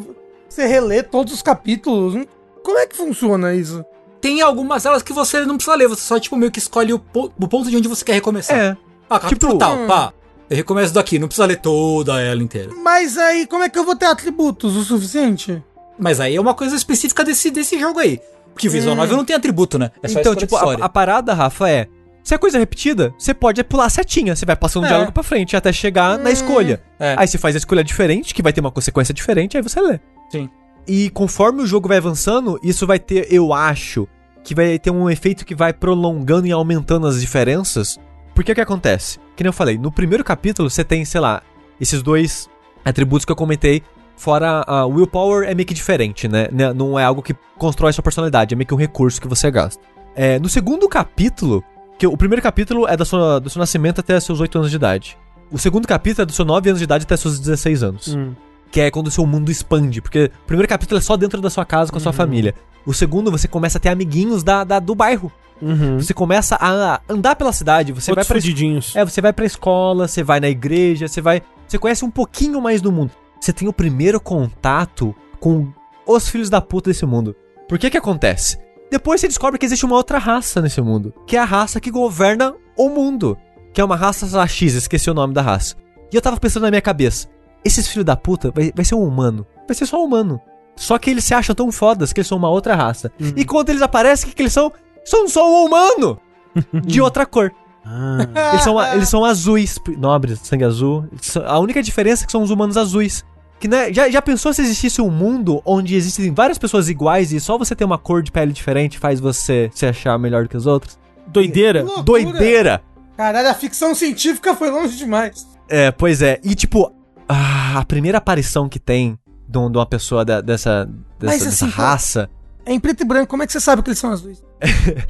você relê todos os capítulos? Como é que funciona isso? Tem algumas delas que você não precisa ler, você só tipo meio que escolhe o, po- o ponto de onde você quer recomeçar. É, Ah, capítulo tipo, tal, hum. pá. Eu recomeço daqui, não precisa ler toda ela inteira. Mas aí, como é que eu vou ter atributos o suficiente? Mas aí é uma coisa específica desse, desse jogo aí. Porque visual Hum. novel não tem atributo, né? É só então, tipo, a, a parada, Rafa, é. Se é coisa repetida, você pode pular a setinha. Você vai passando o É. diálogo pra frente até chegar na Hum. escolha. É. Aí você faz a escolha diferente, que vai ter uma consequência diferente, aí você lê. Sim. E conforme o jogo vai avançando, isso vai ter, eu acho, que vai ter um efeito que vai prolongando e aumentando as diferenças. Porque o que acontece? Que nem eu falei, no primeiro capítulo você tem, sei lá, esses dois atributos que eu comentei. Fora a willpower é meio que diferente, né? Né, Não é algo que constrói sua personalidade, é meio que um recurso que você gasta. É, no segundo capítulo, que o primeiro capítulo é da sua, do seu nascimento até seus 8 anos de idade. O segundo capítulo é do seu 9 anos de idade até seus 16 anos. Hum. Que é quando o seu mundo expande. Porque o primeiro capítulo é só dentro da sua casa com a sua família. O segundo, você começa a ter amiguinhos da, da- do bairro. Uhum. Você começa a andar pela cidade. Você vai Outros pra fudidinhos. é, você vai pra escola, você vai na igreja, você vai. Você conhece um pouquinho mais do mundo. Você tem o primeiro contato com os filhos da puta desse mundo. Por que que acontece? Depois você descobre que existe uma outra raça nesse mundo. Que é a raça que governa o mundo. Que é uma raça sei lá, X, esqueci o nome da raça. E eu tava pensando na minha cabeça: esses filhos da puta vai, vai ser um humano. Vai ser só um humano. Só que eles se acham tão fodas que eles são uma outra raça. E quando eles aparecem, o que, que eles são? São só um humano! [LAUGHS] de outra cor. Ah. Eles são, eles são azuis, nobres, sangue azul. A única diferença é que são os humanos azuis. Que, né, já, já pensou se existisse um mundo onde existem várias pessoas iguais e só você ter uma cor de pele diferente faz você se achar melhor do que os outros? Doideira. Doideira! Caralho, a ficção científica foi longe demais. É, pois é. E tipo, a primeira aparição que tem de, um- uma pessoa da- dessa, dessa, Mas, dessa assim, raça É em preto e branco, como é que você sabe que eles são azuis? [LAUGHS]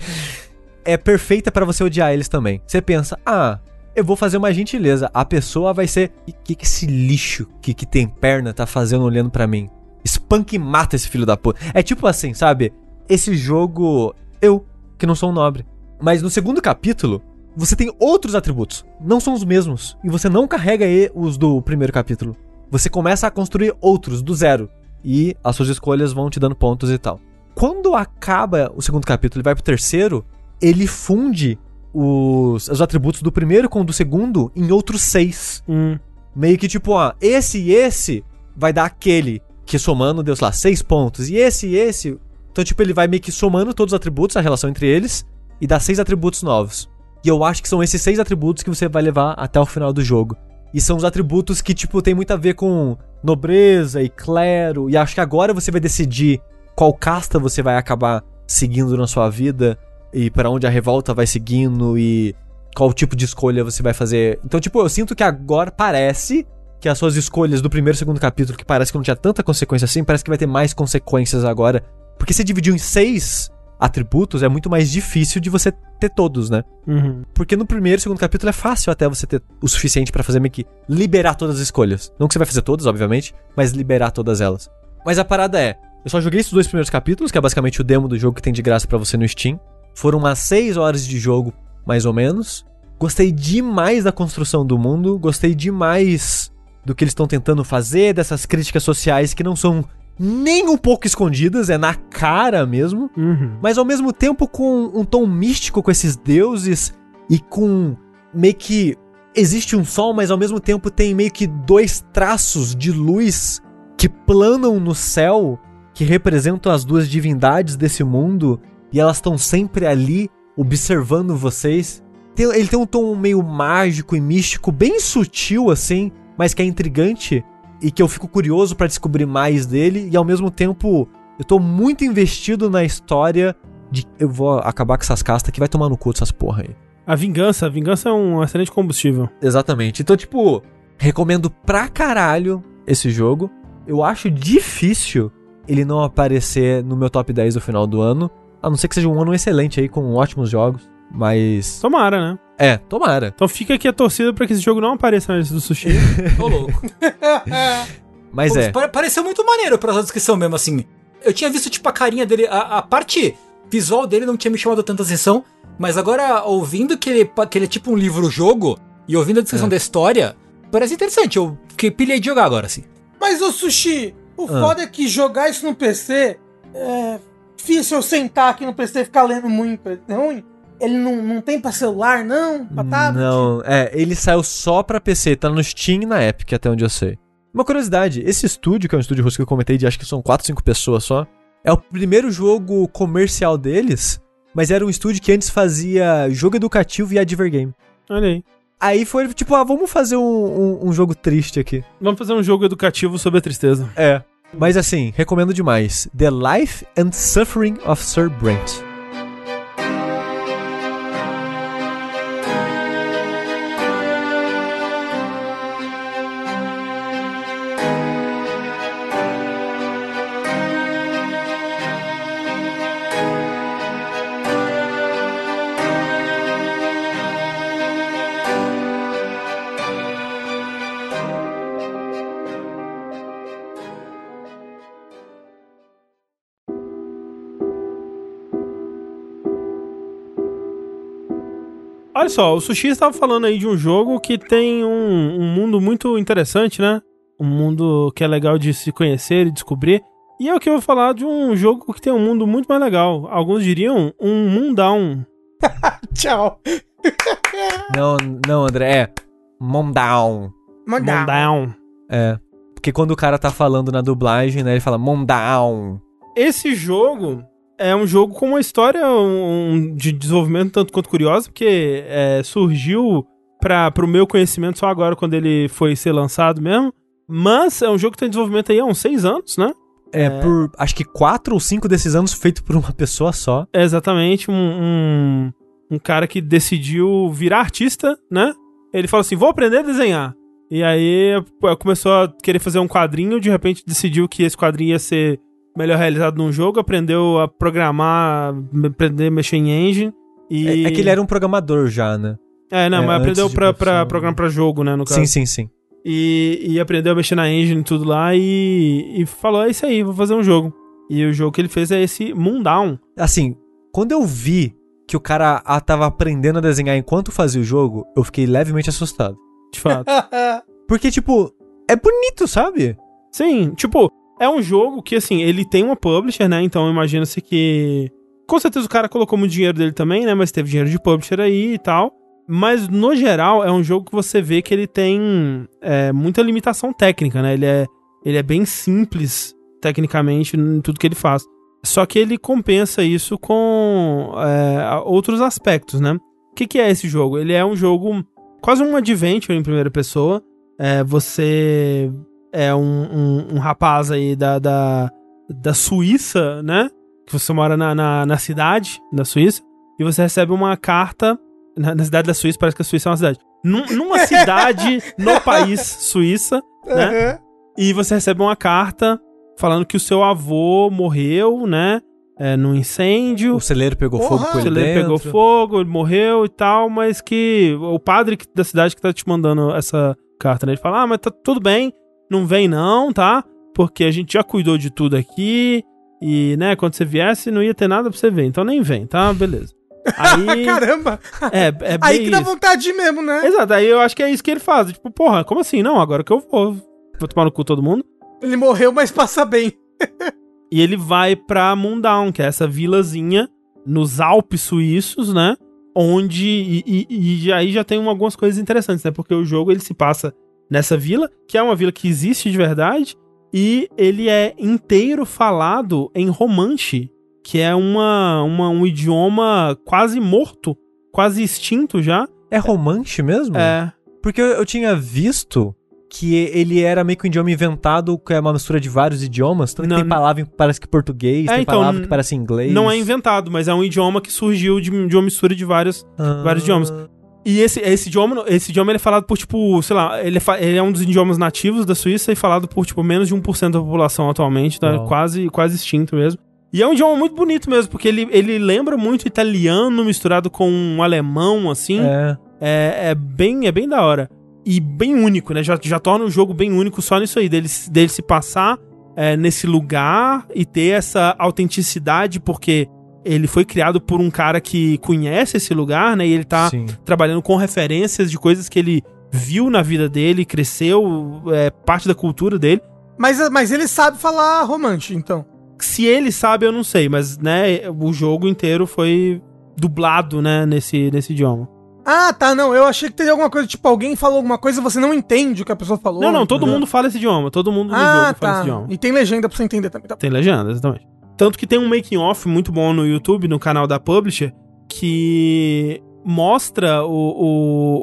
é perfeita pra você odiar eles também. Você pensa, ah, eu vou fazer uma gentileza. A pessoa vai ser. O que, que esse lixo que, que tem perna tá fazendo olhando pra mim? Espanca e mata esse filho da puta. É tipo assim, sabe? Esse jogo. Eu, que não sou um nobre. Mas no segundo capítulo, você tem outros atributos. Não são os mesmos. E você não carrega e- os do primeiro capítulo. Você começa a construir outros do zero. E as suas escolhas vão te dando pontos e tal. Quando acaba o segundo capítulo e vai pro terceiro, ele funde os, os atributos do primeiro com o do segundo em outros seis. Hum. Meio que tipo, ó, esse e esse vai dar aquele, que somando deu, sei lá, seis pontos. E esse e esse. Então, tipo, ele vai meio que somando todos os atributos, a relação entre eles, e dá seis atributos novos. E eu acho que são esses seis atributos que você vai levar até o final do jogo. E são os atributos que, tipo, tem muito a ver com nobreza e clero. E acho que agora você vai decidir qual casta você vai acabar seguindo na sua vida e para onde a revolta vai seguindo e qual tipo de escolha você vai fazer. Então, tipo, eu sinto que agora parece que as suas escolhas do primeiro e segundo capítulo, que parece que não tinha tanta consequência assim, parece que vai ter mais consequências agora. Porque se dividiu em seis atributos, é muito mais difícil de você ter todos, né? Uhum. Porque no primeiro e segundo capítulo é fácil até você ter o suficiente pra fazer meio que liberar todas as escolhas. Não que você vai fazer todas, obviamente, mas liberar todas elas. Mas a parada é, eu só joguei esses dois primeiros capítulos, que é basicamente o demo do jogo que tem de graça pra você no Steam. Foram umas 6 horas de jogo, mais ou menos. Gostei demais da construção do mundo, gostei demais do que eles estão tentando fazer, dessas críticas sociais que não são nem um pouco escondidas, é na cara mesmo, Uhum. mas ao mesmo tempo com um tom místico com esses deuses e com meio que existe um sol, mas ao mesmo tempo tem meio que dois traços de luz que planam no céu, que representam as duas divindades desse mundo e elas estão sempre ali observando vocês. Ele tem um tom meio mágico e místico, bem sutil assim, mas que é intrigante e que eu fico curioso pra descobrir mais dele e ao mesmo tempo eu tô muito investido na história de eu vou acabar com essas castas que vai tomar no cu dessas porra aí. A vingança, a vingança é um excelente combustível. Exatamente. Então, tipo, recomendo pra caralho esse jogo. Eu acho difícil ele não aparecer no meu top 10 do final do ano. A não ser que seja um ano excelente aí, com ótimos jogos. Mas. Tomara, né? É, tomara. Então fica aqui a torcida pra que esse jogo não apareça na lista do sushi. [LAUGHS] Ô, louco. [LAUGHS] Mas Pô, é. pare- Pareceu muito maneiro pela descrição mesmo, assim. Eu tinha visto, tipo, a carinha dele, a, a parte visual dele não tinha me chamado tanta atenção, mas agora, ouvindo que ele, que ele é tipo um livro-jogo, e ouvindo a descrição É. da história, parece interessante. Eu fiquei pilhei de jogar agora, assim. Mas o sushi, o Ah. foda é que jogar isso no PC é difícil eu sentar aqui no PC e ficar lendo muito. É ruim. Ele não, não tem pra celular, não? Pra tablet? Não, é, ele saiu só pra PC, tá no Steam e na Epic, até onde eu sei. Uma curiosidade, esse estúdio, que é um estúdio russo que eu comentei de acho que são 4, 5 pessoas só, é o primeiro jogo comercial deles, mas era um estúdio que antes fazia jogo educativo e advergame. Olha aí. Aí foi tipo, ah, vamos fazer um, um- um jogo triste aqui. Vamos fazer um jogo educativo sobre a tristeza. É. Mas assim, recomendo demais. The Life and Suffering of Sir Brent. Olha só, o Sushi estava falando aí de um jogo que tem um, um mundo muito interessante, né? Um mundo que é legal de se conhecer e descobrir. E é o que eu vou falar de um jogo que tem um mundo muito mais legal. Alguns diriam um mundão. [LAUGHS] Tchau. Não, não, André, é Mondown. Mandar. Mundão. É. Porque quando o cara tá falando na dublagem, né, ele fala Mondown. Esse jogo é um jogo com uma história um, de desenvolvimento tanto quanto curiosa, porque é, surgiu para pro meu conhecimento só agora quando ele foi ser lançado mesmo. Mas é um jogo que tem desenvolvimento aí há uns seis anos, né? É, por acho que quatro ou cinco desses anos feito por uma pessoa só. É exatamente um, um, um cara que decidiu virar artista, né? Ele falou assim: vou aprender a desenhar. E aí começou a querer fazer um quadrinho, de repente decidiu que esse quadrinho ia ser melhor realizado num jogo, aprendeu a programar, aprender a mexer em engine. E... É, é que ele era um programador já, né? É, não, é, mas aprendeu de pra, pra programar pra jogo, né, no caso. Sim, sim, sim. E, e aprendeu a mexer na engine e tudo lá e, e falou, é isso aí, vou fazer um jogo. E o jogo que ele fez é esse Moondown. Assim, quando eu vi que o cara ah, tava aprendendo a desenhar enquanto fazia o jogo, eu fiquei levemente assustado. De fato. [LAUGHS] Porque, tipo, é bonito, sabe? Sim, tipo, é um jogo que, assim, ele tem uma publisher, né? Então imagina-se que. Com certeza o cara colocou muito dinheiro dele também, né? Mas teve dinheiro de publisher aí e tal. Mas, no geral, é um jogo que você vê que ele tem é, muita limitação técnica, né? Ele é, ele é bem simples, tecnicamente, em tudo que ele faz. Só que ele compensa isso com é, outros aspectos, né? O que, que é esse jogo? Ele é um jogo quase um adventure em primeira pessoa, é, você é um, um, um rapaz aí da, da, da Suíça, né? Que você mora na, na, na cidade da Suíça, e você recebe uma carta. Na, na cidade da Suíça, parece que a Suíça é uma cidade. Num- numa [LAUGHS] cidade no país Suíça, né? Aham. E você recebe uma carta falando que o seu avô morreu, né? É, num incêndio. O celeiro pegou Porra! fogo com O ele celeiro dentro. pegou fogo, ele morreu e tal, mas que o padre da cidade que tá te mandando essa carta, né? Ele fala: Ah, mas tá tudo bem, não vem não, tá? Porque a gente já cuidou de tudo aqui. E, né, quando você viesse, não ia ter nada pra você ver. Então nem vem, tá? Beleza. [LAUGHS] Aí. Caramba! é, é bem Aí que dá isso. vontade de ir mesmo, né? Exato, aí eu acho que é isso que ele faz. Tipo, porra, como assim? Não, agora que eu vou. Vou tomar no cu todo mundo. Ele morreu, mas passa bem. [LAUGHS] E ele vai pra Mundown, que é essa vilazinha nos Alpes suíços, né? Onde. E, e- e aí já tem um- algumas coisas interessantes, né? Porque o jogo ele se passa nessa vila, que é uma vila que existe de verdade, e ele é inteiro falado em Romanche, que é uma, uma- um idioma quase morto, quase extinto já. É romance mesmo? É. Porque eu, eu tinha visto que ele era meio que um idioma inventado, que é uma mistura de vários idiomas. Tanto Não, tem palavra que parece que português, É, tem então, palavra que parece inglês. Não é inventado, mas é um idioma que surgiu de, de uma mistura de vários Ah. vários idiomas. E esse, esse idioma, esse idioma ele é falado por, tipo, sei lá, ele é, ele é um dos idiomas nativos da Suíça e falado por, tipo, menos de 1% da população atualmente, tá? Uau. Quase, quase extinto mesmo. E é um idioma muito bonito mesmo, porque ele, ele lembra muito italiano misturado com um alemão, assim. É. É, é bem, é bem da hora. E bem único, né? Já, já torna o jogo bem único só nisso aí, dele, dele se passar é, nesse lugar e ter essa autenticidade, porque ele foi criado por um cara que conhece esse lugar, né? E ele tá Sim. trabalhando com referências de coisas que ele viu na vida dele, cresceu, é parte da cultura dele. Mas, mas ele sabe falar romance, então. Se ele sabe, eu não sei, mas, né, o jogo inteiro foi dublado, né, nesse, nesse idioma. Ah, tá, não. Eu achei que teria alguma coisa, tipo, alguém falou alguma coisa e você não entende o que a pessoa falou. Não, não, todo mundo fala esse idioma, todo mundo no Ah, jogo fala tá. esse idioma. E tem legenda pra você entender também. Tá. Tem legenda, exatamente. Tanto que tem um making off muito bom no YouTube, no canal da Publisher, que mostra o,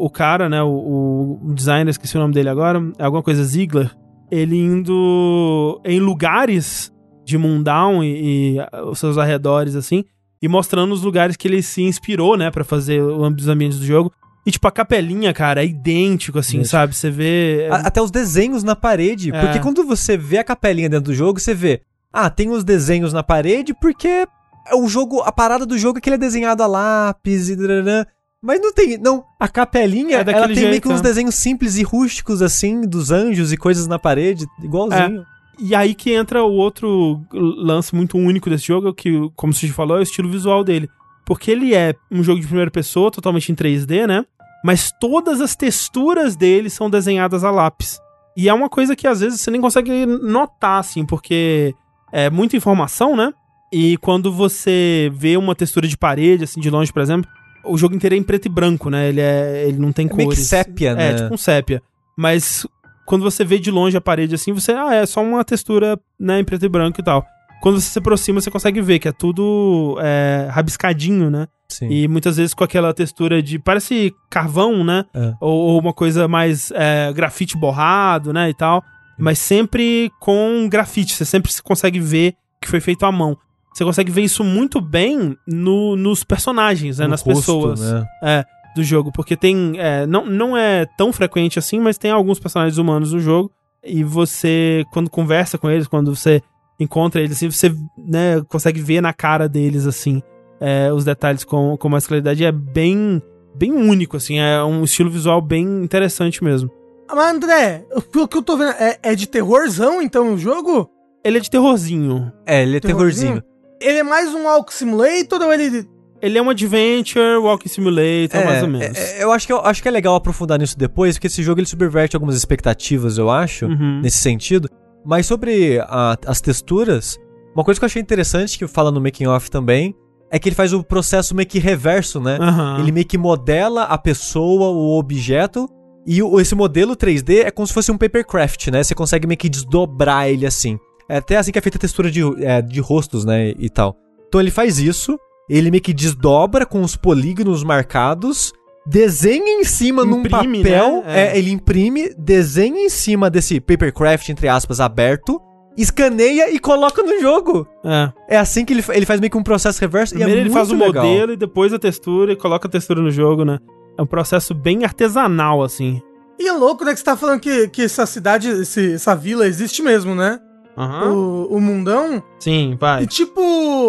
o, o cara, né, o, o designer, esqueci o nome dele agora, é alguma coisa Ziegler, ele indo em lugares de Mundown e, e os seus arredores, assim, e mostrando os lugares que ele se inspirou, né, pra fazer os ambientes do jogo. E, tipo, a capelinha, cara, é idêntico, assim, Idêntico. sabe? Você vê... A- Até os desenhos na parede. É. Porque quando você vê a capelinha dentro do jogo, você vê. Ah, tem os desenhos na parede porque o jogo, a parada do jogo é que ele é desenhado a lápis e drarã. Mas não tem, não. A capelinha, É ela tem meio jeito, que uns né? desenhos simples e rústicos assim, dos anjos e coisas na parede, igualzinho. E aí que entra o outro lance muito único desse jogo, que, como o Sushi falou, é o estilo visual dele. Porque ele é um jogo de primeira pessoa, totalmente em 3D, né? Mas todas as texturas dele são desenhadas a lápis. E é uma coisa que às vezes você nem consegue notar, assim, porque é muita informação, né? E quando você vê uma textura de parede, assim, de longe, por exemplo, o jogo inteiro é em preto e branco, né? Ele, é, ele não tem É cores. meio que sépia, né? É, tipo um sépia. Mas quando você vê de longe a parede assim, você, ah, é só uma textura, né, em preto e branco e tal. Quando você se aproxima, você consegue ver que é tudo é, rabiscadinho, né? Sim. E muitas vezes com aquela textura de. Parece carvão, né? É. Ou, ou uma coisa mais é, grafite borrado, né? E tal. Mas sempre com grafite. Você sempre consegue ver que foi feito à mão. Você consegue ver isso muito bem no- nos personagens, né? No nas rosto, pessoas né? é, do jogo. Porque tem. é, não, não é tão frequente assim, mas tem alguns personagens humanos no jogo. E você, quando conversa com eles, quando você encontra eles, assim, você né, consegue ver na cara deles, assim, é, os detalhes com, com mais claridade. É bem, bem único, assim. É um estilo visual bem interessante mesmo. Mas, André, pelo que eu tô vendo, é, é de terrorzão, então, o jogo? Ele é de terrorzinho. É, ele é terrorzinho. Ele é mais um Walk Simulator ou ele... Ele é um adventure, walking simulator, É, mais ou menos. é, eu acho que, eu acho que é legal aprofundar nisso depois, porque esse jogo ele subverte algumas expectativas, eu acho, Uhum. nesse sentido. Mas sobre a- as texturas, uma coisa que eu achei interessante, que fala no making off também, é que ele faz o processo meio que reverso, né? Aham. Ele meio que modela a pessoa, o objeto, e o- esse modelo 3D é como se fosse um papercraft, né? Você consegue meio que desdobrar ele assim. É até assim que é feita a textura de, é, de rostos, né? E tal. Então ele faz isso, ele meio que desdobra com os polígonos marcados, desenha em cima num Imprime, papel, né? é, ele imprime, desenha em cima desse papercraft, entre aspas, aberto, escaneia e coloca no jogo. É. É assim que ele, ele faz meio que um processo reverso Primeiro e é ele faz o legal. modelo e depois a textura e coloca a textura no jogo, né? É um processo bem artesanal, assim. E é louco, né, que você tá falando que, que essa cidade, esse- essa vila existe mesmo, né? Aham. O, o mundão. Sim, E vai. tipo.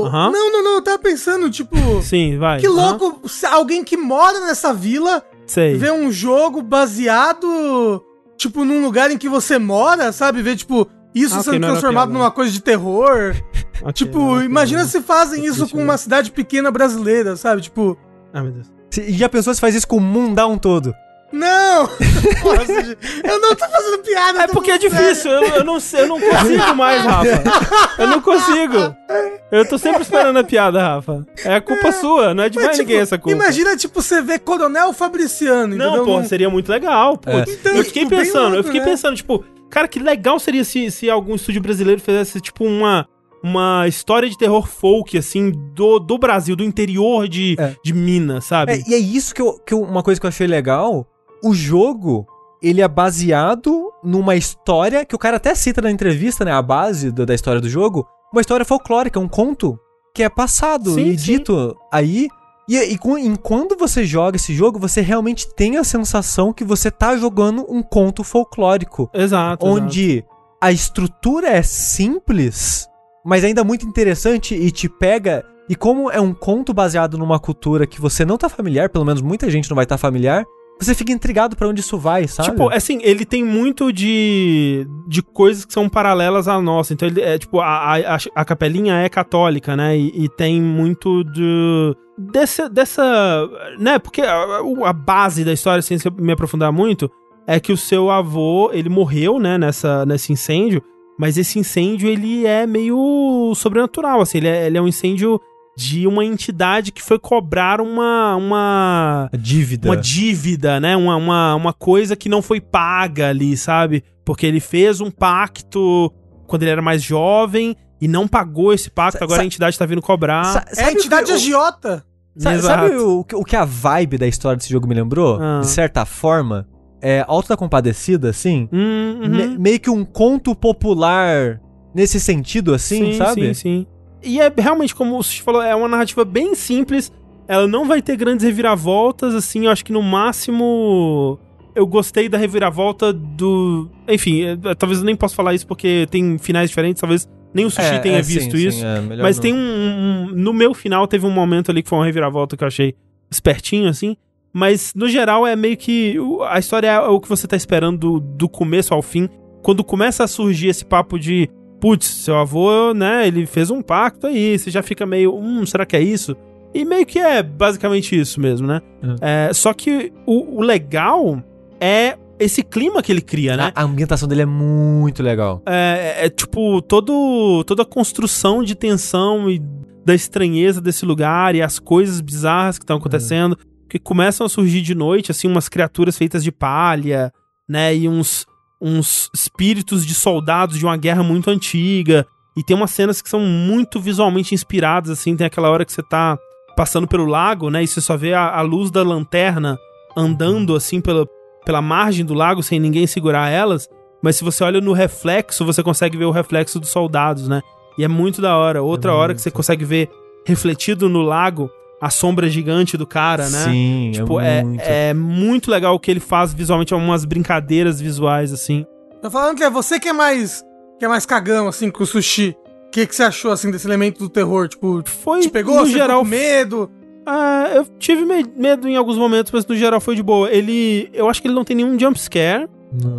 Aham. Não, não, não, eu tava pensando, tipo. Sim, vai. Que louco, se alguém que mora nessa vila Sei. vê um jogo baseado, tipo, num lugar em que você mora, sabe? Ver, tipo, isso Ah, sendo era transformado numa coisa de terror. [LAUGHS] Ok, tipo, imagina se fazem isso com mesmo. uma cidade pequena brasileira, sabe? Tipo, Ah, meu Deus. Se- Já pensou se faz isso com o mundão todo? não! [LAUGHS] Nossa, eu não tô fazendo piada. É porque é difícil, eu, eu não sei, eu não consigo mais, Rafa. Eu não consigo. Eu tô sempre esperando a piada, Rafa. É a culpa sua, não é de Mas, mais tipo, ninguém essa culpa. Imagina, tipo, você ver Coronel Fabriciano, Não, entendeu? pô, seria muito legal. Pô. É. Então, eu fiquei pensando, eu fiquei né? pensando, tipo, cara, que legal seria se, se algum estúdio brasileiro fizesse, tipo, uma, uma história de terror folk, assim, do, do Brasil, do interior de, É. de Minas, sabe? É, e é isso que, eu, que eu- uma coisa que eu achei legal. O jogo, ele é baseado numa história que o cara até cita na entrevista, né? A base do- da história do jogo. Uma história folclórica, um conto que é passado Sim, e sim. dito aí. E, e em quando você joga esse jogo, você realmente tem a sensação que você tá jogando um conto folclórico. Exato. exato. onde a estrutura é simples, mas ainda muito interessante e te pega. E como é um conto baseado numa cultura que você não tá familiar, pelo menos muita gente não vai estar familiar, você fica intrigado pra onde isso vai, sabe? Tipo, assim, ele tem muito de, de coisas que são paralelas à nossa. Então, ele é tipo, a, a, a capelinha é católica, né? E, e tem muito de. Dessa, dessa. Né? Porque a, a base da história, sem me aprofundar muito, é que o seu avô, ele morreu, né? Nessa, nesse incêndio. Mas esse incêndio, ele é meio sobrenatural, assim. Ele é, ele é um incêndio de uma entidade que foi cobrar uma. uma dívida. uma dívida, né? Uma, uma, uma coisa que não foi paga ali, sabe? Porque ele fez um pacto quando ele era mais jovem e não pagou esse pacto. Sa- Agora a entidade tá vindo cobrar. Sa- É a entidade agiota. sa- Exato. sabe o, o que a vibe da história desse jogo me lembrou? Ah. De certa forma, é Alto da Compadecida, assim. Hum, uhum. Me- meio que um conto popular nesse sentido, assim, sabe? Sim, sim. E é realmente, como o Sushi falou, é uma narrativa bem simples. Ela não vai ter grandes reviravoltas, assim. Eu acho que no máximo. Eu gostei da reviravolta do. Enfim, eh, talvez eu nem possa falar isso porque tem finais diferentes, talvez nem o Sushi É, tenha é, visto sim, sim, isso. é, melhor Mas não. tem um, um- No meu final teve um momento ali que foi uma reviravolta que eu achei espertinho, assim. Mas, no geral, é meio que. A história é o que você tá esperando do, do começo ao fim. Quando começa a surgir esse papo de. Putz, seu avô, né? Ele fez um pacto aí. Você já fica meio. Hum, será que é isso? E meio que é basicamente isso mesmo, né? É, só que o, o legal é esse clima que ele cria, né? A, a ambientação dele é muito legal. é, é, tipo todo, toda a construção de tensão e da estranheza desse lugar e as coisas bizarras que estão acontecendo que começam a surgir de noite, assim, umas criaturas feitas de palha, né, e uns, uns espíritos de soldados de uma guerra muito antiga. E tem umas cenas que são muito visualmente inspiradas, assim, tem aquela hora que você tá passando pelo lago, né, e você só vê a, a luz da lanterna andando, assim, pela, pela margem do lago sem ninguém segurar elas. Mas se você olha no reflexo, você consegue ver o reflexo dos soldados, né? E é muito da hora. Outra É hora que você consegue ver refletido no lago a sombra gigante do cara, né? Sim, Tipo, é é, muito. é muito legal o que ele faz visualmente, é umas brincadeiras visuais, assim. Tô falando que é você que é mais. que é mais cagão, assim, com o sushi. O que, que você achou, assim, desse elemento do terror? Tipo, Foi, te pegou? no geral, com medo? Ah, eu tive me- medo em alguns momentos, mas no geral foi de boa. Ele. Eu acho que ele não tem nenhum jump scare.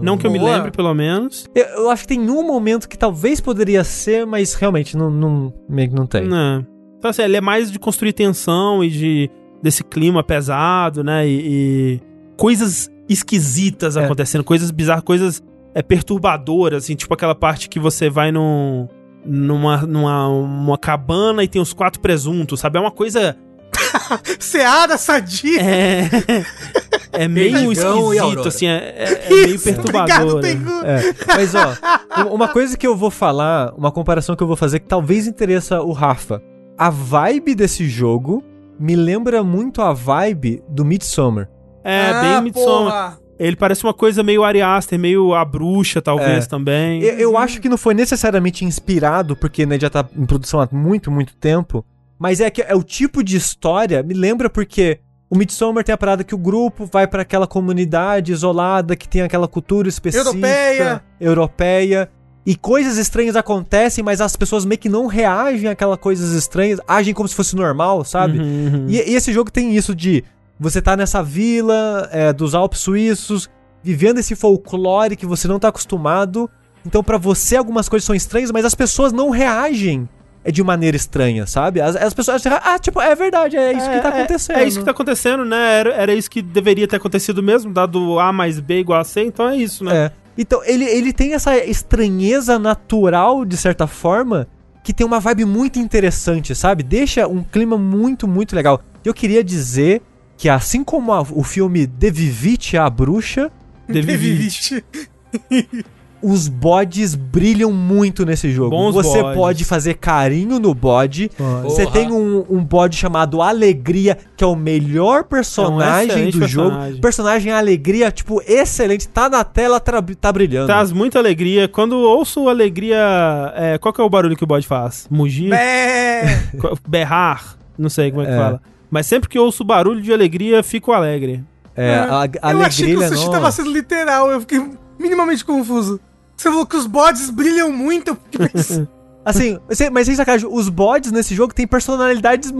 Não que eu me lembre, pelo menos. Eu, eu acho que tem um momento que talvez poderia ser, mas realmente não, não, meio que não tem. Né. Então, assim, ele é mais de construir tensão e de. desse clima pesado, né? E. e coisas esquisitas É. acontecendo, coisas bizarras, coisas é, perturbadoras, assim, tipo aquela parte que você vai num. numa, numa uma cabana e tem os quatro presuntos, sabe? É uma coisa. [LAUGHS] Seara sadia. É. É [LAUGHS] meio esquisito, assim, é, é- é meio Obrigado, perturbador. né? Tengu. É, mas ó, um- [LAUGHS] uma coisa que eu vou falar, uma comparação que eu vou fazer que talvez interessa o Rafa. A vibe desse jogo me lembra muito a vibe do Midsommar. É, Ah, bem Midsommar. porra. Ele parece uma coisa meio Ari Aster, meio a bruxa, talvez, É. também. Eu, eu acho que não foi necessariamente inspirado, porque né, já tá em produção há muito, muito tempo. Mas é que é o tipo de história, me lembra porque o Midsommar tem a parada que o grupo vai pra aquela comunidade isolada que tem aquela cultura específica. Europeia. Europeia. E coisas estranhas acontecem, mas as pessoas meio que não reagem àquelas coisas estranhas, agem como se fosse normal, sabe? Uhum, uhum. E, e esse jogo tem isso de você tá nessa vila é, dos Alpes suíços, vivendo esse folclore que você não tá acostumado. Então pra você algumas coisas são estranhas, mas as pessoas não reagem é, de maneira estranha, sabe? As, as pessoas acham, ah, tipo, é verdade, é isso que tá acontecendo. É, isso que tá acontecendo, né? Era, era isso que deveria ter acontecido mesmo, dado A mais B igual a C, então é isso, né? É. Então, ele, ele tem essa estranheza natural, de certa forma, que tem uma vibe muito interessante, sabe? Deixa um clima muito, muito legal. Eu queria dizer que, assim como a- o filme The Vivite, a bruxa, Devivite. [LAUGHS] os bodes brilham muito nesse jogo. Bons Você bodes. pode fazer carinho no bode. Você Porra. tem um, um bode chamado Alegria, que é o melhor personagem excelente do jogo. personagem. Personagem Alegria, tipo, excelente. Tá na tela, tra- tá brilhando. Traz muita alegria. Quando ouço alegria. é, qual que é o barulho que o bode faz? Mugir? É. [LAUGHS] Berrar? Não sei como é que É. fala. Mas sempre que ouço barulho de alegria, fico alegre. É, a, a eu achei que o alegria, sushi não. tava sendo literal, eu fiquei minimamente confuso. Você falou que os bodes brilham muito, [LAUGHS] Assim, mas sem sacanagem, os bodes nesse jogo têm personalidades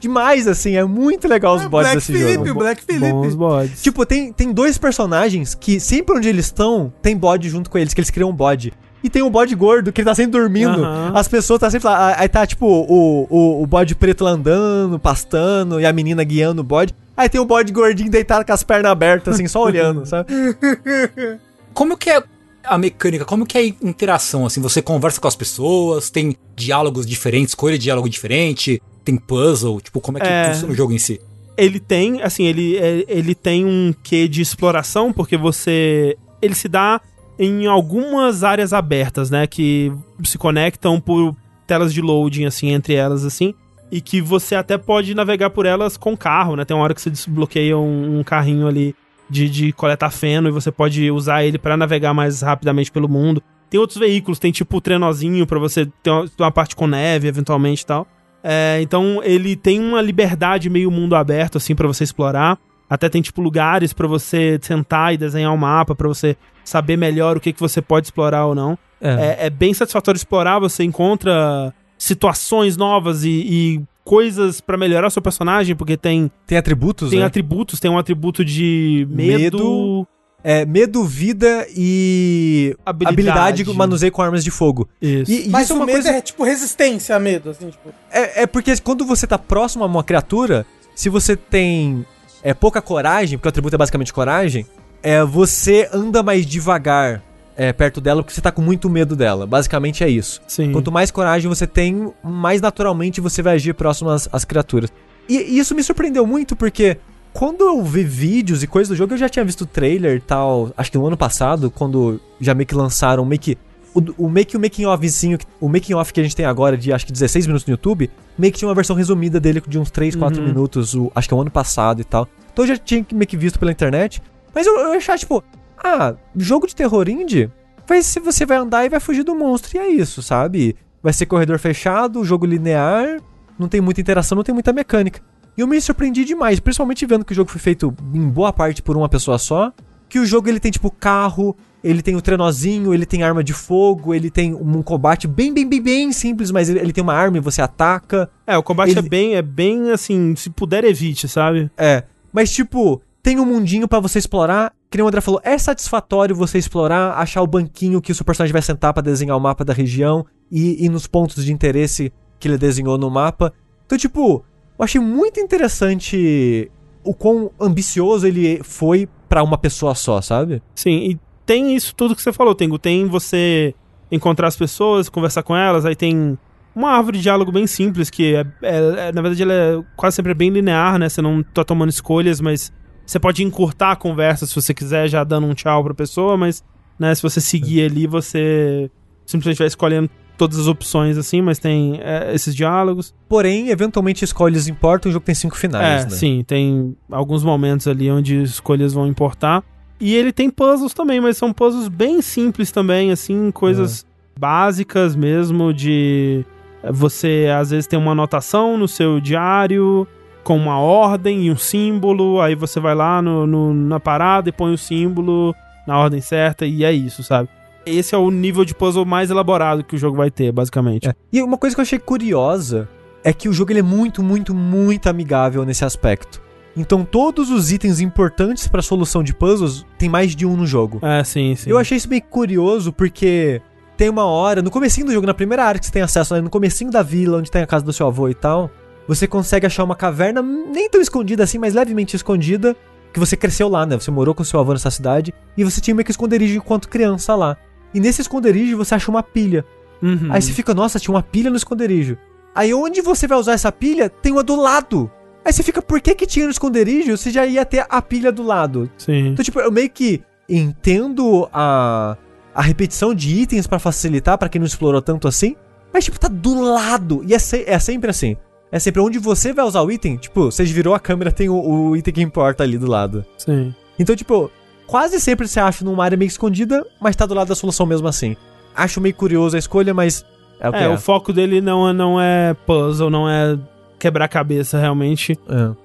demais, assim. É muito legal os É, bodes Black desse Phillip, jogo. Black Phillip. Bons bodes. Tipo, tem, tem dois personagens que sempre onde eles estão, tem bode junto com eles, que eles criam um bode. E tem um bode gordo que ele tá sempre dormindo. Aham. As pessoas tá sempre lá. Aí tá, tipo, o, o, o bode preto lá andando, pastando, e a menina guiando o bode. Aí tem o bode gordinho deitado com as pernas abertas, assim, só olhando, sabe? [LAUGHS] Como que é a mecânica? Como que é a interação? Assim, você conversa com as pessoas, tem diálogos diferentes, escolha de diálogo diferente, tem puzzle, tipo, como é que É. funciona o jogo em si? ele tem, assim, ele, é- ele tem um quê de exploração, porque você. Ele se dá em algumas áreas abertas, né? Que se conectam por telas de loading, assim, entre elas, assim. E que você até pode navegar por elas com carro, né? Tem uma hora que você desbloqueia um, um carrinho ali de, de coletar feno e você pode usar ele pra navegar mais rapidamente pelo mundo. Tem outros veículos, tem tipo o trenozinho pra você ter uma, uma parte com neve, eventualmente e tal. É, então ele tem uma liberdade meio mundo aberto assim pra você explorar. Até tem tipo lugares pra você sentar e desenhar um mapa pra você saber melhor o que, que você pode explorar ou não. É, é bem satisfatório explorar, você encontra situações novas e, e coisas pra melhorar o seu personagem, porque tem, Tem atributos, tem né? atributos, tem um atributo de medo, Medo, É, medo, vida e habilidade. habilidade que manuseio com armas de fogo. Isso. E, e Mas isso é o uma medo coisa... é tipo resistência a medo, assim, tipo. É, é porque quando você tá próximo a uma criatura, se você tem é, pouca coragem, porque o atributo é basicamente coragem, é, você anda mais devagar é, perto dela porque você tá com muito medo dela. Basicamente é isso. Sim. Quanto mais coragem você tem, mais naturalmente você vai agir próximo às, às criaturas. E, e isso me surpreendeu muito porque quando eu vi vídeos e coisas do jogo, eu já tinha visto trailer e tal, acho que no ano passado, quando já meio que lançaram meio que o, o meio que o making offzinho, o making off que a gente tem agora de acho que 16 minutos no YouTube, meio que tinha uma versão resumida dele de uns 3, 4 Uhum. minutos, o, acho que é o ano passado e tal. Então eu já tinha meio que visto pela internet, mas eu, eu achava tipo, ah, jogo de terror indie, vai se você vai andar e vai fugir do monstro e é isso, sabe? Vai ser corredor fechado, jogo linear, não tem muita interação, não tem muita mecânica. E eu me surpreendi demais, principalmente vendo que o jogo foi feito em boa parte por uma pessoa só, que o jogo ele tem tipo carro, ele tem o trenozinho, ele tem arma de fogo, ele tem um combate bem, bem, bem, bem simples, mas ele, ele tem uma arma e você ataca. É, o combate Ele- é bem, é bem assim, se puder evite, sabe? É, mas tipo, tem um mundinho pra você explorar. Que nem o André falou, é satisfatório você explorar, achar o banquinho que o seu personagem vai sentar pra desenhar o mapa da região e ir nos pontos de interesse que ele desenhou no mapa. Então, tipo, eu achei muito interessante o quão ambicioso ele foi pra uma pessoa só, sabe? Sim, e tem isso tudo que você falou, Tengo. Tem você encontrar as pessoas, conversar com elas, aí tem uma árvore de diálogo bem simples, que é, é- é- na verdade ela é quase sempre bem linear, né? Você não tá tomando escolhas, mas você pode encurtar a conversa se você quiser, já dando um tchau pra pessoa, mas né, se você seguir ali, você simplesmente vai escolhendo todas as opções assim, mas tem é, esses diálogos. Porém, eventualmente escolhas importam, o jogo tem cinco finais, é, né? sim, tem alguns momentos ali onde escolhas vão importar. E ele tem puzzles também, mas são puzzles bem simples também, assim, coisas básicas mesmo de você às vezes tem uma anotação no seu diário com uma ordem e um símbolo, aí você vai lá no, no- na parada e põe o símbolo na ordem certa e é isso, sabe? Esse é o nível de puzzle mais elaborado que o jogo vai ter, basicamente. É. E uma coisa que eu achei curiosa é que o jogo ele é muito, muito, muito amigável nesse aspecto. Então todos os itens importantes pra solução de puzzles tem mais de um no jogo. É, sim, sim. Eu achei isso bem curioso porque tem uma hora, no comecinho do jogo, na primeira área que você tem acesso, né, no comecinho da vila, onde tem a casa do seu avô e tal, você consegue achar uma caverna nem tão escondida assim, mas levemente escondida, que você cresceu lá, né? Você morou com seu avô nessa cidade e você tinha meio que esconderijo enquanto criança lá. E nesse esconderijo você acha uma pilha. Uhum. Aí você fica, nossa, tinha uma pilha no esconderijo. Aí onde você vai usar essa pilha, tem uma do lado. Aí você fica, por que que tinha no esconderijo se já ia ter a pilha do lado? Sim. Então, tipo, eu meio que entendo a, a repetição de itens pra facilitar pra quem não explorou tanto assim, mas, tipo, tá do lado. E é, se- é sempre assim. É sempre onde você vai usar o item, tipo, você virou a câmera, tem o, o item que importa ali do lado. Sim. Então, tipo, quase sempre você acha numa área meio escondida, mas tá do lado da solução mesmo assim. Acho meio curioso a escolha, mas é o que É, é. o foco dele não é, não é puzzle, não é quebrar cabeça realmente.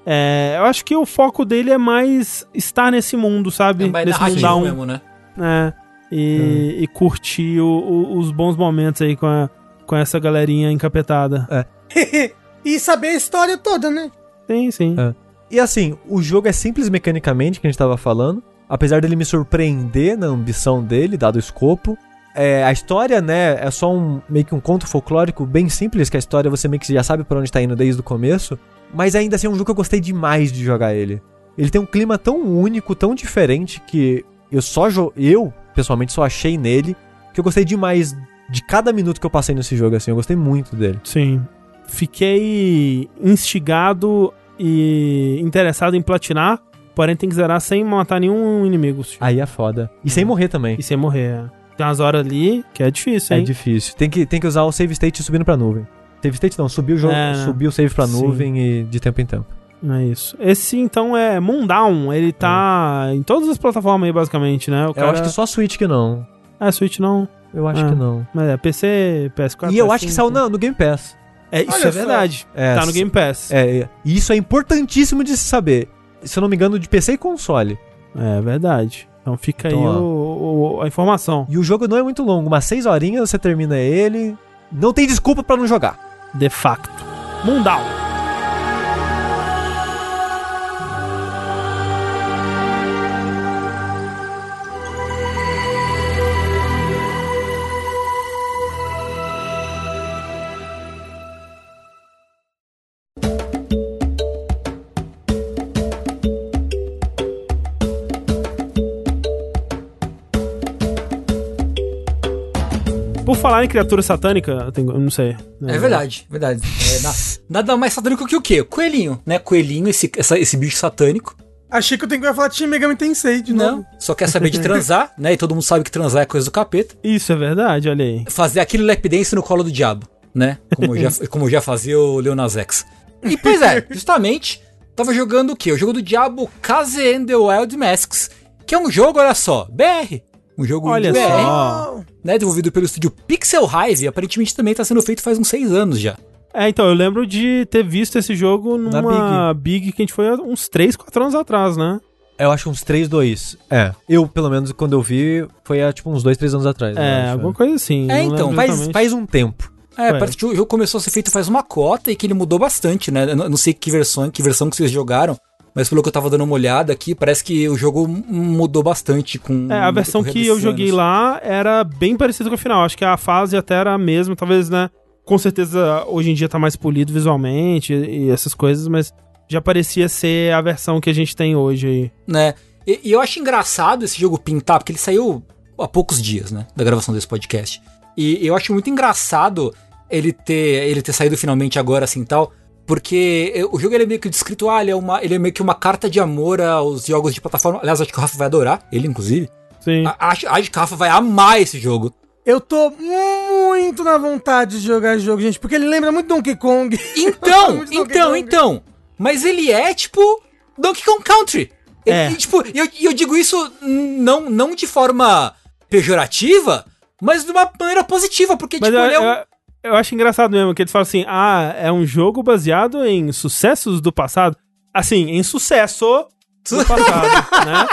É. É, eu acho que o foco dele é mais estar nesse mundo, sabe? É mais nesse mundão. mesmo, né? É, e, e curtir o- o- os bons momentos aí com, a- com essa galerinha encapetada. [LAUGHS] e saber a história toda, né? Sim, sim. É. E assim, o jogo é simples mecanicamente, que a gente tava falando. Apesar dele me surpreender na ambição dele, dado o escopo. É, a história, né, é só um meio que um conto folclórico bem simples, que a história você meio que já sabe pra onde tá indo desde o começo. Mas ainda assim é um jogo que eu gostei demais de jogar ele. Ele tem um clima tão único, tão diferente, que eu só eu, pessoalmente, só achei nele que eu gostei demais de cada minuto que eu passei nesse jogo, assim. Eu gostei muito dele. Sim. Fiquei instigado e interessado em platinar, porém tem que zerar sem matar nenhum inimigo. Aí é foda. E sem morrer também. E sem morrer. Tem umas horas ali que é difícil, É hein? difícil. Tem que, tem que usar o save state subindo pra nuvem. Save state não, subir o jogo, É, subir o save pra Sim. nuvem e de tempo em tempo. É isso. Esse, então, é Moondown. Ele tá em todas as plataformas aí, basicamente, né? O Eu acho que só Switch que não. É, Switch não. Eu acho Ah. que não. Mas é PC, PS4. e eu acho que PS5. saiu no, no Game Pass. É, isso Olha é só. verdade. É, tá no Game Pass. É, é. E isso é importantíssimo de se saber. Se eu não me engano, de PC e console. É verdade. Então fica Então, aí o- o- a informação. E o jogo não é muito longo, umas 6 horinhas você termina ele. Não tem desculpa pra não jogar. De facto. Moondown. Por falar em criatura satânica, eu, tenho, eu não sei. né? É verdade, verdade. É, na- nada mais satânico que o quê? Coelhinho, né? Coelhinho, esse, essa- esse bicho satânico. Achei que eu tenho que falar de Shin Megami Tensei de novo. Não, só quer saber de transar, né? E todo mundo sabe que transar é coisa do capeta. Isso é verdade, olha aí. Fazer aquele lap dance no colo do diabo, né? Como já, [LAUGHS] como já fazia o Leonas X. E pois é, [LAUGHS] justamente, tava jogando o quê? O jogo do diabo Kaze and the Wild Masks, que é um jogo, olha só, BR. Um jogo Olha só. né? Desenvolvido pelo estúdio Pixel Hive, aparentemente também tá sendo feito faz uns seis anos já. É, então, eu lembro de ter visto esse jogo numa Big. que a gente foi há uns 3, 4 anos atrás, né? Eu acho uns 3, 2. É. Eu, pelo menos, quando eu vi, foi há tipo uns 2, 3 anos atrás. eu É, alguma coisa assim. É, então, Faz, exatamente. faz um tempo. É, Ué. parece que o jogo começou a ser feito faz uma cota e que ele mudou bastante, né? Eu não sei que versão, que versão que vocês jogaram, mas pelo que eu tava dando uma olhada aqui, parece que o jogo mudou bastante com É, a versão que eu joguei anos. lá era bem parecida com a final. Acho que a fase até era a mesma, talvez, né? Com certeza hoje em dia tá mais polido visualmente e, e essas coisas, mas já parecia ser a versão que a gente tem hoje aí. né? E, e eu acho engraçado esse jogo pintar, porque ele saiu há poucos dias, né, da gravação desse podcast. E eu acho muito engraçado ele ter ele ter saído finalmente agora assim tal, porque eh, o jogo ele é meio que descrito, ah, ele é uma ele é meio que uma carta de amor aos jogos de plataforma. Aliás, acho que o Rafa vai adorar, ele inclusive. Sim. A- Acho, acho que o Rafa vai amar esse jogo. Eu tô muito na vontade de jogar esse jogo, gente, porque ele lembra muito Donkey Kong. [LAUGHS] Então, então, Kong. então. Mas ele é, tipo, Donkey Kong Country. Ele- É. E, tipo, e eu, eu digo isso não, não de forma pejorativa, mas de uma maneira positiva, porque, Mas tipo, eu, ele é um... eu- eu acho engraçado mesmo, que eles falam assim, ah, é um jogo baseado em sucessos do passado. Assim, em sucesso do passado, [LAUGHS] né?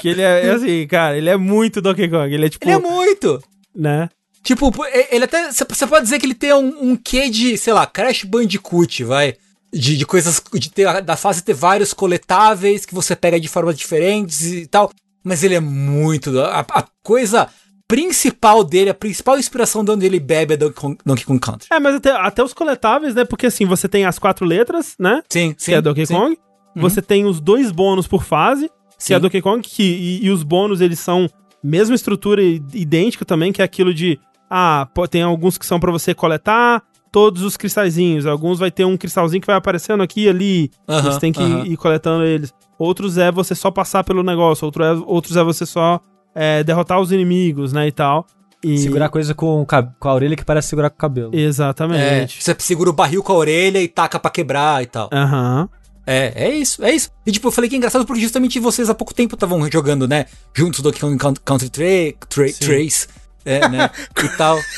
Que ele é, é assim, cara, ele é muito Donkey Kong. Ele é tipo, Ele é muito. né? Tipo, ele até. Você pode dizer que ele tem um, um quê de, sei lá, Crash Bandicoot, vai. De, de coisas. De ter, da fase ter vários coletáveis que você pega de formas diferentes e tal. Mas ele é muito. A, a coisa principal dele, a principal inspiração de onde ele bebe é Donkey Kong, Donkey Kong Country. É, mas até, até os coletáveis, né? Porque assim, você tem as quatro letras, né? Sim, sim. que é Donkey sim. Uhum. Kong. Você tem os dois bônus por fase, que Sim. é Donkey Kong, que, e, e os bônus eles são mesma estrutura idêntica também, que é aquilo de ah, tem alguns que são pra você coletar todos os cristalzinhos, alguns vai ter um cristalzinho que vai aparecendo aqui e ali, você tem que ir coletando eles. Outros é você só passar pelo negócio, outro é, outros é você só é, derrotar os inimigos, né, e tal. E... Segurar a coisa com, com a orelha que parece segurar com o cabelo. É, Exatamente. você segura o barril com a orelha e taca pra quebrar e tal. Aham. É, é isso, é isso. E tipo, eu falei que é engraçado porque justamente vocês há pouco tempo estavam jogando, né? Juntos do Country tra tra Trace, é, né? e [LAUGHS] tal. [LAUGHS]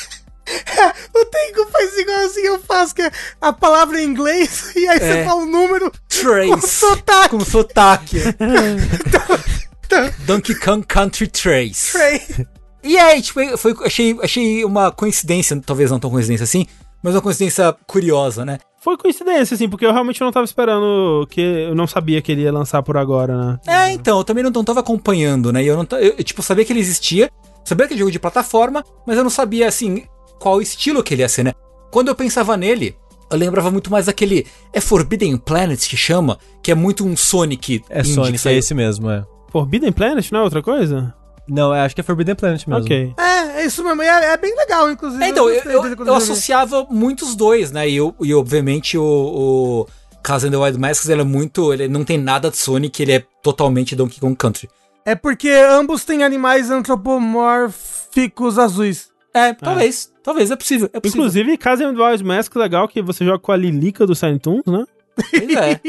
O Tengu faz igual assim eu faço, que é a palavra em inglês, [LAUGHS] e aí você É. fala o número com Trace. sotaque. Com sotaque. Donkey Kong Country Trace. [LAUGHS] E aí, tipo, foi, achei, achei uma coincidência, talvez não tão coincidência assim, mas uma coincidência curiosa, né? Foi coincidência, assim, porque eu realmente não tava esperando que. Eu não sabia que ele ia lançar por agora, né? É, então, eu também não, não tava acompanhando, né? E eu não eu, eu, tipo, sabia que ele existia, sabia que era jogo de plataforma, mas eu não sabia, assim, qual estilo que ele ia ser, né? Quando eu pensava nele, eu lembrava muito mais daquele. É Forbidden Planet que chama? Que é muito um Sonic. É Sonic, é esse mesmo, é. Forbidden Planet, não é outra coisa? Não, é, acho que é Forbidden Planet mesmo. Ok. É, é isso mesmo. e É, é bem legal, inclusive. É, então, eu, eu, eu joguei. associava muitos dois, né? E, eu, e obviamente o, o Casa and the Wild Masks, ele é muito. Ele não tem nada de Sonic, ele é totalmente Donkey Kong Country. É porque ambos têm animais antropomórficos azuis. É, talvez. Talvez, é possível. É possível. Inclusive, Casa and Wild Mask, legal que você joga com a Lilica do Silent Toons, né? Pois é.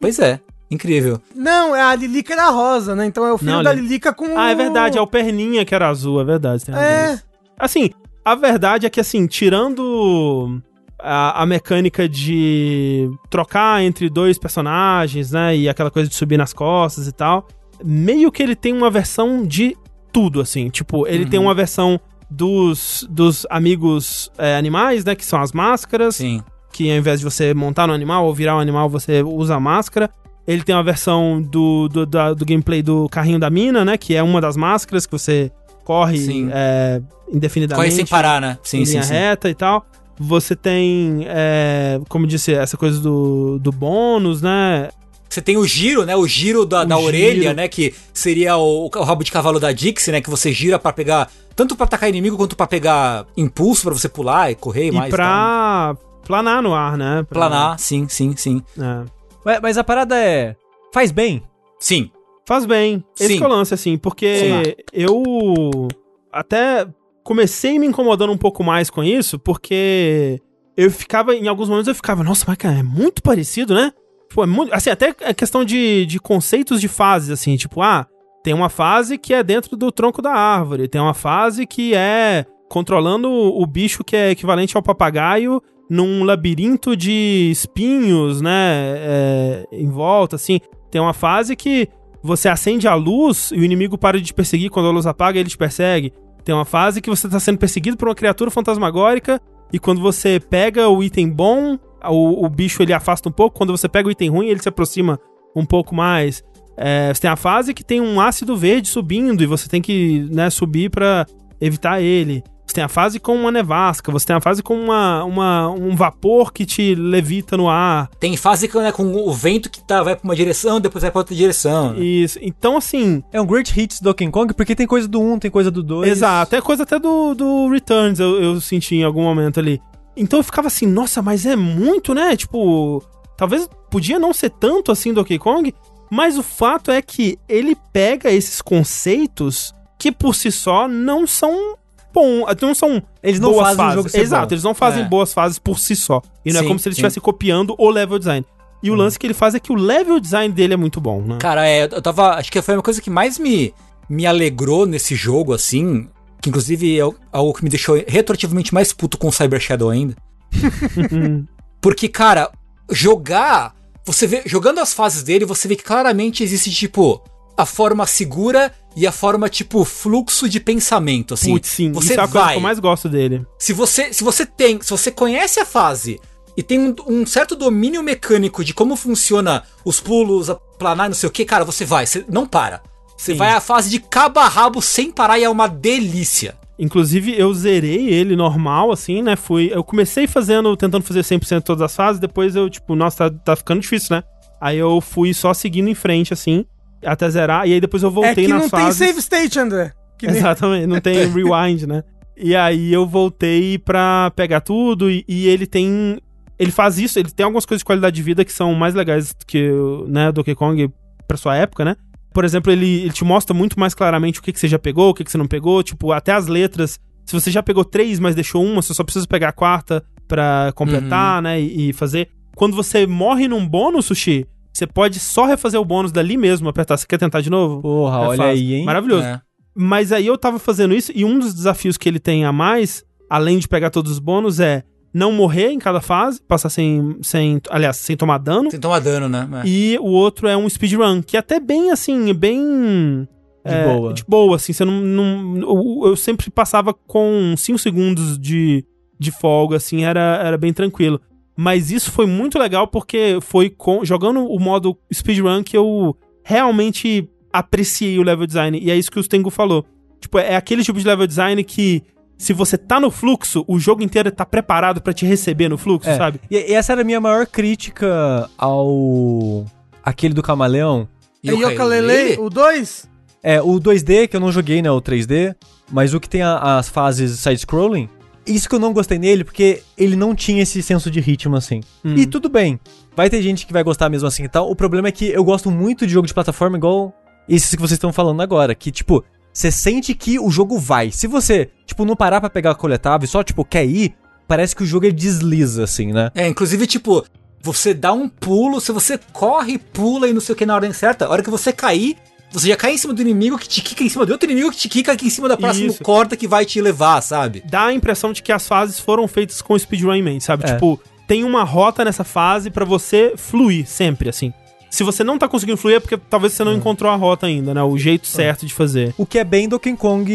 pois é. Incrível. Não, é a Lilica era rosa, né? Então é o filho Não, da Li- Lilica com Ah, é verdade, é o Perninha que era azul, é verdade. É, Assim, a verdade é que, assim, tirando a, a mecânica de trocar entre dois personagens, né? E aquela coisa de subir nas costas e tal, meio que ele tem uma versão de tudo, assim. Tipo, ele tem uma versão dos, dos amigos é, animais, né? Que são as máscaras. Sim. que ao invés de você montar no animal ou virar um animal, você usa a máscara. Ele tem uma versão do, do, da- do gameplay do carrinho da mina, né? Que é uma das máscaras que você corre é, indefinidamente. Corre sem parar, né? Sim, em sim, linha sim. reta e tal. Você tem, é, como disse, essa coisa do, do bônus, né? Você tem o giro, né? O giro da, O da giro. orelha, né? Que seria o, o rabo de cavalo da Dixie, né? Que você gira pra pegar. Tanto pra atacar inimigo quanto pra pegar impulso pra você pular e correr E mais. tal. pra planar no ar, né? Pra- Planar, sim, sim, sim. é. Mas, mas a parada é. Faz bem? Sim. Faz bem. Esse Sim. que é o lance, assim, porque Sim. eu até comecei me incomodando um pouco mais com isso, porque eu ficava, em alguns momentos eu ficava, nossa, mas cara, é muito parecido, né? Pô, é muito, assim, até a questão de, de conceitos de fases, assim, tipo, ah, tem uma fase que é dentro do tronco da árvore, tem uma fase que é controlando o bicho que é equivalente ao papagaio num labirinto de espinhos, né, é, em volta, assim. Tem uma fase que você acende a luz e o inimigo para de te perseguir, quando a luz apaga, ele te persegue. Tem uma fase que você está sendo perseguido por uma criatura fantasmagórica e quando você pega o item bom, o, o bicho ele afasta um pouco, quando você pega o item ruim, ele se aproxima um pouco mais. É, você tem a fase que tem um ácido verde subindo e você tem que né, subir para evitar ele. Você tem a fase com uma nevasca, você tem a fase com uma, uma, um vapor que te levita no ar. Tem fase que, né, com o vento que tá, vai pra uma direção, depois vai pra outra direção. né? Isso. Então, assim, É um Great Hits Donkey Kong porque tem coisa do 1, tem coisa do 2. Exato, é coisa até do, do Returns eu, eu senti em algum momento ali. Então eu ficava assim, nossa, mas é muito, né? Tipo, talvez podia não ser tanto assim Donkey Kong, mas o fato é que ele pega esses conceitos que por si só não são bom. Não são Eles não boas fazem o fases. jogo ser Exato, bom. eles não fazem É. boas fases por si só. E não é Sim, como se eles estivessem copiando o level design. E o lance que ele faz é que o level design dele é muito bom, né? Cara, é, eu tava. Acho que foi uma coisa que mais me, me alegrou nesse jogo, assim. Que inclusive é algo que me deixou retroativamente mais puto com o Cyber Shadow ainda. [LAUGHS] Porque, cara, jogar. Você vê. Jogando as fases dele, você vê que claramente existe, tipo, a forma segura e a forma, tipo, fluxo de pensamento, assim. Putz, sim. Você Isso é a coisa vai. que eu mais gosto dele. Se você, se você tem, se você conhece a fase e tem um, um certo domínio mecânico de como funciona os pulos, a planar, não sei o que, cara, você vai, você não para. Você Sim. vai a fase de cabo a rabo sem parar e é uma delícia. Inclusive, eu zerei ele normal, assim, né? Fui. Eu comecei fazendo, tentando fazer 100% de todas as fases, depois eu, tipo, nossa, tá, tá ficando difícil, né? Aí eu fui só seguindo em frente, assim, até zerar, e aí depois eu voltei É que não tem save state, André. Nem- Exatamente, não tem [LAUGHS] rewind, né? E aí eu voltei pra pegar tudo e, e ele tem. Ele faz isso, ele tem algumas coisas de qualidade de vida que são mais legais que o né, Donkey Kong pra sua época, né? Por exemplo, ele, ele te mostra muito mais claramente o que, que você já pegou, o que, que você não pegou, tipo, até as letras. Se você já pegou três, mas deixou uma, você só precisa pegar a quarta pra completar, né? E, e fazer. Quando você morre num bônus, Sushi, você pode só refazer o bônus dali mesmo, apertar. Você quer tentar de novo? Porra, É olha fácil. aí, hein? Maravilhoso. É. Mas aí eu tava fazendo isso e um dos desafios que ele tem a mais, além de pegar todos os bônus, é não morrer em cada fase, passar sem, sem aliás, sem tomar dano. Sem tomar dano, né? É. E o outro é um speedrun, que é até bem assim, bem De é, boa. De boa, assim, você não. não eu, eu sempre passava com 5 segundos de, de folga, assim, era, era bem tranquilo. Mas isso foi muito legal porque foi com, jogando o modo speedrun que eu realmente apreciei o level design. E é isso que o Stengu falou. Tipo, é aquele tipo de level design que, se você tá no fluxo, o jogo inteiro tá preparado pra te receber no fluxo, É. sabe? E, e essa era a minha maior crítica ao. aquele do camaleão. É o Rayleigh? o 2? É, o 2D, que eu não joguei, né? O 3D. Mas o que tem a- as fases side-scrolling. Isso que eu não gostei nele, porque ele não tinha esse senso de ritmo assim. Hum. E tudo bem. Vai ter gente que vai gostar mesmo assim e tal. O problema é que eu gosto muito de jogo de plataforma igual esses que vocês estão falando agora. Que, tipo, você sente que o jogo vai. Se você, tipo, não parar pra pegar a coletável e só, tipo, quer ir, parece que o jogo ele desliza, assim, né? É, inclusive, tipo, você dá um pulo, se você corre, pula e não sei o que na ordem certa, a hora que você cair, você já cai em cima do inimigo que te quica em cima do outro inimigo que te quica aqui em cima da próxima Isso. corda que vai te levar, sabe? dá a impressão de que as fases foram feitas com speedrun em mente, sabe? É. Tipo, tem uma rota nessa fase pra você fluir sempre, assim. Se você não tá conseguindo fluir é porque talvez você não encontrou a rota ainda, né? O jeito certo de fazer. O que é bem Donkey Kong,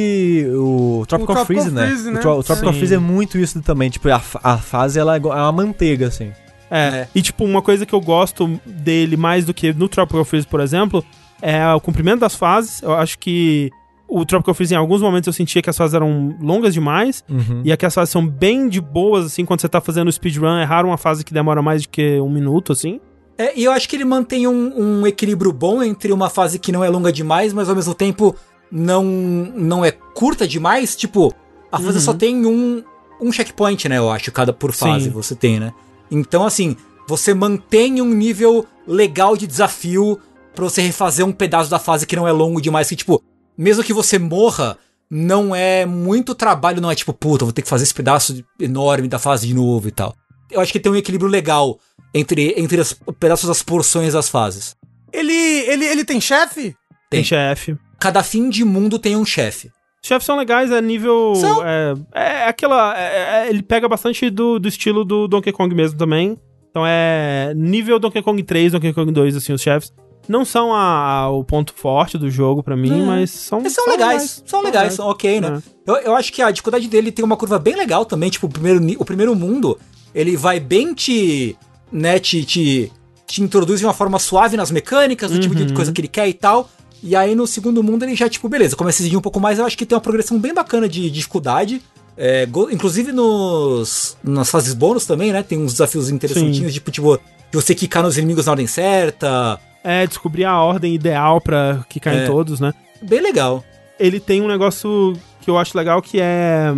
o Tropical, Tropical Freeze, né? Freeze, né? O, Tro- o Tropical Sim. Freeze é muito isso também. Tipo, a, a fase ela é é uma manteiga, assim. É. É. E, tipo, uma coisa que eu gosto dele mais do que no Tropical Freeze, por exemplo, é o comprimento das fases. Eu acho que o Tropical Freeze, em alguns momentos, eu sentia que as fases eram longas demais. Uhum. E aqui as fases são bem de boas, assim, quando você tá fazendo speedrun. É raro uma fase que demora mais do que um minuto, assim. É, e eu acho que ele mantém um, um equilíbrio bom entre uma fase que não é longa demais, mas ao mesmo tempo não, não é curta demais. Tipo, a fase Uhum. só tem um, um checkpoint, né? Eu acho, cada por fase Sim. você tem, né? Então, assim, você mantém um nível legal de desafio pra você refazer um pedaço da fase que não é longo demais. Que, tipo, mesmo que você morra, não é muito trabalho, não é tipo, puta, vou ter que fazer esse pedaço enorme da fase de novo e tal. Eu acho que tem um equilíbrio legal entre, entre os pedaços das porções das fases. Ele, ele, ele tem chefe? Tem Tem. chefe. Cada fim de mundo tem um chefe. Chefes são legais, é nível. São. É, é aquela. é- é- ele pega bastante do, do estilo do Donkey Kong mesmo também. Então é nível Donkey Kong 3, Donkey Kong 2, assim, os chefes. Não são a- a- o ponto forte do jogo pra mim, Não. mas são. Eles são, legais, são legais, são ok, né? Eu, eu acho que a dificuldade dele tem uma curva bem legal também. Tipo, o primeiro, o primeiro mundo, ele vai bem te. né, te, te, te introduz de uma forma suave nas mecânicas, do tipo de Uhum. coisa que ele quer e tal. E aí no segundo mundo ele já, tipo, beleza, começa a exigir um pouco mais. Eu acho que tem uma progressão bem bacana de dificuldade. É, go- inclusive nos, nas fases bônus também, né? Tem uns desafios interessantinhos, tipo, tipo, de você quicar nos inimigos na ordem certa. É, descobrir a ordem ideal pra que caem É. todos, né? Bem legal. ele tem um negócio que eu acho legal que é.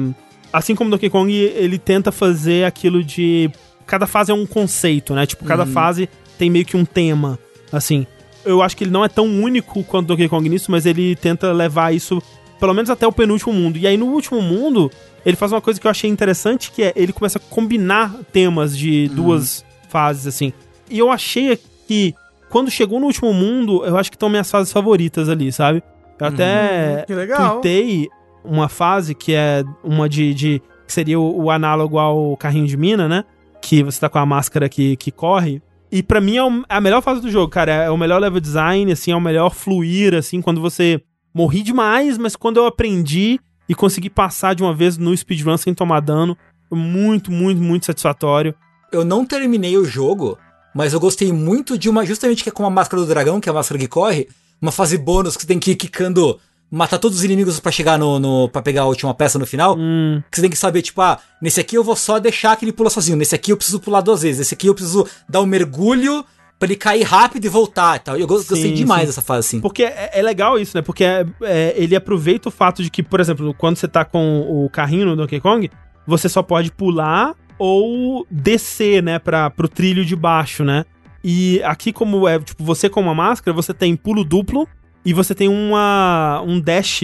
Assim como Donkey Kong, ele tenta fazer aquilo de. Cada fase é um conceito, né? Tipo, cada Uhum. fase tem meio que um tema. Assim. Eu acho que ele não é tão único quanto Donkey Kong nisso, mas ele tenta levar isso pelo menos até o penúltimo mundo. E aí no último mundo, ele faz uma coisa que eu achei interessante, que é ele começa a combinar temas de duas fases, assim. E eu achei que quando chegou no último mundo, eu acho que estão minhas fases favoritas ali, sabe? Eu até que legal. tuitei uma fase que é uma de. de que seria o, o análogo ao carrinho de mina, né? Que você tá com a máscara que, que corre. E pra mim é o- é a melhor fase do jogo, cara. É o melhor level design, assim, é o melhor fluir, assim, quando você morri demais, mas quando eu aprendi e consegui passar de uma vez no speedrun sem tomar dano, foi muito, muito, muito satisfatório. Eu não terminei o jogo, mas eu gostei muito de uma, justamente que é com a máscara do dragão, que é a máscara que corre, uma fase bônus que você tem que ir quicando, matar todos os inimigos pra chegar no, no para pegar a última peça no final. Hum, Que você tem que saber, tipo, ah, nesse aqui eu vou só deixar que ele pula sozinho, nesse aqui eu preciso pular duas vezes, nesse aqui eu preciso dar um mergulho pra ele cair rápido e voltar e tal. Eu go- Sim, gostei demais sim. dessa fase, assim. Porque é, é legal isso, né? Porque é- é, ele aproveita o fato de que, por exemplo, quando você tá com o carrinho no Donkey Kong, você só pode pular ou descer, né, pra, pro trilho de baixo, né? E aqui, como é, tipo, você com uma máscara, você tem pulo duplo e você tem uma, um dash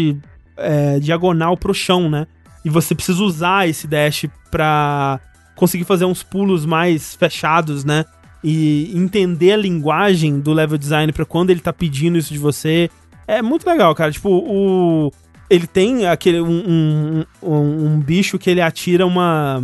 é, diagonal pro chão, né? E você precisa usar esse dash pra conseguir fazer uns pulos mais fechados, né? E entender a linguagem do level design pra quando ele tá pedindo isso de você. É muito legal, cara. Tipo, o. Ele tem aquele. Um, um, um- um bicho que ele atira uma.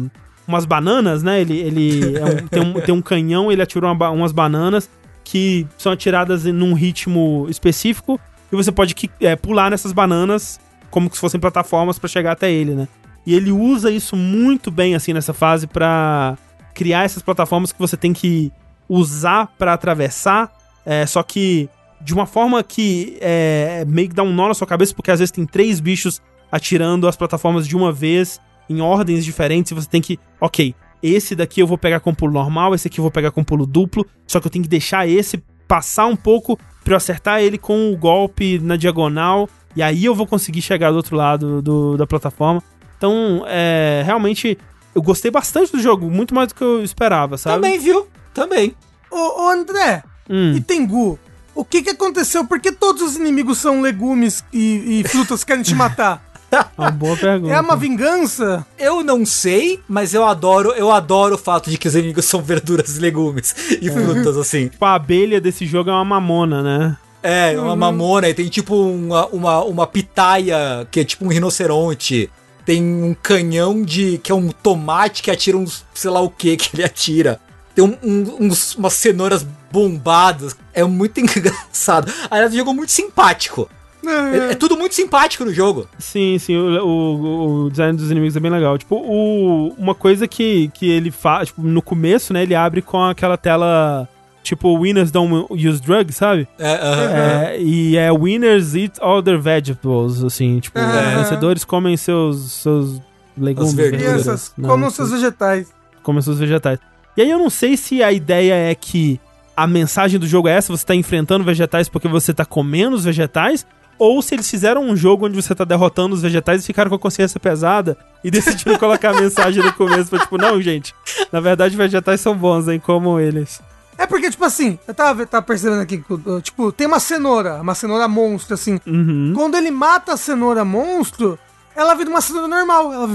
Umas bananas, né? Ele, ele é um- tem, um, tem um canhão, ele atira uma umas bananas que são atiradas num ritmo específico e você pode é, pular nessas bananas como se fossem plataformas pra chegar até ele, né? E ele usa isso muito bem assim nessa fase pra criar essas plataformas que você tem que usar pra atravessar, é, só que de uma forma que é, meio que dá um nó na sua cabeça, porque às vezes tem três bichos atirando as plataformas de uma vez em ordens diferentes e você tem que, ok, esse daqui eu vou pegar com pulo normal, esse aqui eu vou pegar com pulo duplo, só que eu tenho que deixar esse passar um pouco pra eu acertar ele com o golpe na diagonal e aí eu vou conseguir chegar do outro lado do- da plataforma. Então, é, realmente, eu gostei bastante do jogo, muito mais do que eu esperava, sabe? Também, viu? Também. Ô, ô, André, Hum. e Tengu, o que que aconteceu? Por que todos os inimigos são legumes e, e frutas que querem te matar? [LAUGHS] Uma boa pergunta. É uma vingança? Eu não sei, mas eu adoro, eu adoro o fato de que os inimigos são verduras e legumes e frutas, assim. Tipo, a abelha desse jogo é uma mamona, né? É, uma mamona, e tem tipo uma, uma, uma pitaia, que é tipo um rinoceronte. Tem um canhão de. que é um tomate que atira uns. sei lá o que que ele atira. Tem um- um- uns, umas cenouras bombadas. É muito [LAUGHS] engraçado. Aliás, o jogo é muito simpático. É, é tudo muito simpático no jogo. Sim, sim, o, o- o design dos inimigos é bem legal. Tipo, o, uma coisa que, que ele faz, tipo, no começo, né, ele abre com aquela tela, tipo, winners don't use drugs, sabe? É, aham. É, e é winners eat all their vegetables, assim, tipo, Aham. vencedores comem seus, seus legumes, As verduras. Não, comam seus vegetais. comem seus vegetais. E aí eu não sei se a ideia é que a mensagem do jogo é essa, você tá enfrentando vegetais porque você tá comendo os vegetais, ou se eles fizeram um jogo onde você tá derrotando os vegetais e ficaram com a consciência pesada e [LAUGHS] decidiram colocar a mensagem no começo pra tipo, não, gente, na verdade vegetais são bons, hein, como eles. É porque, tipo assim, eu tava, tava percebendo aqui, uh, tipo, tem uma cenoura, uma cenoura monstro, assim. Uhum. Quando ele mata a cenoura monstro, ela vira uma cenoura normal. Ela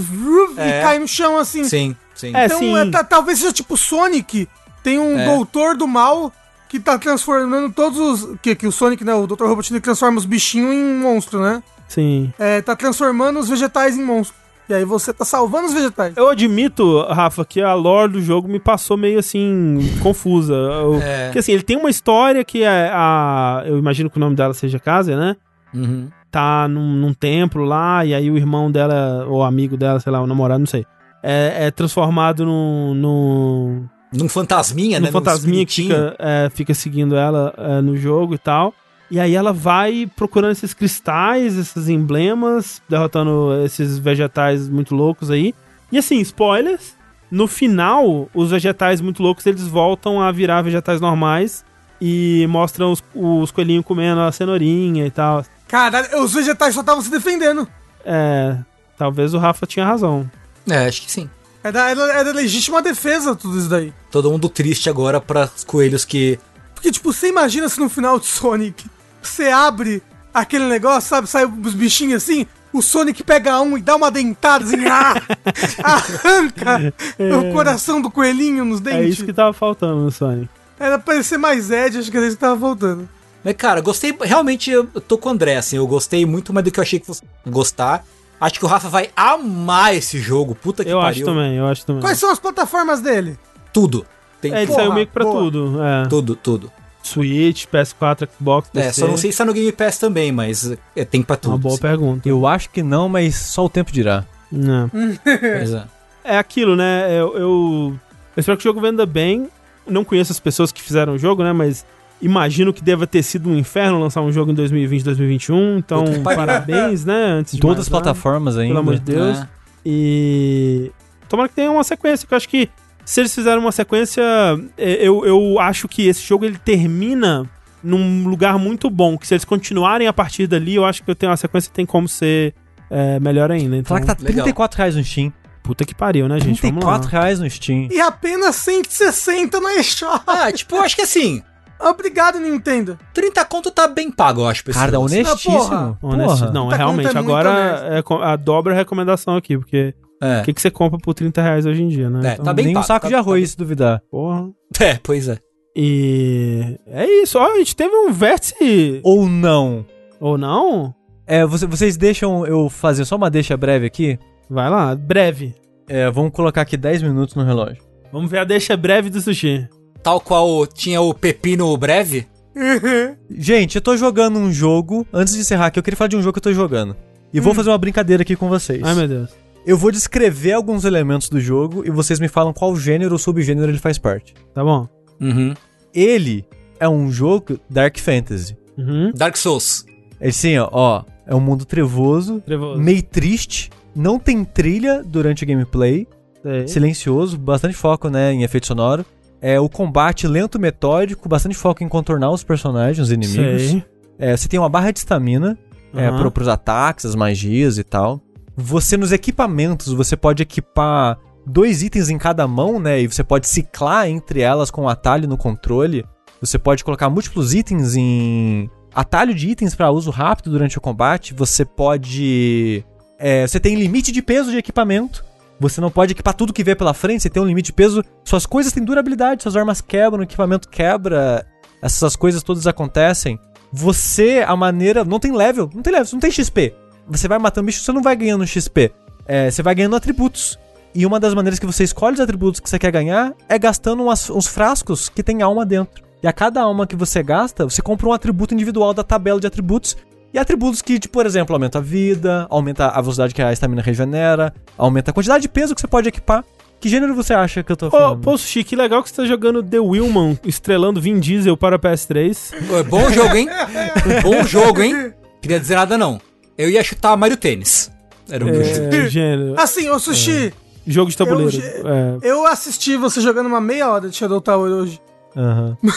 É. e cai no chão, assim. Sim, sim. É, Então, sim. é, ta- talvez seja tipo Sonic. Tem um É. doutor do mal que tá transformando todos os. Que, que o Sonic, né? O Dr. Robotnik transforma os bichinhos em monstro, né? Sim. É, tá transformando os vegetais em monstro. E aí você tá salvando os vegetais. Eu admito, Rafa, que a lore do jogo me passou meio assim, confusa. Eu- É. Porque assim, ele tem uma história que é a. Eu imagino que o nome dela seja Casa, né? Uhum. tá num, num templo lá, e aí o irmão dela, ou amigo dela, sei lá, o namorado, não sei, é, é transformado num, num, Num fantasminha, num né? fantasminha que espiritinho. fica, é, fica seguindo ela é, no jogo e tal. E aí ela vai procurando esses cristais, esses emblemas, derrotando esses vegetais muito loucos aí. E assim, spoilers, no final, os vegetais muito loucos, eles voltam a virar vegetais normais e mostram os, os coelhinhos comendo a cenourinha e tal. Caralho, os vegetais só estavam se defendendo. É, talvez o Rafa tinha razão. É, acho que sim. Era, era, era legítima defesa tudo isso daí. Todo mundo triste agora para os coelhos que. Porque, tipo, você imagina se no final de Sonic você abre aquele negócio, sabe? Sai os bichinhos assim, o Sonic pega um e dá uma dentada assim, ah, [LAUGHS] arranca o coração do coelhinho nos É dentes. isso que tava faltando no Sonic. Era pra ele ser mais Ed, acho que era isso que tava faltando. Mas, cara, gostei. Realmente, eu eu tô com o André, assim. Eu gostei muito mais do que eu achei que fosse gostar. Acho que o Rafa vai amar esse jogo. Puta que Eu pariu. acho também, eu acho também. Quais são as plataformas dele? Tudo. Tem É, ele Porra, saiu meio que pra boa. tudo. É. tudo, tudo. Switch, PS4, Xbox, PC. É, só não sei se tá no Game Pass também, mas é, tem pra tudo. Uma boa assim. pergunta. Eu acho que não, mas só o tempo dirá. Não. [LAUGHS] É. É aquilo, né? Eu, eu, eu espero que o jogo venda bem. Não conheço as pessoas que fizeram o jogo, né? Mas imagino que deva ter sido um inferno lançar um jogo em 2020, 2021. Então, que parabéns, né? Antes de Todas mais as plataformas ainda. Pelo amor de Deus. É. E. Tomara que tenha uma sequência, que eu acho que se eles fizerem uma sequência, é, eu, eu acho que esse jogo ele termina num lugar muito bom. Que se eles continuarem a partir dali, eu acho que eu tenho uma sequência tem como ser é, melhor ainda. Então, Falar que tá Legal. 34 reais no Steam. puta que pariu, né, gente? Vamos lá. 34 reais no Steam. E apenas 160 no eShop. Ah, tipo, eu acho que assim, Obrigado, Nintendo. 30 conto tá bem pago, eu acho, esse Cara, honestíssimo. Honesto, Porra. não, Tá é realmente. é Agora é a dobra a recomendação aqui, porque É. o que, que você compra por 30 reais hoje em dia, né? É, tá bem Nem um pago, saco tá- de tá arroz, bem- se duvidar. Porra. É, pois é. E é isso, ó, a gente teve um vértice. Ou não. Ou não? É, você- vocês deixam eu fazer só uma deixa breve aqui? Vai lá, breve. É, vamos colocar aqui 10 minutos no relógio. Vamos ver a deixa breve do sushi. Tal qual tinha o Pepino Breve. Gente, eu tô jogando um jogo. Antes de encerrar aqui, eu queria falar de um jogo que eu tô jogando. E vou fazer uma brincadeira aqui com vocês. Ai, meu Deus. Eu vou descrever alguns elementos do jogo e vocês me falam qual gênero ou subgênero ele faz parte. Tá bom. Uhum. Ele é um jogo Dark Fantasy. Uhum. Dark Souls. Ele sim, ó, ó, é um mundo trevoso, Trevoso. meio triste, não tem trilha durante o gameplay, Sei. silencioso, bastante foco, né, em efeito sonoro. É o combate lento, metódico, bastante foco em contornar os personagens, os inimigos. É, você tem uma barra de estamina é, Aham. pro, pros ataques, as magias e tal. Você, nos equipamentos, você pode equipar dois itens em cada mão, né? E você pode ciclar entre elas com um atalho no controle. Você pode colocar múltiplos itens em. Atalho de itens para uso rápido durante o combate. Você pode. é, você tem limite de peso de equipamento. Você não pode equipar tudo que vê pela frente, você tem um limite de peso. Suas coisas têm durabilidade, suas armas quebram, o equipamento quebra. Essas coisas todas acontecem. Você, a maneira. Não tem level, não tem level, não tem XP. Você vai matando bicho, você não vai ganhando XP. É, você vai ganhando atributos. E uma das maneiras que você escolhe os atributos que você quer ganhar é gastando umas- uns frascos que tem alma dentro. E a cada alma que você gasta, você compra um atributo individual da tabela de atributos. E atributos que, tipo, por exemplo, aumenta a vida, aumenta a velocidade que a estamina regenera, aumenta a quantidade de peso que você pode equipar. Que gênero você acha que eu tô Ô, falando? pô, Sushi, que legal que você tá jogando The Willman, estrelando Vin Diesel para o PS3. É Bom jogo, hein? Bom jogo, hein? Queria dizer nada, não. Eu ia chutar Mario Tênis. Era o meu jogo. É, gênero. Assim, ô Sushi, Jogo de tabuleiro. eu- É. eu assisti você jogando uma meia hora de Shadow Tower hoje. Aham. [LAUGHS]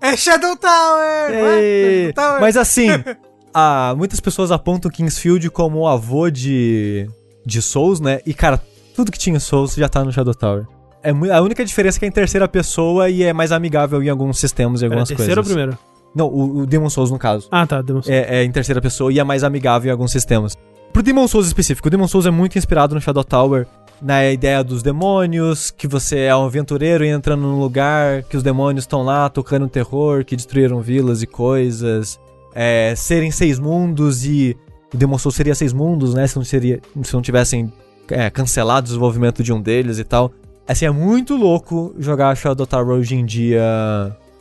É Shadow Tower! é? Shadow Tower. Mas assim, [LAUGHS] ah, muitas pessoas apontam Kingsfield como o avô de, de Souls, né? E cara, tudo que tinha em Souls já tá no Shadow Tower. É a única diferença é que é em terceira pessoa e é mais amigável em alguns sistemas e algumas terceiro ou coisas. primeiro? Não, o, o Demon Souls no caso. Ah, tá. Demon Souls. É, é em terceira pessoa e é mais amigável em alguns sistemas. Pro Demon Souls específico, o Demon Souls é muito inspirado no Shadow Tower, na ideia dos demônios, que você é um aventureiro e entrando num lugar, que os demônios estão lá tocando terror, que destruíram vilas e coisas. É, serem seis mundos e o Demon Souls seria seis mundos, né? Se não, seria, se não tivessem é, cancelado o desenvolvimento de um deles e tal. Assim, é muito louco jogar Shadow Tower hoje em dia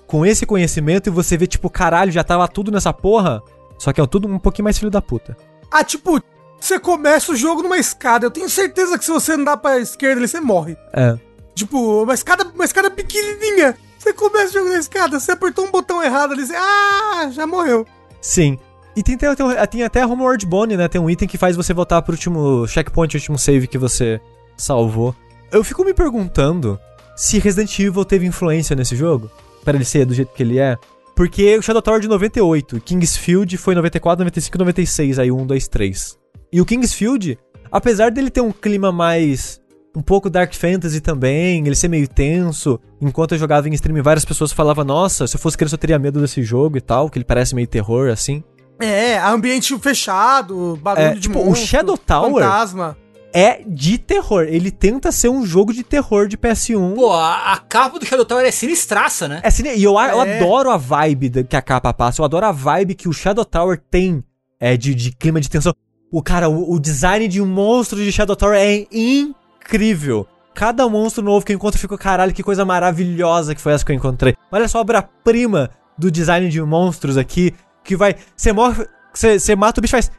com esse conhecimento e você vê, tipo, caralho, já tava tudo nessa porra. Só que é tudo um pouquinho mais filho da puta. Ah, tipo, você começa o jogo numa escada. Eu tenho certeza que se você andar pra esquerda ali, você morre. É. Tipo, uma escada, uma escada pequenininha. Você começa o jogo na escada, você apertou um botão errado ali, você... Ah, já morreu. Sim. E tem, tem, tem, até a Homeworld Bone, né? Tem um item que faz você voltar pro último checkpoint, último save que você salvou. Eu fico me perguntando se Resident Evil teve influência nesse jogo, para ele ser do jeito que ele é. Porque o Shadow Tower de 98, Kingsfield foi 94, 95 96, aí 1, 2, 3. E o Kingsfield, apesar dele ter um clima mais um pouco Dark Fantasy também, ele ser meio tenso. Enquanto eu jogava em stream, várias pessoas falavam: Nossa, se eu fosse criança eu teria medo desse jogo e tal, que ele parece meio terror assim. É, ambiente fechado, barulho É, de tipo, o monstro, Shadow Tower- fantasma. É de terror. Ele tenta ser um jogo de terror de PS1. Pô, a, a capa do Shadow Tower é sinistraça, né? É cine- E eu, eu É. adoro a vibe que a capa passa. Eu adoro a vibe que o Shadow Tower tem é, de, de clima de tensão. O cara, o, o design de um monstro de Shadow Tower é incrível. Cada monstro novo que eu encontro, eu fico, caralho, que coisa maravilhosa que foi essa que eu encontrei. Olha só a obra-prima do design de monstros aqui, que vai. Você morre. Você mata o bicho e faz.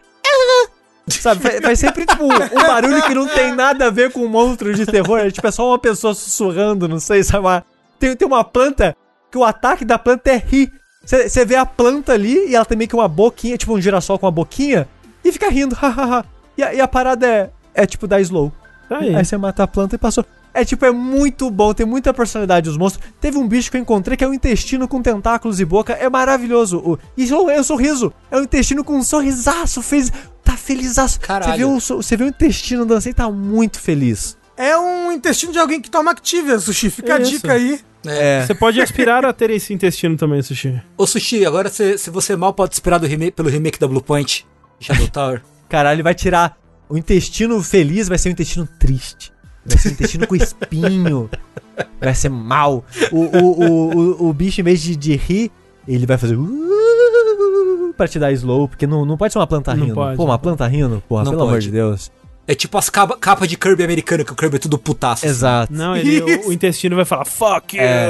Sabe, faz, faz sempre tipo um barulho que não tem nada a ver com um monstro de terror. É, tipo, é só uma pessoa sussurrando, não sei, sabe? Tem, tem uma planta que o ataque da planta é rir. Você vê a planta ali e ela tem meio que uma boquinha, tipo um girassol com uma boquinha, e fica rindo, [LAUGHS] hahaha. e, a, e a parada é, é tipo dar slow. Tá aí. Aí você mata a planta e passou. É tipo, é muito bom, tem muita personalidade os monstros. Teve um bicho que eu encontrei que é um intestino com tentáculos e boca, é maravilhoso. O, e não é um sorriso, é um intestino com um sorrisaço, fez, tá felizaço. Caralho. Você vê, o, você vê o intestino dançando e tá muito feliz. É um intestino de alguém que toma Activia, Sushi. Fica a Isso. dica aí. É. Você pode aspirar a ter esse intestino também, Sushi. Ô Sushi, agora se, se você mal pode esperar do remake, pelo remake da Blue Point, Shadow Tower. [LAUGHS] Caralho, ele vai tirar o intestino feliz, vai ser um intestino triste. Vai ser um intestino com espinho. Vai ser mal. O, o, o, o, o bicho, em vez de, de rir, ele vai fazer. "Uh", Pra te dar slow, porque não, não pode ser uma planta Não rindo. pode. Pô, uma planta rindo, porra, Não pelo amor pode. de Deus. É tipo as capa, capa de Kirby americana, que o Kirby é tudo putaço. assim. Exato. Não, ele, o, o [LAUGHS] intestino vai falar, fuck you! É.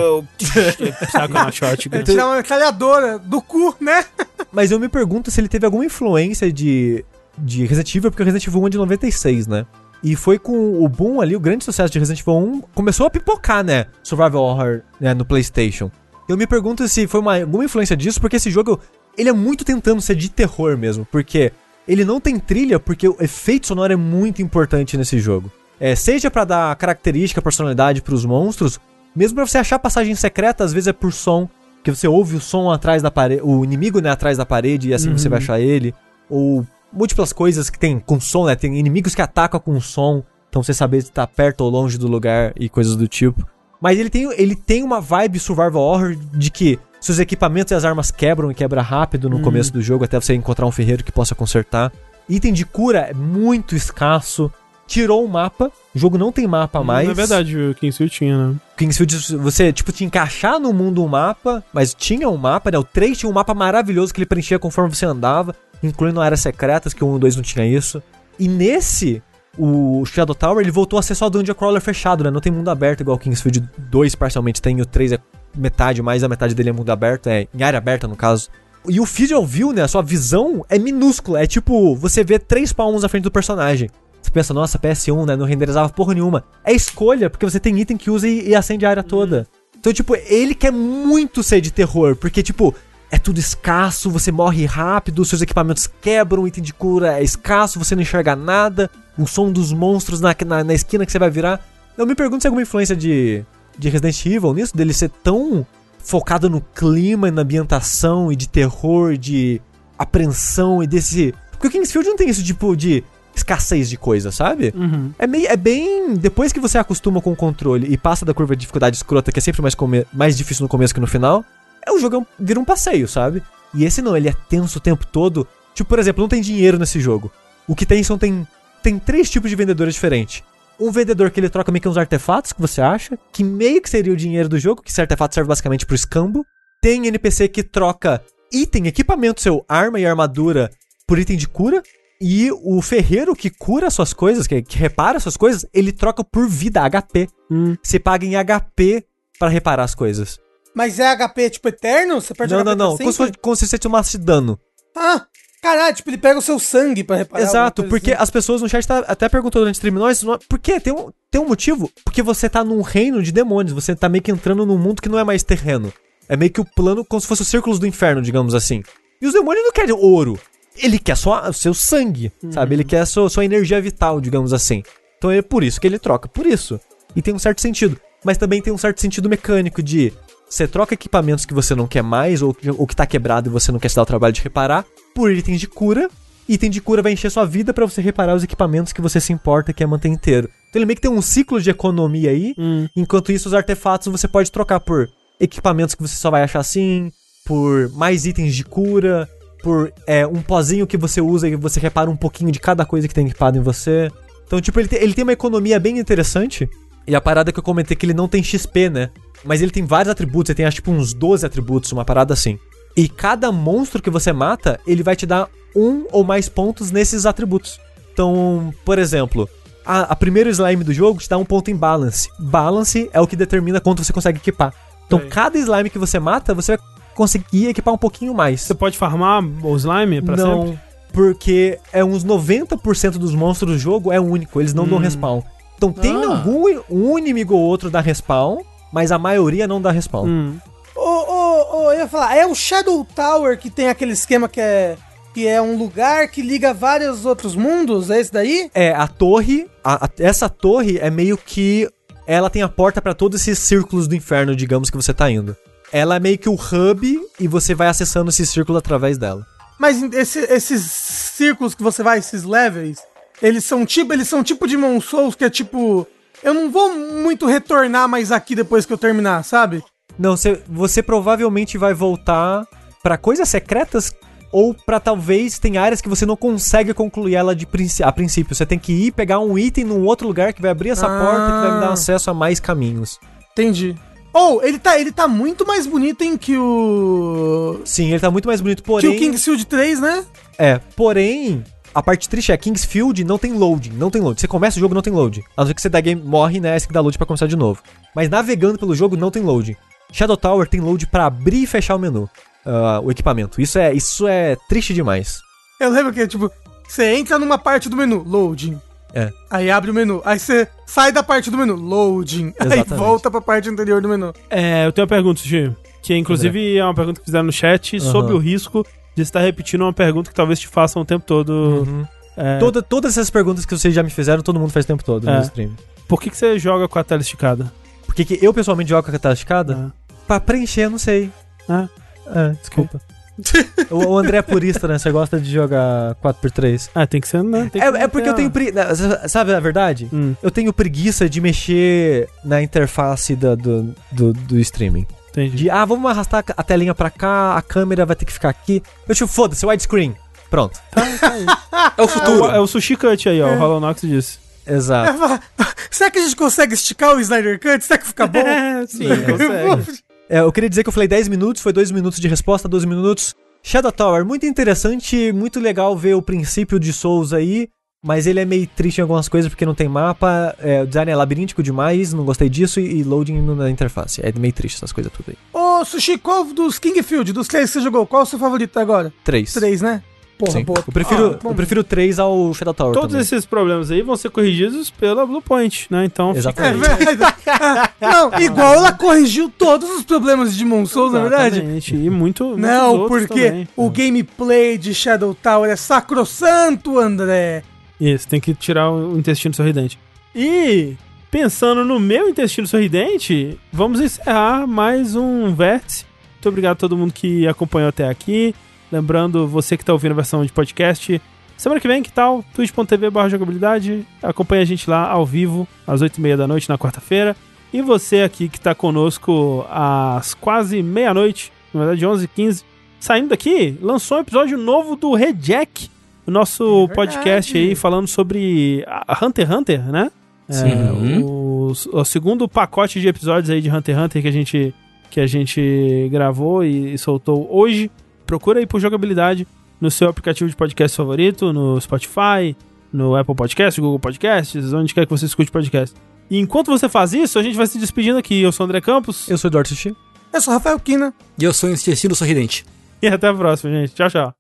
[LAUGHS] Saca uma shotgun. Tirar uma metralhadora do cu, né? [LAUGHS] Mas eu me pergunto se ele teve alguma influência de, de Resident Evil, porque o Resident Evil 1 é de 96, né? E foi com o boom ali, o grande sucesso de Resident Evil 1, começou a pipocar, né? Survival Horror né, no PlayStation. Eu me pergunto se foi uma, alguma influência disso, porque esse jogo, ele é muito tentando ser de terror mesmo, porque ele não tem trilha, porque o efeito sonoro é muito importante nesse jogo. É, seja pra dar característica, personalidade pros monstros, mesmo pra você achar passagem secreta, às vezes é por som, que você ouve o som atrás da parede, o inimigo né, atrás da parede e assim você vai achar ele, ou múltiplas coisas que tem com som, né? Tem inimigos que atacam com som, então você saber se tá perto ou longe do lugar e coisas do tipo. Mas ele tem, ele tem uma vibe survival horror de que seus equipamentos e as armas quebram e quebra rápido no começo do jogo até você encontrar um ferreiro que possa consertar. Item de cura é muito escasso. Tirou o mapa, o jogo não tem mapa mais. Na verdade, o Kingsfield tinha, né? Kingsfield, você, tipo, tinha que encaixar no mundo um mapa, mas tinha um mapa, né? O 3 tinha um mapa maravilhoso que ele preenchia conforme você andava, incluindo áreas secretas, que o 1 e o 2 não tinha isso. E nesse, o Shadow Tower, ele voltou a ser só Dungeon Crawler fechado, né? Não tem mundo aberto igual o Kingsfield 2 parcialmente tem, o 3 é metade, mais a metade dele é mundo aberto, é em área aberta no caso. E o Visual View, né? A sua visão é minúscula, é tipo, você vê três palmos à frente do personagem. Você pensa, nossa, PS1, né? Não renderizava porra nenhuma. É escolha, porque você tem item que usa e, e acende a área toda. Então, tipo, ele quer muito ser de terror, porque, tipo, é tudo escasso, você morre rápido, seus equipamentos quebram, o item de cura é escasso, você não enxerga nada, o som dos monstros na, na, na esquina que você vai virar. Eu me pergunto se é alguma influência de, de Resident Evil nisso, dele ser tão focado no clima e na ambientação e de terror, de apreensão e desse. Porque o Kingsfield não tem isso, tipo, de escassez de coisa, sabe? Uhum. É, meio, é bem. Depois que você acostuma com o controle e passa da curva de dificuldade escrota, que é sempre mais, come- mais difícil no começo que no final, é o jogo é um- vira um passeio, sabe? E esse não, ele é tenso o tempo todo. Tipo, por exemplo, não tem dinheiro nesse jogo. O que tem são tem, tem três tipos de vendedores diferentes. Um vendedor que ele troca meio que uns artefatos que você acha, que meio que seria o dinheiro do jogo, que esse artefato serve basicamente pro escambo. Tem NPC que troca item, equipamento seu, arma e armadura por item de cura. E o ferreiro que cura suas coisas, que, que repara suas coisas, ele troca por vida, HP. Hum. Você paga em HP pra reparar as coisas. Mas é HP, tipo, eterno? Você perde não, HP não, não. pra Como se, como se você tomasse dano. Ah, caralho, tipo, ele pega o seu sangue pra reparar. Exato, porque assim. as pessoas no chat tá, até perguntou durante o stream, nós, por quê? Tem um, tem um motivo? Porque você tá num reino de demônios, você tá meio que entrando num mundo que não é mais terreno. É meio que o plano como se fosse os círculos do inferno, digamos assim. E os demônios não querem ouro. Ele quer só o seu sangue, sabe? Ele quer a sua, sua energia vital, digamos assim. Então é por isso que ele troca, por isso. E tem um certo sentido. Mas também tem um certo sentido mecânico de você troca equipamentos que você não quer mais ou, que- ou que tá quebrado e você não quer se dar o trabalho de reparar por itens de cura. Item de cura vai encher sua vida pra você reparar os equipamentos que você se importa e quer manter inteiro. Então ele meio que tem um ciclo de economia aí. Hum. Enquanto isso, os artefatos você pode trocar por equipamentos que você só vai achar assim, por mais itens de cura, por é, um pozinho que você usa e você repara um pouquinho de cada coisa que tem equipado em você. Então, tipo, ele, te, ele tem uma economia bem interessante. E a parada que eu comentei é que ele não tem XP, né? Mas ele tem vários atributos, ele tem acho tipo uns 12 atributos, uma parada assim. E cada monstro que você mata, ele vai te dar um ou mais pontos nesses atributos. Então, por exemplo, a, a primeiro slime do jogo te dá um ponto em balance. Balance é o que determina quanto você consegue equipar. Então, Sei. cada slime que você mata, você vai conseguir equipar um pouquinho mais. Você pode farmar o slime pra não, sempre? porque é uns 90% dos monstros do jogo é único, eles não dão Hum. respawn. Então tem Ah. algum um inimigo ou outro da respawn, mas a maioria não dá respawn. Hum. Ô, ô, ô, eu ia falar, é o Shadow Tower que tem aquele esquema que é. Que é um lugar que liga vários outros mundos? É esse daí? É, a torre, a- a- essa torre é meio que ela tem a porta pra todos esses círculos do inferno, digamos que você tá indo. Ela é meio que o hub e você vai acessando esse círculo através dela. Mas esse- esses círculos que você vai, esses levels, eles são tipo, eles são tipo de Mon Souls que é tipo, eu não vou muito retornar mais aqui depois que eu terminar, sabe? Não, você, você provavelmente vai voltar pra coisas secretas ou pra talvez tem áreas que você não consegue concluir ela de princ a princípio. Você tem que ir pegar um item num outro lugar que vai abrir essa Ah. porta que vai me dar acesso a mais caminhos. Entendi. Ou ele tá, ele tá muito mais bonito hein, que o Sim, ele tá muito mais bonito, que porém. o Kingsfield 3, né? É, porém, a parte triste é Kingsfield não tem loading, não tem load. Você começa o jogo não tem load. A não ser que você dá game, morre, né? Esse que dá load pra começar de novo. Mas navegando pelo jogo não tem loading. Shadow Tower tem load pra abrir e fechar o menu, ah, o equipamento. Isso é, isso é triste demais. Eu lembro que tipo, você entra numa parte do menu, loading. É. Aí abre o menu. Aí você sai da parte do menu, loading. [LAUGHS] Aí Exatamente. volta pra parte anterior do menu. É, eu tenho uma pergunta, Sushi. Que inclusive é uma pergunta que fizeram no chat Aham. sobre o risco de estar repetindo uma pergunta que talvez te façam o tempo todo. Uhum. É, Toda, todas essas perguntas que vocês já me fizeram, todo mundo faz o tempo todo É. no stream. Por que, que você joga com a tela esticada? Por que, que eu pessoalmente jogo com a catala esticada? Pra preencher, eu não sei. Ah. É, desculpa. o, o André é purista, né? Você gosta de jogar 4x3. Ah, tem que ser, né? Tem que É, é porque eu tenho preguiça. Sabe a verdade? Hum, Eu tenho preguiça de mexer na interface da- do, do, do streaming. Entendi. De, ah, vamos arrastar a telinha pra cá, a câmera vai ter que ficar aqui. Eu tipo, foda-se, widescreen. Pronto. [LAUGHS] Tá, tá. É o É futuro. o, é o Sushi Cut aí, ó. O Hollow Nox disse. Exato. [LAUGHS] Será que a gente consegue esticar o Snyder Cut? Será que fica bom? [LAUGHS] É, sim, consegue. É, eu queria dizer que eu falei 10 minutos, foi 2 minutos de resposta, 12 minutos. Shadow Tower, muito interessante, muito legal ver o princípio de Souls aí, mas ele é meio triste em algumas coisas porque não tem mapa, é, o design é labiríntico demais, não gostei disso, e, e loading na interface. É meio triste essas coisas tudo aí. Ô, Sushi, qual dos Kingfield, dos três que você jogou, qual é o seu favorito até agora? 3. Três, né? Porra, Sim. boa. Eu prefiro, Ah, eu prefiro 3 ao Shadow Tower Todos também. esses problemas aí vão ser corrigidos pela Bluepoint, né? Então, fica É Exatamente. verdade. Ah, Não, igual ela corrigiu todos os problemas de Demon Souls, na é verdade. Exatamente. E muito. Não, porque também. o gameplay de Shadow Tower é sacrossanto, André. Isso, tem que tirar o intestino sorridente. E, pensando no meu intestino sorridente, vamos encerrar mais um vértice. Muito obrigado a todo mundo que acompanhou até aqui. Lembrando, você que está ouvindo a versão de podcast, semana que vem, que tal? twitch.tv jogabilidade. Acompanha a gente lá ao vivo, às 8h30 da noite, na quarta-feira. E você aqui que está conosco às quase meia-noite, na verdade 11h15, saindo daqui, lançou um episódio novo do Rejack, o nosso É podcast aí falando sobre a Hunter x Hunter, né? Sim. É, o, o segundo pacote de episódios aí de Hunter x Hunter que a gente, que a gente gravou e, e soltou hoje. Procura aí por jogabilidade no seu aplicativo de podcast favorito, no Spotify, no Apple Podcasts, Google Podcasts, onde quer que você escute podcast. E enquanto você faz isso, a gente vai se despedindo aqui. Eu sou o André Campos Eu sou o Eduardo Sushi. Eu sou o Rafael Kina. E eu sou o intestino sorridente. e até a próxima, gente. Tchau, tchau.